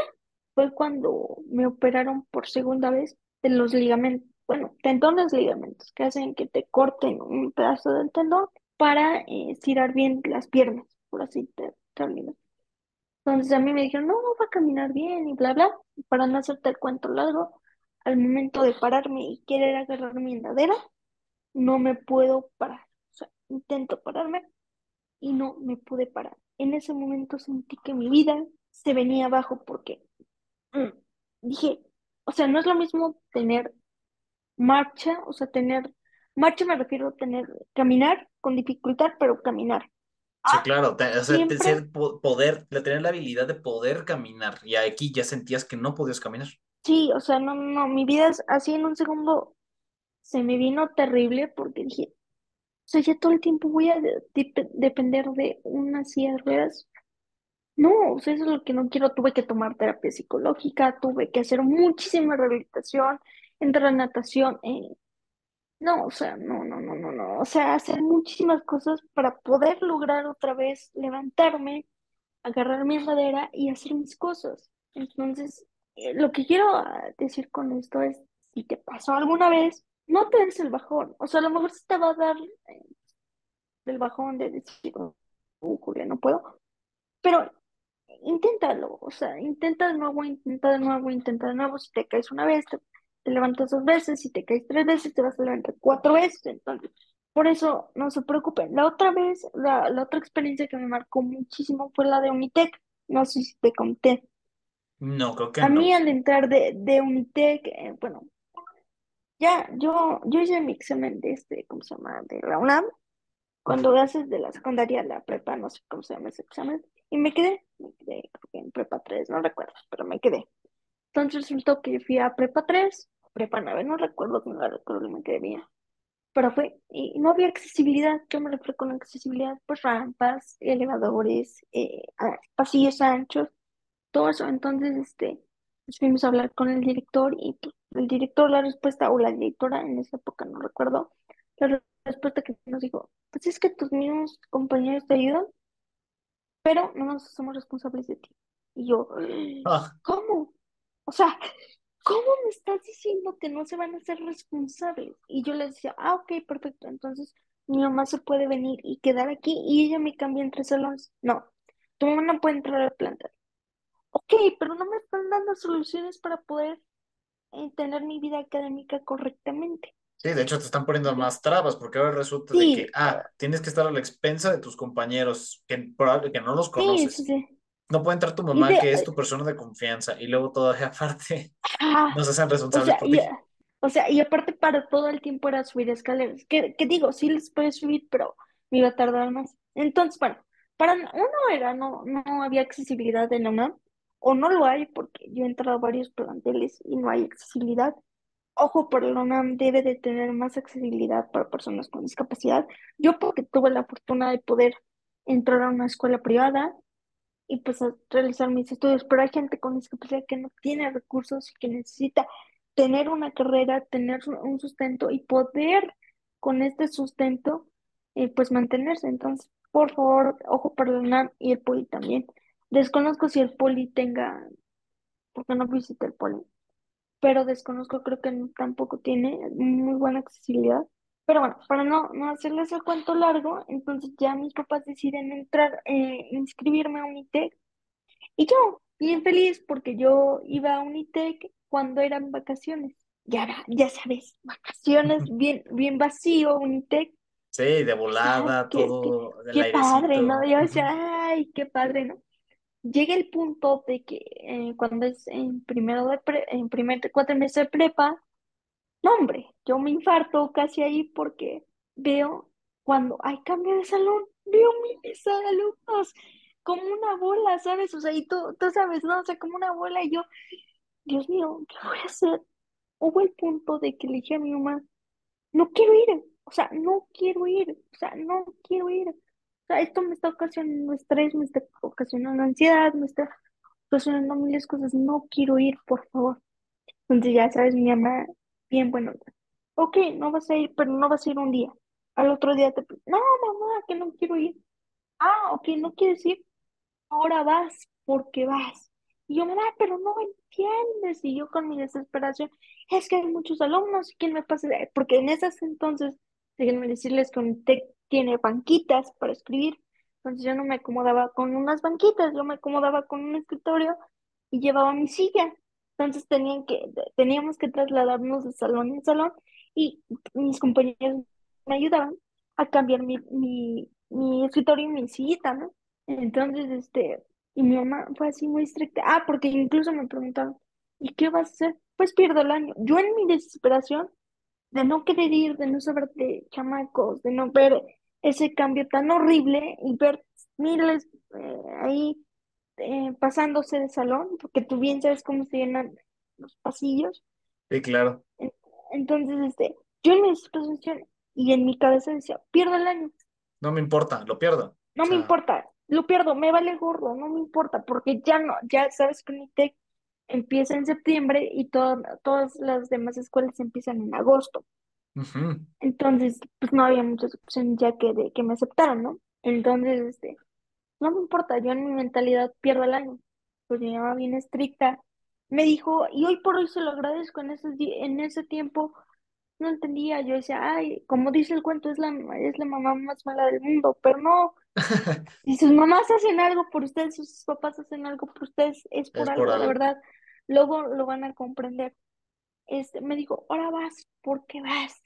fue cuando me operaron por segunda vez de los ligamentos, bueno, tendones ligamentos, que hacen que te corten un pedazo del tendón para eh, estirar bien las piernas, por así te- terminar. Entonces a mí me dijeron, no, no va a caminar bien y bla, bla. Para no hacerte el cuento largo, al momento de pararme y querer agarrar mi andadera, no me puedo parar. O sea, intento pararme y no me pude parar. En ese momento sentí que mi vida se venía abajo porque mm, dije, o sea, no es lo mismo tener marcha, o sea, tener, marcha me refiero a tener, caminar con dificultad, pero caminar.
Sí,
Ah,
claro, te- o sea,
siempre,
ser po- poder, de tener la habilidad de poder caminar. Y aquí ya sentías que no podías caminar.
sí, o sea, no, no, mi vida es así en un segundo se me vino terrible porque dije, o sea, ya todo el tiempo voy a de- dep- depender de una silla de ruedas. No, o sea, eso es lo que no quiero. Tuve que tomar terapia psicológica, tuve que hacer muchísima rehabilitación, entrar a natación. eh, No, o sea, no, no, no, no, no. O sea, hacer muchísimas cosas para poder lograr otra vez levantarme, agarrar mi madera y hacer mis cosas. Entonces, eh, lo que quiero ah, decir con esto es, si te pasó alguna vez, no te des el bajón. O sea, a lo mejor sí te va a dar eh, el bajón de decir, oh, Julia, no puedo. Pero inténtalo, o sea, intenta de nuevo, intenta de nuevo, intenta de nuevo. Si te caes una vez, te, te levantas dos veces. Si te caes tres veces, te vas a levantar cuatro veces. Entonces, por eso no se preocupen. La otra vez, la, la otra experiencia que me marcó muchísimo fue la de Unitec. No sé si te conté.
No, creo que
A mí al entrar de, de Unitec, eh, bueno, ya yo, yo hice mi examen de este, ¿cómo se llama? De la UNAM. Cuando haces de la secundaria la prepa, no sé cómo se llama ese examen. Y me quedé, me quedé creo que en prepa 3 no recuerdo, pero me quedé. Entonces resultó que fui a prepa 3 prepa 9 no recuerdo, no la recuerdo, me quedé bien. Pero fue, y no había accesibilidad. ¿Qué me refiero con accesibilidad? Pues rampas, elevadores, eh, pasillos anchos, todo eso. Entonces, este, pues fuimos a hablar con el director y pues, el director, la respuesta, o la directora en esa época, no recuerdo, la re- respuesta que nos dijo, pues es que tus mismos compañeros te ayudan, pero no nos somos responsables de ti. Y yo,
Ah,
¿cómo? O sea, ¿cómo me estás diciendo que no se van a ser responsables? Y yo les decía, ah, ok, perfecto. Entonces mi mamá se puede venir y quedar aquí y ella me cambia entre salones. No, tu mamá no puede entrar a la planta. Ok, pero no me están dando soluciones para poder eh, tener mi vida académica correctamente.
sí, de hecho te están poniendo más trabas porque ahora resulta de que,
Sí,
ah, tienes que estar a la expensa de tus compañeros que, que no los
sí, sí,
conoces.
sí.
No puede entrar tu
Y
mamá,
de,
que es tu persona de confianza, y luego todavía aparte no
ah,
se hacen
o
responsables
sea,
por
y,
ti.
o sea, y aparte para todo el tiempo era subir escaleras. Que, que digo, sí les puedes subir, pero me iba a tardar más. Entonces, bueno, para uno era, no, no había accesibilidad en la UNAM, o no lo hay, porque yo he entrado a varios planteles y no hay accesibilidad. Ojo, pero la UNAM debe de tener más accesibilidad para personas con discapacidad. Yo porque tuve la fortuna de poder entrar a una escuela privada y pues realizar mis estudios, pero hay gente con discapacidad que no tiene recursos y que necesita tener una carrera, tener un sustento y poder con este sustento eh, pues mantenerse. Entonces, por favor, ojo para la y el Poli también. Desconozco si el Poli tenga, porque no visité el Poli, pero desconozco, creo que tampoco tiene muy buena accesibilidad. Pero bueno, para no, no hacerles el cuento largo, entonces ya mis papás deciden entrar, eh, inscribirme a Unitec y yo, bien feliz porque yo iba a Unitec cuando eran vacaciones. Ya, ya sabes, vacaciones, bien, bien vacío, Unitec.
Sí, de volada,
qué,
todo
qué padre, ¿no? Yo decía, ay, qué padre, ¿no? Llega el punto de que eh, cuando es en primero de pre- en primer cuatrimestre de prepa, no, hombre, yo me infarto casi ahí porque veo cuando hay cambio de salón, veo de alumnos como una bola, ¿sabes? O sea, y tú, tú sabes, ¿no? O sea, como una bola y yo, Dios mío, ¿qué voy a hacer? Hubo el punto de que le dije a mi mamá, no quiero ir, o sea, no quiero ir, o sea, no quiero ir. O sea, esto me está ocasionando estrés, me está ocasionando ansiedad, me está ocasionando miles de cosas, no quiero ir, por favor. Entonces ya sabes, mi mamá, bien bueno, ok, no vas a ir, pero no vas a ir un día. Al otro día te, no, mamá, que no quiero ir. Ah, ok, no quieres ir, ahora vas porque vas. Y yo, mamá, pero no entiendes. Y yo con mi desesperación, es que hay muchos alumnos, ¿y quién me pasa? de-?". Porque en esas entonces, déjenme decirles que tiene banquitas para escribir. Entonces yo no me acomodaba con unas banquitas, yo me acomodaba con un escritorio y llevaba mi silla. Entonces tenían que, teníamos que trasladarnos de salón en salón y mis compañeros me ayudaban a cambiar mi, mi, mi escritorio y mi sillita, ¿no? Entonces, este, y mi mamá fue así muy estricta. Ah, porque incluso me preguntaron, ¿y qué vas a hacer? Pues pierdo el año. Yo en mi desesperación de no querer ir, de no saber de chamacos, de no ver ese cambio tan horrible y ver miles eh, ahí eh, pasándose de salón, porque tú bien sabes cómo se llenan los pasillos.
Sí, claro.
En- Entonces, este, yo en mi desesperación y en mi cabeza decía, pierdo el año.
No me importa, lo pierdo. O
No me importa, lo pierdo, me vale gorro, no me importa, porque ya no, ya sabes que Unitec empieza en septiembre y to- todas las demás escuelas empiezan en agosto. Entonces, pues no había muchas opciones ya que de que me aceptaran, ¿no? Entonces, este, no me importa, yo en mi mentalidad pierdo el año. Pues mi mamá bien estricta me dijo, y hoy por hoy se lo agradezco, en ese, en ese tiempo no entendía, yo decía, ay, como dice el cuento, es la, es la mamá más mala del mundo, pero no, si sus mamás hacen algo por ustedes, sus papás hacen algo por ustedes, es por
Es por
algo, de verdad, luego lo van a comprender. Este, me dijo, ahora vas, ¿por qué vas?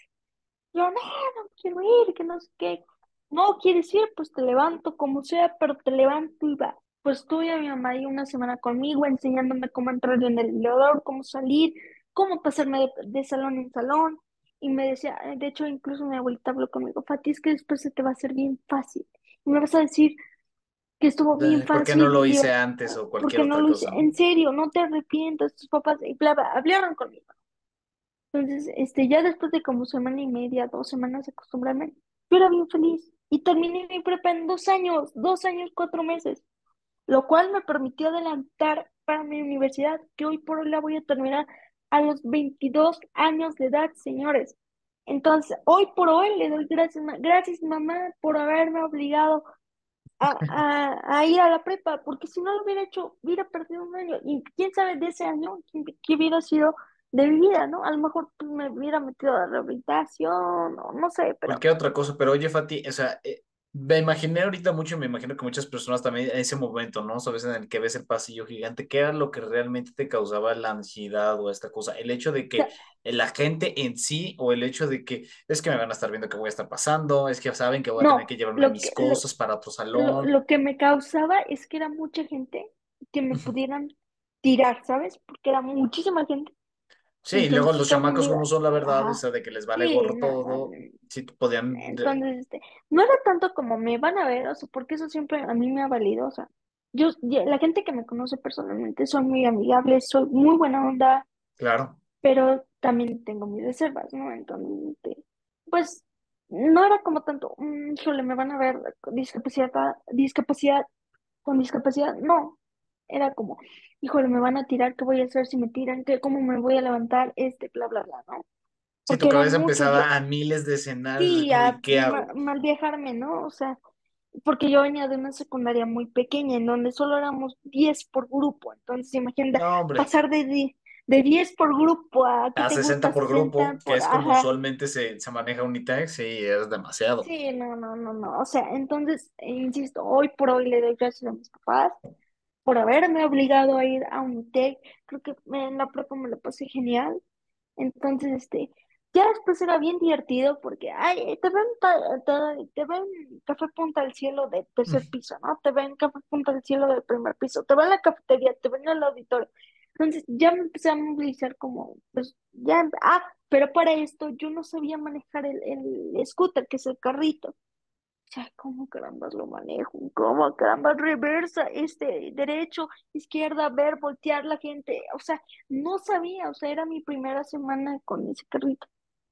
Yo, no, no quiero ir, que no sé qué. No quieres ir, pues te levanto como sea, pero te levanto y va. Pues tuve a mi mamá ahí una semana conmigo, enseñándome cómo entrar en el elevador, cómo salir, cómo pasarme de, de salón en salón. Y me decía, eh, de hecho, incluso mi abuelita habló conmigo, Fati, es que después se te va a hacer bien fácil. Y me vas a decir que estuvo bien
De- ¿Por qué no
fácil,
lo hice
yo,
antes o cualquier
porque no
otra
lo hice,
cosa, ¿no?
en serio, no te arrepientas, tus papás, y bla, bla, hablaron conmigo. Entonces, este, ya después de como semana y media, dos semanas de acostumbrarme, yo era bien feliz y terminé mi prepa en dos años, dos años, cuatro meses, lo cual me permitió adelantar para mi universidad, que hoy por hoy la voy a terminar a los 22 años de edad, señores. Entonces, hoy por hoy le doy gracias, gracias mamá por haberme obligado a, a, a ir a la prepa, porque si no lo hubiera hecho, hubiera perdido un año. Y quién sabe de ese año qué hubiera sido de mi vida, ¿no? A lo mejor pues, me hubiera metido a la rehabilitación, o no sé, pero
Cualquier otra cosa, pero oye, Fati, o sea, eh, me imaginé ahorita mucho, me imagino que muchas personas también en ese momento, ¿no? Sabes, en el que ves el pasillo gigante, ¿qué era lo que realmente te causaba la ansiedad o esta cosa? El hecho de que la gente en sí o el hecho de que es que me van a estar viendo que voy a estar pasando, es que saben que voy a tener que llevarme mis
que, lo,
cosas para otro salón.
lo que me causaba es que era mucha gente que me pudieran tirar, ¿sabes? Porque era muchísima gente.
Sí, y luego los chamacos como son, la verdad, o sea, de que les vale
sí,
gorro todo, sí podían...
Entonces, este, no era tanto como me van a ver, o sea, porque eso siempre a mí me ha valido, o sea, yo, la gente que me conoce personalmente, soy muy amigable, soy muy buena onda,
Claro.
pero también tengo mis reservas, ¿no? Entonces, pues, no era como tanto, "Mm, híjole, me van a ver con discapacidad, discapacidad, con discapacidad, no, era como, híjole, me van a tirar, ¿qué voy a hacer si me tiran? ¿Qué, cómo me voy a levantar? Este, bla, bla, bla, ¿no?
Si tu cabeza
yo,
empezaba a miles de escenarios,
sí,
como, ¿y
a
qué
ma-
hago?
mal viajarme, ¿no? O sea, porque yo venía de una secundaria muy pequeña, en donde solo éramos 10 por grupo. Entonces, imagínate,
No,
pasar de, de 10 por grupo a, ¿qué
A
te
60
gusta?
por
60
grupo, que
por,
es como
ajá.
usualmente se, se maneja Unitag, sí, es demasiado.
Sí, no, no, no, no. O sea, entonces, eh, insisto, hoy por hoy le doy gracias a mis papás por haberme obligado a ir a Unitec. Creo que en la prepa me la pasé genial. Entonces, este, ya después era bien divertido porque, ay, te ven, te, te ven café punta al cielo del tercer piso, ¿no? Te ven café punta al cielo del primer piso, te ven la cafetería, te ven el auditorio. Entonces, ya me empecé a movilizar como, pues, ya, ah, pero para esto yo no sabía manejar el, el scooter, que es el carrito. O sea, ¿cómo carambas lo manejo? ¿Cómo carambas reversa, este, derecho, izquierda, ver, voltear la gente? O sea, no sabía, o sea, era mi primera semana con ese carrito.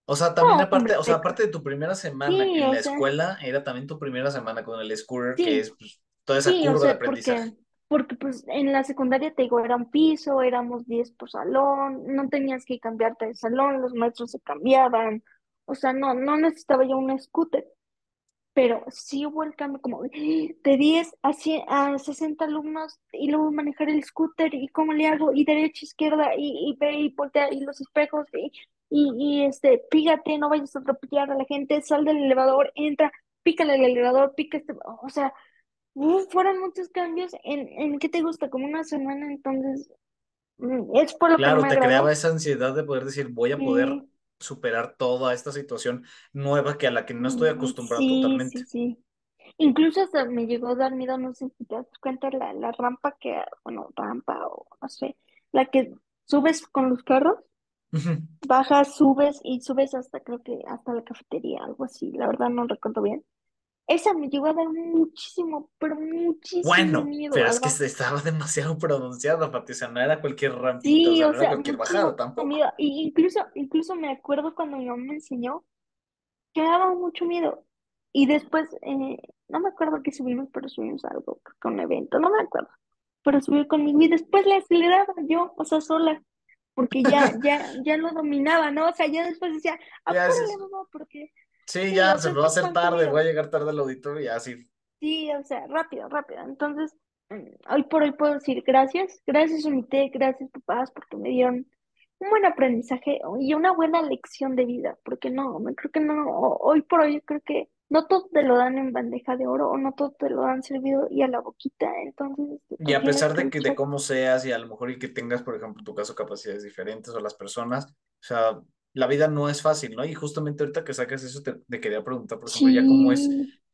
O sea, también
No,
aparte, o sea, aparte de tu primera semana
Sí,
en
o
la
sea,
escuela, era también tu primera semana con el scooter, que
sí,
es pues, toda esa
sí, o
curva de
sea, porque,
aprendizaje.
porque pues en la secundaria te digo, era un piso, éramos 10 por salón, no tenías que cambiarte de salón, los maestros se cambiaban, o sea, no, no necesitaba yo un scooter. Pero sí hubo el cambio como de 10 a, 100 a 60 alumnos y luego manejar el scooter y cómo le hago y derecha, izquierda y, y ve y voltea y los espejos y, y, y, este, pígate, no vayas a atropellar a la gente, sal del elevador, entra, pícale al elevador, pica este, o sea, uf, fueron muchos cambios en, en ¿qué te gusta? Como una semana, entonces, mm, es por lo que
Claro,
me
te creaba esa ansiedad de poder decir, voy a poder
Sí,
superar toda esta situación nueva que a la que no estoy
mm,
acostumbrado
sí,
totalmente.
sí, sí. Incluso hasta me llegó a dar miedo, no sé si te das cuenta, la, la rampa que, bueno, rampa o no sé, la que subes con los carros, bajas, subes y subes hasta, creo que hasta la cafetería, algo así, la verdad no recuerdo bien. Esa me llegó a dar muchísimo, pero muchísimo
Bueno,
miedo,
pero es que estaba demasiado pronunciada, Pati, o sea, no era cualquier rampita, o sea, no era cualquier bajada tampoco.
miedo. Y incluso, incluso me acuerdo cuando mi mamá me enseñó que me daba mucho miedo. Y después, eh, no me acuerdo que subimos, pero subimos algo, que un evento, no me acuerdo. Pero subió conmigo y después le aceleraba yo, o sea, sola. porque ya, ya, ya lo dominaba, ¿no? O sea, ya después decía, apúrale, mamá, porque
sí, ya se me va a hacer tarde, voy a llegar tarde al auditorio y así.
Sí, o sea, rápido, rápido. Entonces, mm, hoy por hoy puedo decir gracias, gracias Unité, gracias papás, porque me dieron un buen aprendizaje y una buena lección de vida, porque no, me creo que no, ho- hoy por hoy creo que no todo te lo dan en bandeja de oro o no todo te lo dan servido y a la boquita, entonces este,
Y a pesar de que de cómo seas y a lo mejor y que tengas, por ejemplo, en tu caso, capacidades diferentes o las personas, o sea, la vida no es fácil, ¿no? Y justamente ahorita que sacas eso, te, te quería preguntar, por ejemplo, ya cómo es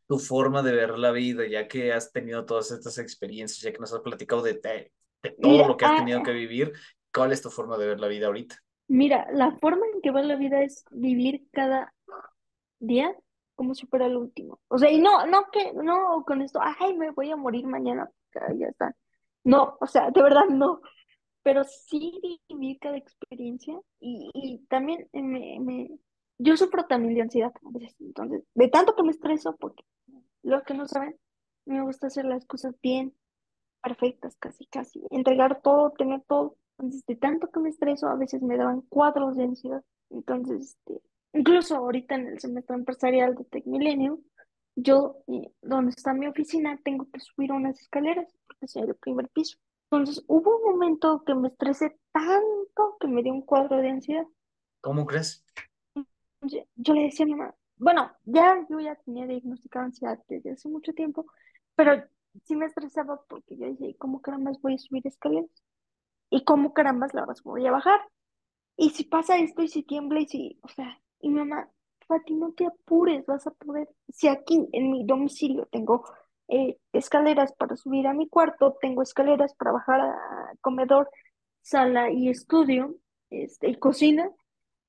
tu forma de ver la vida, ya que has tenido todas estas experiencias, ya que nos has platicado de, de, de todo
mira,
lo que has tenido que
ah,
vivir, ¿cuál es tu forma de ver la vida ahorita?
mira, la forma en que va la vida es vivir cada día como si fuera el último. O sea, y no, no que, no con esto, ay, me voy a morir mañana, ya está. No, o sea, de verdad no, pero sí vivir cada experiencia y, y también me, me, yo sufro también de ansiedad a veces, entonces, de tanto que me estreso, porque los que no saben, me gusta hacer las cosas bien, perfectas, casi, casi, entregar todo, tener todo. Entonces, de tanto que me estreso, a veces me daban cuadros de ansiedad. Entonces, este, incluso ahorita en el semestre empresarial de Tech Milenio, yo, eh, donde está mi oficina, tengo que subir unas escaleras porque soy el primer piso. Entonces, hubo un momento que me estresé tanto que me dio un cuadro de ansiedad.
¿Cómo crees?
Yo, yo le decía a mi mamá, bueno, ya yo ya tenía diagnosticada ansiedad desde hace mucho tiempo, pero sí me estresaba porque yo decía, "¿Y ¿cómo carambas voy a subir escaleras? ¿Y cómo carambas las voy a bajar? Y si pasa esto y si tiembla y si, o sea, y mi mamá, Fati, no te apures, vas a poder. Si aquí en mi domicilio tengo eh, escaleras para subir a mi cuarto, tengo escaleras para bajar a comedor, sala y estudio, este, y cocina,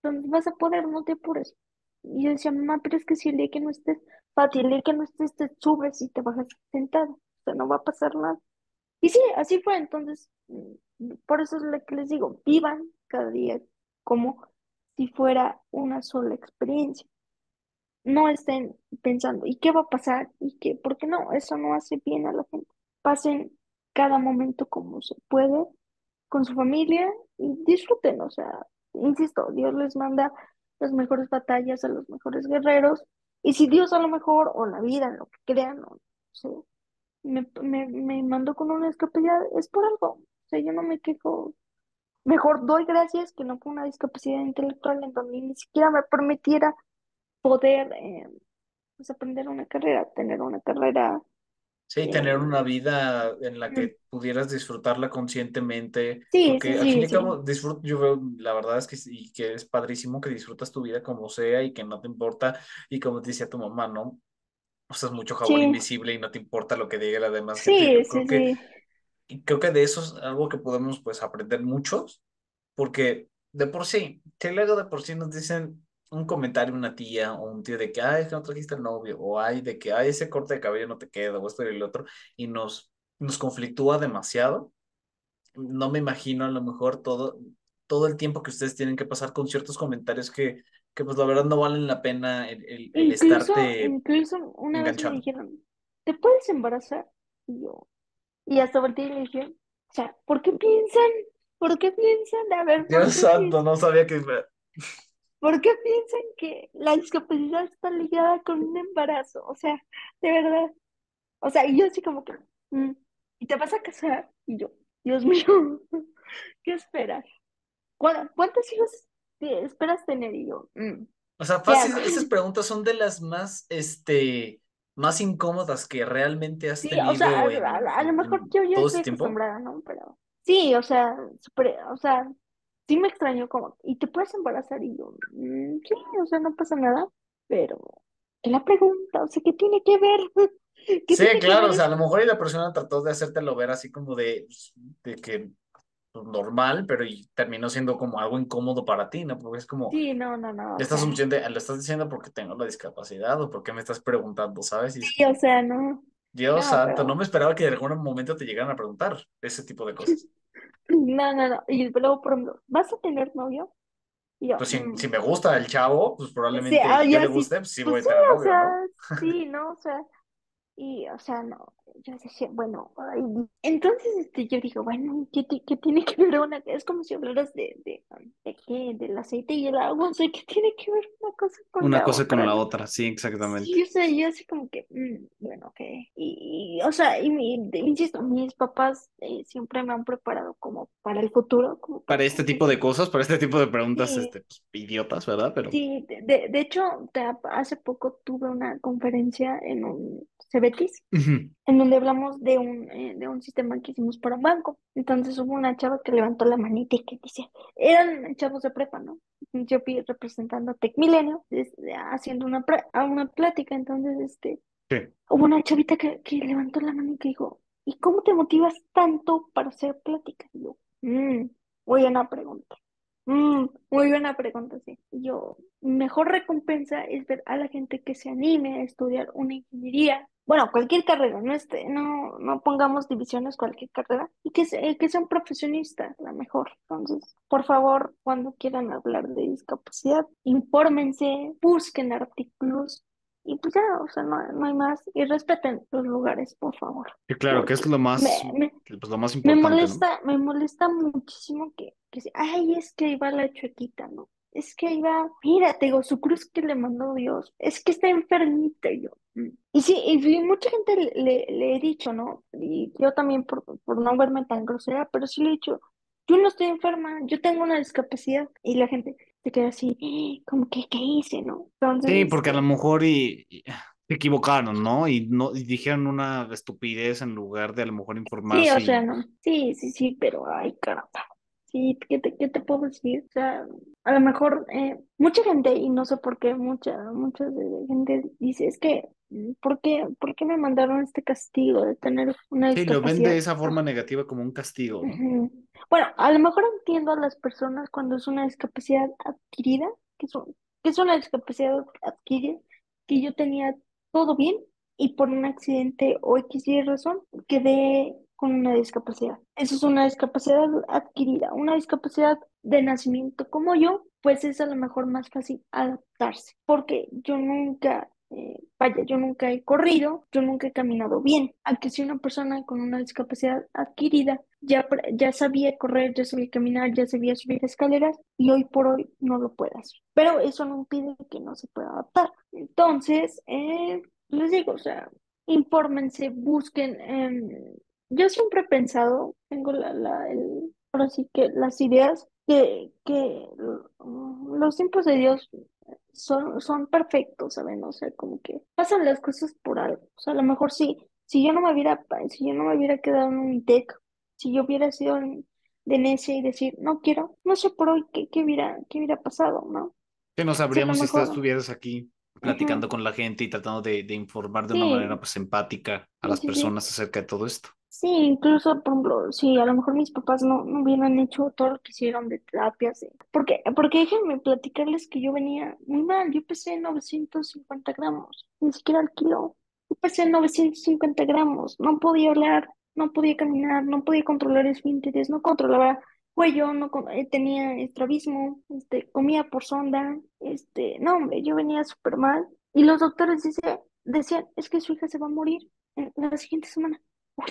entonces vas a poder, no te apures. Y yo decía, mamá, pero es que si el día que no estés, Fati, el día que no estés, te subes y te bajas sentado, o sea, no va a pasar nada. Y sí, así fue. Entonces, mm, por eso es lo que les digo, vivan cada día como si fuera una sola experiencia. No estén pensando, ¿y qué va a pasar? ¿Y qué? Porque no, eso no hace bien a la gente. Pasen cada momento como se puede con su familia y disfruten. O sea, insisto, Dios les manda las mejores batallas a los mejores guerreros. Y si Dios a lo mejor, o la vida, lo que crean, no sé, me, me, me mandó con una discapacidad, es por algo. O sea, yo no me quejo. Mejor doy gracias que no con una discapacidad intelectual en donde ni siquiera me permitiera poder eh, pues aprender una carrera, tener una carrera.
Sí, tener
eh,
una vida en la que pudieras disfrutarla conscientemente,
sí, sí,
porque al fin
sí,
y
sí.
cabo, disfrut- yo veo, la verdad es que, sí, que es padrísimo que disfrutas tu vida como sea y que no te importa, y como te decía tu mamá, ¿no? Usas mucho jabón
Sí,
invisible y no te importa lo que diga la demás gente, y
sí,
yo creo
sí,
que,
sí.
y creo que de eso es algo que podemos, pues, aprender muchos, porque de por sí, si luego de por sí nos dicen un comentario una tía o un tío de que, ay, es que no trajiste el novio, o ay, de que, ay, ese corte de cabello no te queda, o esto y el otro, y nos, nos conflictúa demasiado, no me imagino a lo mejor todo, todo el tiempo que ustedes tienen que pasar con ciertos comentarios que, que pues la verdad no valen la pena el, el, el
Incluso,
estarte
incluso una vez me dijeron, ¿te puedes embarazar? Y yo, y hasta volteé y le dije, o sea, ¿por qué piensan? ¿Por qué piensan? A ver, ¿por
Dios santo,
piensan?
no sabía que...
¿Por qué piensan que la discapacidad está ligada con un embarazo? O sea, de verdad. O sea, y yo así como que, mm, ¿y te vas a casar? Y yo, Dios mío, ¿qué esperas? ¿Cuá- ¿Cuántos hijos te- esperas tener? Y yo, "Mm,
O sea,
¿qué
fácil, esas preguntas son de las más, este, más incómodas que realmente has
Sí, o sea, a,
tenido en,
a- a lo mejor yo ya estoy acostumbrada, ¿no? Pero sí, o sea, súper- o sea, sí me extraño como, ¿y te puedes embarazar? Y yo, "Mm, sí, o sea, no pasa nada, pero ¿qué la pregunta? O sea, ¿qué tiene que ver? ¿Qué
Sí, claro, o sea, a lo mejor y la persona trató de hacértelo ver así como de, pues, de que pues, normal, pero y terminó siendo como algo incómodo para ti, ¿no? Porque es como,
Sí, no, no, no,
esta asunción de, lo estás diciendo porque tengo la discapacidad o porque me estás preguntando, ¿sabes? Y es
sí, o sea, no,
Dios
no,
santo, no me esperaba que en algún momento te llegaran a preguntar ese tipo de cosas.
no, no, no, y luego, por ejemplo, ¿vas a tener novio? Y yo,
Pues si,
"Mm".
si me gusta el chavo, pues
Sí,
probablemente
ah,
y yo le
ya sí,
guste, pues sí voy
pues
a
sí,
tener
o
novio,
sea,
¿no?
sí, ¿no? O sea. Y, o sea, no, yo decía, bueno, ay, entonces este, yo digo, bueno, ¿qué, qué tiene que ver una? Es como si hablaras de, de, de qué, del aceite y el agua, o sea, ¿qué tiene que ver una cosa con
Una
la
cosa con
otra,
la otra, sí, exactamente.
Sí, o sea, yo así como que, mm, bueno, ok. Y, y, o sea, y, insisto, mis papás eh, siempre me han preparado como para el futuro, como para
Para este tipo de cosas, para este tipo de preguntas,
sí,
este, pues, idiotas, ¿verdad? Pero
sí, de, de, de hecho, hace poco tuve una conferencia en un Cebetis
Ujú.
en donde hablamos de un, eh, de un sistema que hicimos para un banco. Entonces hubo una chava que levantó la manita y que dice, eran chavos de prepa, ¿no? Yo fui representando a Tech Milenio, haciendo una, a una plática, entonces este,
Sí.
hubo una chavita que, que levantó la mano y que dijo, ¿y cómo te motivas tanto para hacer plática? Y yo, "Mm, muy buena pregunta. Mm, muy buena pregunta, sí. Yo, mejor recompensa es ver a la gente que se anime a estudiar una ingeniería. Bueno, cualquier carrera, no, este, no, no pongamos divisiones, cualquier carrera, y que, se- que sea un profesionista, la mejor. Entonces, por favor, cuando quieran hablar de discapacidad, infórmense, busquen artículos, y pues ya, o sea, no, no hay más, y respeten los lugares, por favor.
Sí, claro, que es lo más,
me, me,
pues, lo más
me
importante, ¿no?
molesta, me molesta muchísimo que, que ay, es que ahí va la chuequita, ¿no? Es que ahí va, mira, te digo, su cruz que le mandó Dios, es que está enfermita y yo. "Mm". Y sí, y mucha gente le, le, le he dicho, ¿no? Y yo también por, por no verme tan grosera, pero sí le he dicho, yo no estoy enferma, yo tengo una discapacidad. Y la gente se queda así, "Eh, como que, ¿qué hice, no? Entonces,
Sí, porque a lo mejor y, y se equivocaron, ¿no? Y no y dijeron una estupidez en lugar de a lo mejor
Sí,
informarse
o sea,
y
no. Sí, sí, sí, pero ay, caramba. Sí, ¿qué te, qué te puedo decir? O sea, a lo mejor eh, mucha gente, y no sé por qué, mucha, mucha gente dice, es que, ¿por qué, por qué me mandaron este castigo de tener una
sí, lo ven de
discapacidad?
esa forma negativa como un castigo.
Bueno, a lo mejor entiendo a las personas cuando es una discapacidad adquirida, que es, un- que es una discapacidad adquirida, que yo tenía todo bien y por un accidente o X y razón quedé con una discapacidad. Eso es una discapacidad adquirida, una discapacidad de nacimiento como yo, pues es a lo mejor más fácil adaptarse, porque yo nunca eh, vaya, yo nunca he corrido, yo nunca he caminado bien. A que si una persona con una discapacidad adquirida ya, ya sabía correr, ya sabía caminar, ya sabía subir escaleras y hoy por hoy no lo puede hacer. Pero eso no impide que no se pueda adaptar. Entonces, eh, les digo, o sea, infórmense, busquen. em, yo siempre he pensado, tengo la, la, el, ahora sí que las ideas que, que mm, los tiempos de Dios son, son perfectos, ¿saben? O sea, como que pasan las cosas por algo. O sea, a lo mejor sí, si yo no me hubiera, si yo no me hubiera quedado en un TEC, si yo hubiera sido en- de necia y decir, no quiero, no sé por hoy qué, qué hubiera, qué hubiera pasado, ¿no?
Que no
Si
sabríamos si estuvieras aquí platicando con la gente y tratando de, de informar de una manera pues empática a
sí,
las
sí.
personas acerca de todo esto.
Sí, incluso, por ejemplo, si a lo mejor mis papás no, no hubieran hecho todo lo que hicieron de terapias, porque, porque déjenme platicarles que yo venía muy mal, yo pesé 950 gramos, ni siquiera el kilo, yo pesé 950 gramos, no podía hablar, no podía caminar, no podía controlar esfínteres, no controlaba cuello, no eh, tenía estrabismo, este, comía por sonda, este, no, hombre, yo venía súper mal, y los doctores dice- decían, es que su hija se va a morir en la siguiente semana.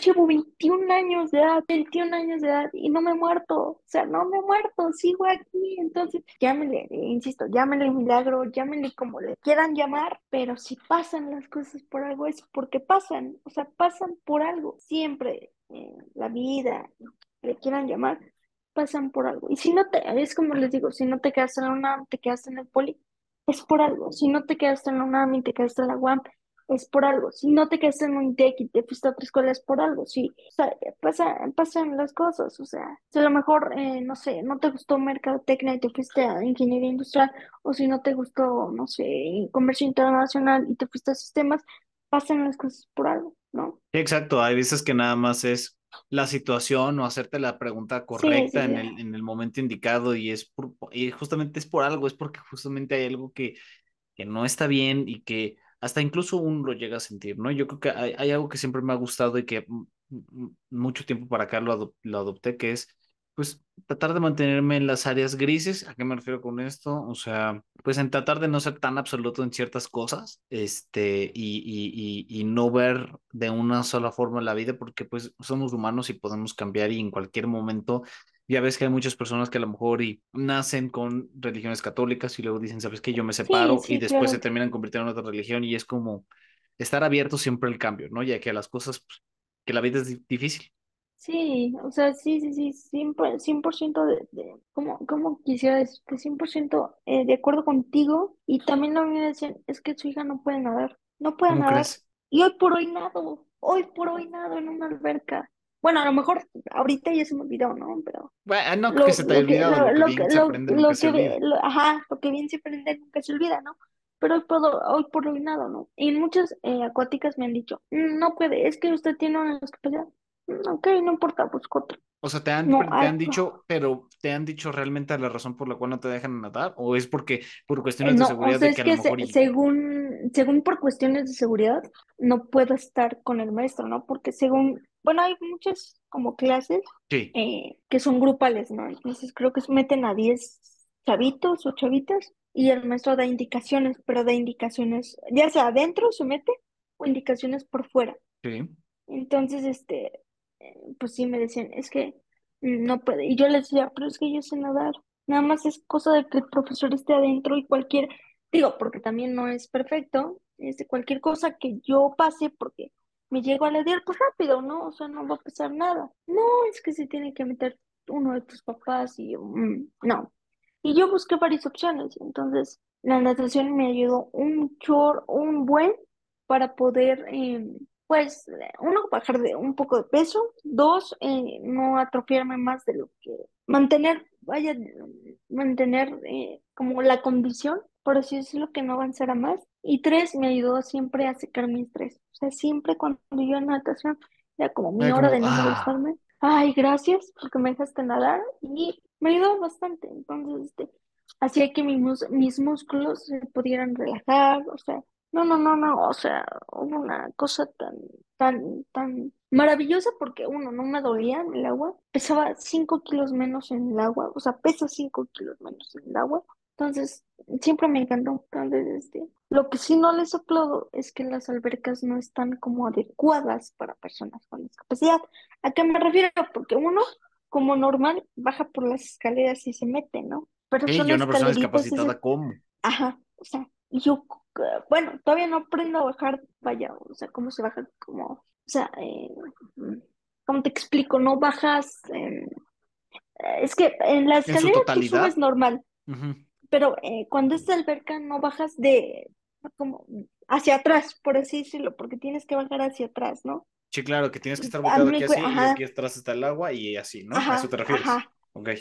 Llevo 21 años de edad, 21 años de edad y no me he muerto, o sea, no me he muerto, sigo aquí, entonces llámenle, eh, insisto, llámenle milagro, llámenle como le quieran llamar, pero si pasan las cosas por algo es porque pasan, o sea, pasan por algo, siempre, eh, la vida, lo que le quieran llamar, pasan por algo. Y si no te, es como les digo, si no te quedas en la UNAM, te quedas en el poli, es por algo, si no te quedaste en la UNAM y te quedaste en la UAM, es por algo. Si no te quedaste en un ITEC y te fuiste a otra escuela, es por algo. Sí, o sea, pasa, pasan las cosas. O sea, si a lo mejor, eh, no sé, no te gustó mercadotecnia y te fuiste a ingeniería industrial, o si no te gustó, no sé, comercio internacional y te fuiste a sistemas, pasan las cosas por algo, ¿no?
Exacto, hay veces que nada más es la situación o hacerte la pregunta
Sí, sí,
correcta en el, en el momento indicado y es por- y justamente es por algo, es porque justamente hay algo que, que no está bien y que hasta incluso uno lo llega a sentir, ¿no? Yo creo que hay, hay algo que siempre me ha gustado y que mucho tiempo para acá lo, adop- lo adopté, que es pues tratar de mantenerme en las áreas grises. ¿A qué me refiero con esto? O sea, pues en tratar de no ser tan absoluto en ciertas cosas, este, y, y, y, y no ver de una sola forma la vida, porque pues somos humanos y podemos cambiar y en cualquier momento ya ves que hay muchas personas que a lo mejor y nacen con religiones católicas y luego dicen, ¿sabes qué? Yo me separo
Sí,
y después
claro.
se terminan convirtiendo en otra religión y es como estar abierto siempre al cambio, ¿no? Ya que las cosas, pues, que la vida es di- difícil.
Sí, o sea, sí, sí, sí, 100%, 100% de, de ¿cómo, cómo quisiera decirte? 100% eh, de acuerdo contigo. Y también mí me decían, es que su hija no puede nadar, no puede
¿Cómo
nadar.
crees?
Y hoy por hoy nado, hoy por hoy nado en una alberca. Bueno, a lo mejor ahorita ya se me olvidó, ¿no? Pero
Bueno, no creo que se te haya
que,
olvidado,
lo,
que
lo que,
bien se aprende nunca se
que,
olvida.
ajá, lo que bien se aprende nunca se olvida, ¿no? Pero hoy por, hoy por hoy nado, ¿no? Y muchas eh, acuáticas me han dicho, "Mm, no puede, es que usted tiene una discapacidad. "Mm, Ok, no importa, busco otra.
O sea, te han,
No
te
hay,
han dicho, pero te han dicho realmente la razón por la cual no te dejan nadar, o es porque por
eh,
cuestiones de
no, o
seguridad
sea,
de que
es
a lo
que se-
mejor y
según, según por cuestiones de seguridad, no puedo estar con el maestro, ¿no? Porque según, bueno, hay muchas como clases
sí,
eh, que son grupales, ¿no? Entonces creo que se meten a 10 chavitos o chavitas y el maestro da indicaciones, pero da indicaciones, ya sea adentro se mete o indicaciones por fuera.
sí.
Entonces, este, eh, pues sí me decían, es que no puede. Y yo les decía, pero es que yo sé nadar. Nada más es cosa de que el profesor esté adentro y cualquier, digo, porque también no es perfecto, este, cualquier cosa que yo pase porque me llego a ladear, pues rápido, ¿no? O sea, no va a pasar nada. No, es que se tiene que meter uno de tus papás y yo, "Mm, no. Y yo busqué varias opciones, entonces la natación me ayudó un chor, un buen para poder, em, pues, uno, bajar de un poco de peso, dos, eh, no atrofiarme más de lo que, mantener, vaya, mantener eh, como la condición, por así decirlo, que no avanzara más, y tres, me ayudó siempre a secar mi estrés, o sea, siempre cuando yo en natación, era como mi
Era
hora
como,
de no
ah,
molestarme, ay, gracias, porque me dejaste nadar, y me ayudó bastante, entonces, este, hacía que mis, mus- mis músculos se pudieran relajar, o sea, no, no, no, no, o sea, hubo una cosa tan, tan, tan maravillosa porque uno, no me dolía en el agua, pesaba 5 kilos menos en el agua, o sea, pesa 5 kilos menos en el agua, entonces siempre me encantó, entonces, este, lo que sí no les aplaudo es que las albercas no están como adecuadas para personas con discapacidad. ¿A qué me refiero? Porque uno, como normal, baja por las escaleras y se mete, ¿no? Pero
hey,
son
yo una persona discapacitada, ¿cómo?
Ajá, o sea, yo, eh, bueno, todavía no aprendo a bajar, vaya, o sea, cómo se baja, como, o sea, eh, ¿cómo te explico? No bajas, eh, eh, es que en la escalera tú subes normal,
Ujú.
Pero eh, cuando es alberca no bajas de, como, hacia atrás, por así decirlo, porque tienes que bajar hacia atrás, ¿no?
Sí, claro, que tienes que estar volteado aquí así y aquí atrás está el agua y así, ¿no? ¿A eso te refieres?
ajá.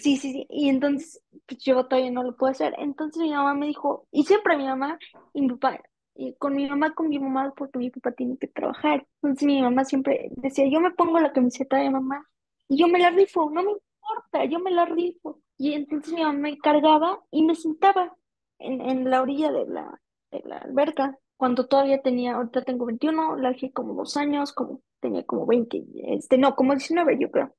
Sí, sí, sí. Y entonces, pues yo todavía no lo puedo hacer. Entonces mi mamá me dijo, y siempre mi mamá y mi papá, y con mi mamá, con mi mamá, porque mi papá tiene que trabajar. Entonces mi mamá siempre decía, yo me pongo la camiseta de mamá y yo me la rifo, no me importa, yo me la rifo. Y entonces mi mamá me cargaba y me sentaba en, en la orilla de la, de la alberca. Cuando todavía tenía, ahorita tengo 21 la dejé como dos años, como tenía como 20 este, no, como 19 yo creo.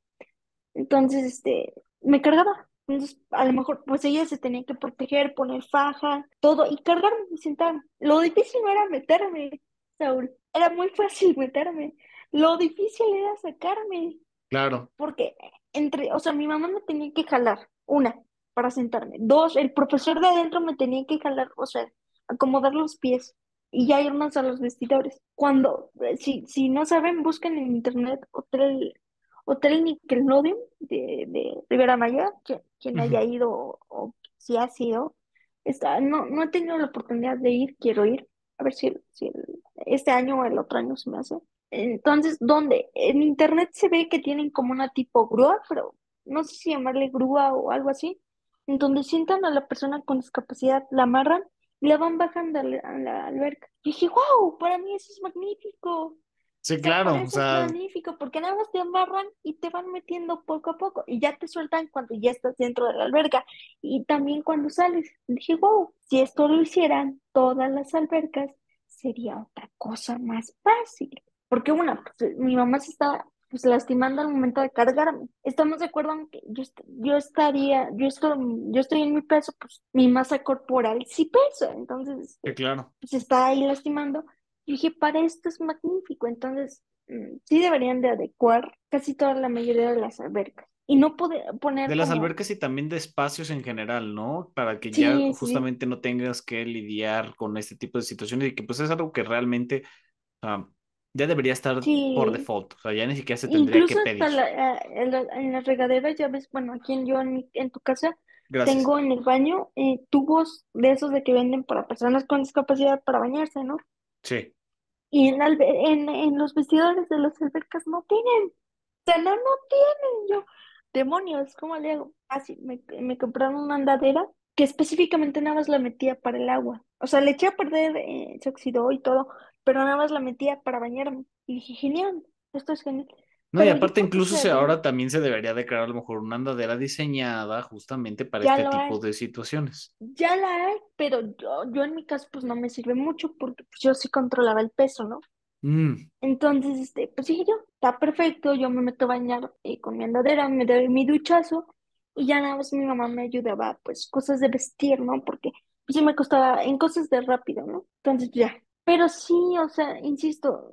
Entonces, este, me cargaba. Entonces, a lo mejor, pues ella se tenía que proteger, poner faja, todo, y cargarme y sentarme. Lo difícil no era meterme, Saúl. Era muy fácil meterme. Lo difícil era sacarme,
Claro.
porque entre, o sea, mi mamá me tenía que jalar, una, para sentarme. Dos, el profesor de adentro me tenía que jalar, o sea, acomodar los pies y ya irnos a los vestidores. Cuando, eh, si, si no saben, busquen en internet hotel Hotel Nickelodeon de, de Rivera Maya, quien, quien haya ido o, o si ha sido, está, no, no he tenido la oportunidad de ir, quiero ir, a ver si, si el- este año o el otro año se me hace. Entonces, ¿dónde? En internet se ve que tienen como una tipo grúa, pero no sé si llamarle grúa o algo así, en donde sientan a la persona con discapacidad, la amarran y la van bajando a la, a la alberca. Y dije, wow, para mí eso es magnífico.
Sí, claro. O
eso es magnífico, porque nada más te amarran y te van metiendo poco a poco y ya te sueltan cuando ya estás dentro de la alberca y también cuando sales. Dije, wow, si esto lo hicieran todas las albercas, sería otra cosa más fácil. Porque una, pues, mi mamá se estaba pues lastimando al momento de cargarme. Estamos de acuerdo en que yo, yo estaría, yo estoy, yo estoy en mi peso, pues mi masa corporal sí pesa, entonces
Sí, claro.
pues está ahí lastimando. Yo dije, para esto es magnífico, entonces mm, sí deberían de adecuar casi toda la mayoría de las albercas. Y no poder poner
De las
como-
albercas y también de espacios en general, ¿no? Para que ya
sí.
justamente no tengas que lidiar con este tipo de situaciones y que pues es algo que realmente sea, ya debería estar por
Sí.
default. O sea, ya ni siquiera se tendría
Incluso
que
hasta
pedir.
la- a- en, la- en las regaderas, ya ves, bueno, aquí en, yo en, en tu casa
Gracias.
tengo en el baño eh, tubos de esos de que venden para personas con discapacidad para bañarse, ¿no?
Sí.
Y en, la en, en los vestidores de las albercas no tienen. O sea, no, no tienen. Yo, demonios, ¿cómo le hago? Así, me, me compraron una andadera que específicamente nada más la metía para el agua. O sea, le eché a perder, eh, se oxidó y todo, pero nada más la metía para bañarme. Y dije, genial, esto es genial.
No, y
Pero
aparte incluso
se
ahora también se debería de crear a lo mejor una andadera diseñada justamente para
Ya
este tipo
hay.
de situaciones.
Ya la hay, pero yo, yo en mi caso pues no me sirve mucho porque pues, yo sí controlaba el peso, ¿no?
Mm,
Entonces, este, pues dije yo, está perfecto, yo me meto a bañar eh, con mi andadera, me doy mi duchazo y ya nada más mi mamá me ayudaba, pues, cosas de vestir, ¿no? Porque pues, sí me costaba en cosas de rápido, ¿no? Entonces, ya. Pero sí, o sea, insisto,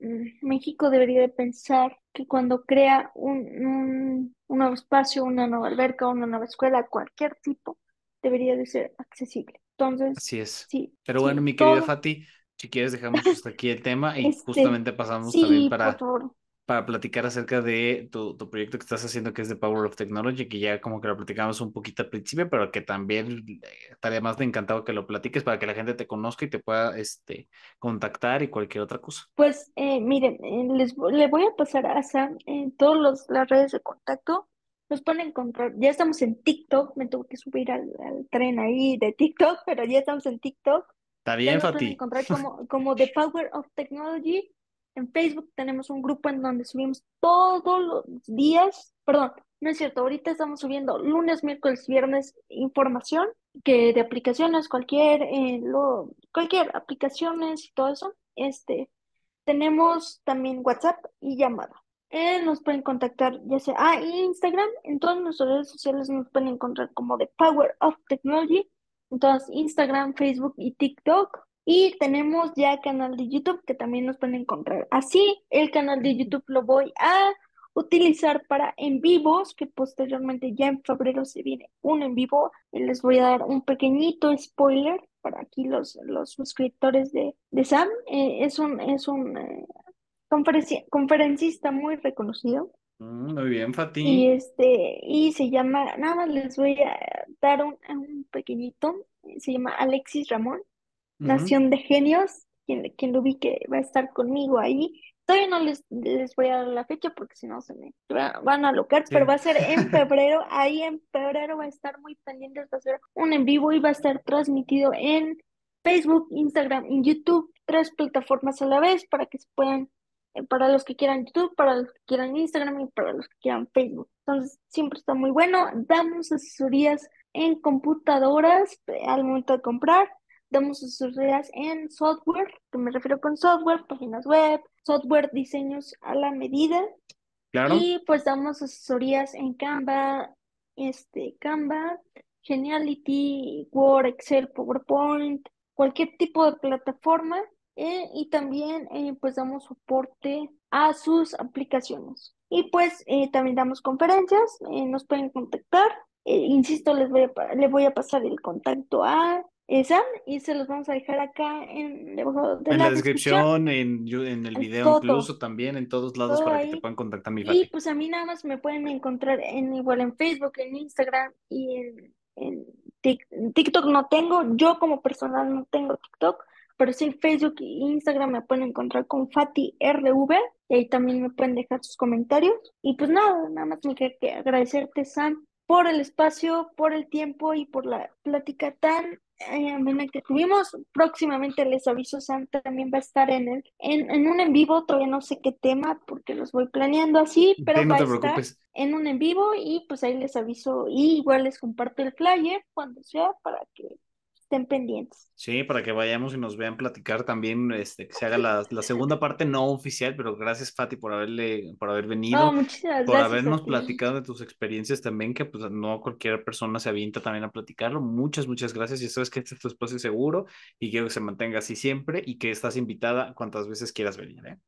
mm, México debería de pensar que cuando crea un, un, un nuevo espacio, una nueva alberca, una nueva escuela, cualquier tipo, debería de ser accesible. Entonces,
así es.
sí,
Pero
sí,
bueno, mi querida
todo,
Fati, si quieres dejamos hasta aquí el tema y
este,
justamente pasamos también
sí,
para
por favor.
Para platicar acerca de tu, tu proyecto que estás haciendo, que es The Power of Technology, que ya como que lo platicamos un poquito al principio, pero que también eh, estaría más de encantado que lo platiques para que la gente te conozca y te pueda este, contactar y cualquier otra cosa.
Pues eh, miren, eh, les, le voy a pasar a Sam en todas las redes de contacto. Nos pueden encontrar, ya estamos en TikTok, me tuve que subir al, al tren ahí de TikTok, pero ya estamos en TikTok.
Está bien,
nos pueden
Fati.
encontrar como, como The Power of Technology. En Facebook tenemos un grupo en donde subimos todos los días, perdón, no es cierto, ahorita estamos subiendo lunes, miércoles, viernes información que de aplicaciones, cualquier, eh, lo, cualquier aplicaciones y todo eso. Este, tenemos también WhatsApp y llamada. Eh, nos pueden contactar ya sea, ah, y Instagram, en todas nuestras redes sociales nos pueden encontrar como The Power of Technology, entonces Instagram, Facebook y TikTok. Y tenemos ya canal de YouTube que también nos pueden encontrar. Así, el canal de YouTube lo voy a utilizar para en vivos, que posteriormente ya en febrero se viene un en vivo. Y les voy a dar un pequeñito spoiler para aquí los, los suscriptores de, de Sam. Eh, es un, es un eh, conferenci- conferencista muy reconocido.
Mm, muy bien,
Y
Fati.
este, y se llama, nada más les voy a dar un, un pequeñito, se llama Alexis Ramón, Nación de Genios, quien, quien lo ubique va a estar conmigo ahí. Todavía no les, les voy a dar la fecha porque si no se me va- van a alocar, pero va a ser en febrero, ahí en febrero va a estar muy pendientes, va a ser un en vivo y va a estar transmitido en Facebook, Instagram y YouTube, tres plataformas a la vez para que se puedan eh, para los que quieran YouTube, para los que quieran Instagram y para los que quieran Facebook. Entonces, siempre está muy bueno. Damos asesorías en computadoras eh, al momento de comprar. Damos asesorías en software, que me refiero con software, páginas web, software, diseños a la medida.
Claro.
Y pues damos asesorías en Canva, este, Canva, Geniality, Word, Excel, PowerPoint, cualquier tipo de plataforma. eh, y también eh, pues damos soporte a sus aplicaciones. Y pues eh, también damos conferencias, nos pueden contactar. Insisto, les voy a, pa- le voy a pasar el contacto a Sam y se los vamos a dejar acá en, debajo de
En
la
la
descripción.
descripción, en, en el video
todo.
incluso también, en todos lados para que te puedan contactar, mi
Y pues a mí nada más me pueden encontrar en igual en Facebook, en Instagram y en, en Tik- en TikTok no tengo, yo como personal no tengo TikTok, pero sí en Facebook e Instagram me pueden encontrar con Fati RV y ahí también me pueden dejar sus comentarios. Y pues nada, nada más me queda que agradecerte, Sam, por el espacio, por el tiempo y por la plática tan eh, que tuvimos. Próximamente les aviso, Sam también va a estar en el, en, en un en vivo, todavía no sé qué tema porque los voy planeando así, pero
Sí, no
va a estar en un en vivo y pues ahí les aviso y igual les comparto el flyer cuando sea para que estén pendientes.
Sí, para que vayamos y nos vean platicar también, este, que se haga la, la segunda parte no oficial, pero gracias Fati por haberle, por haber venido,
No, muchísimas
por
gracias
habernos
ti.
platicado de tus experiencias también, que pues no cualquier persona se avienta también a platicarlo. Muchas, muchas gracias. Y sabes que este es tu espacio seguro y quiero que se mantenga así siempre y que estás invitada cuantas veces quieras venir, ¿eh?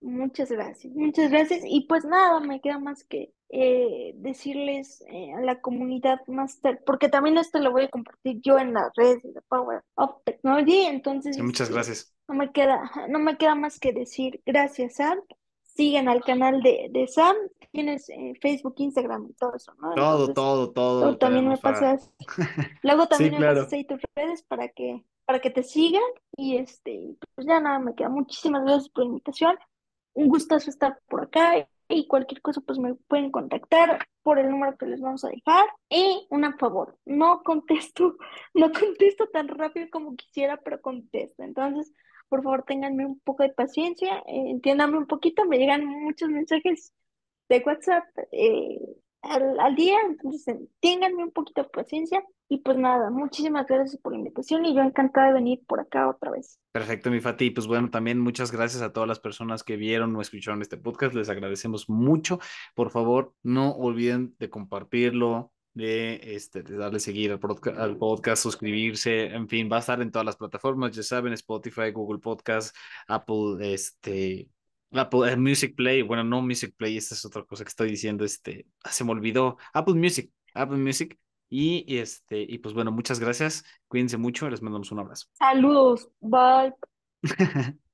Muchas gracias, muchas gracias. Y pues nada, me queda más que eh, decirles eh, a la comunidad Master, porque también esto lo voy a compartir yo en las redes de Power of Technology, entonces
muchas
este,
gracias.
no me queda, no me queda más que decir gracias, Sam. Sigan al canal de, de Sam, tienes eh, Facebook, Instagram y todo eso, ¿no?
Todo,
Entonces,
todo, todo.
luego también me pasas, luego también
Sí,
me pasas ahí tus redes para que, para que te sigan y este, pues ya nada, me queda. Muchísimas gracias por la invitación. Un gustazo estar por acá y cualquier cosa pues me pueden contactar por el número que les vamos a dejar. Y un favor, no contesto, no contesto tan rápido como quisiera, pero contesto. Entonces, por favor, ténganme un poco de paciencia, eh, entiéndanme un poquito, me llegan muchos mensajes de WhatsApp eh, al, al día, entonces eh, ténganme un poquito de paciencia. Y pues nada, muchísimas gracias por la invitación y yo encantada de venir por acá otra vez.
Perfecto, mi Fati. Pues bueno, también muchas gracias a todas las personas que vieron o escucharon este podcast. Les agradecemos mucho. Por favor, no olviden de compartirlo, de, este, de darle seguir al, podca- al podcast, suscribirse, en fin, va a estar en todas las plataformas, ya saben, Spotify, Google Podcast, Apple, este, Apple eh, Music Play, bueno, no Music Play, esta es otra cosa que estoy diciendo, este, ah, se me olvidó, Apple Music, Apple Music, y este, y pues bueno, muchas gracias, cuídense mucho, les mandamos un abrazo.
Saludos, bye.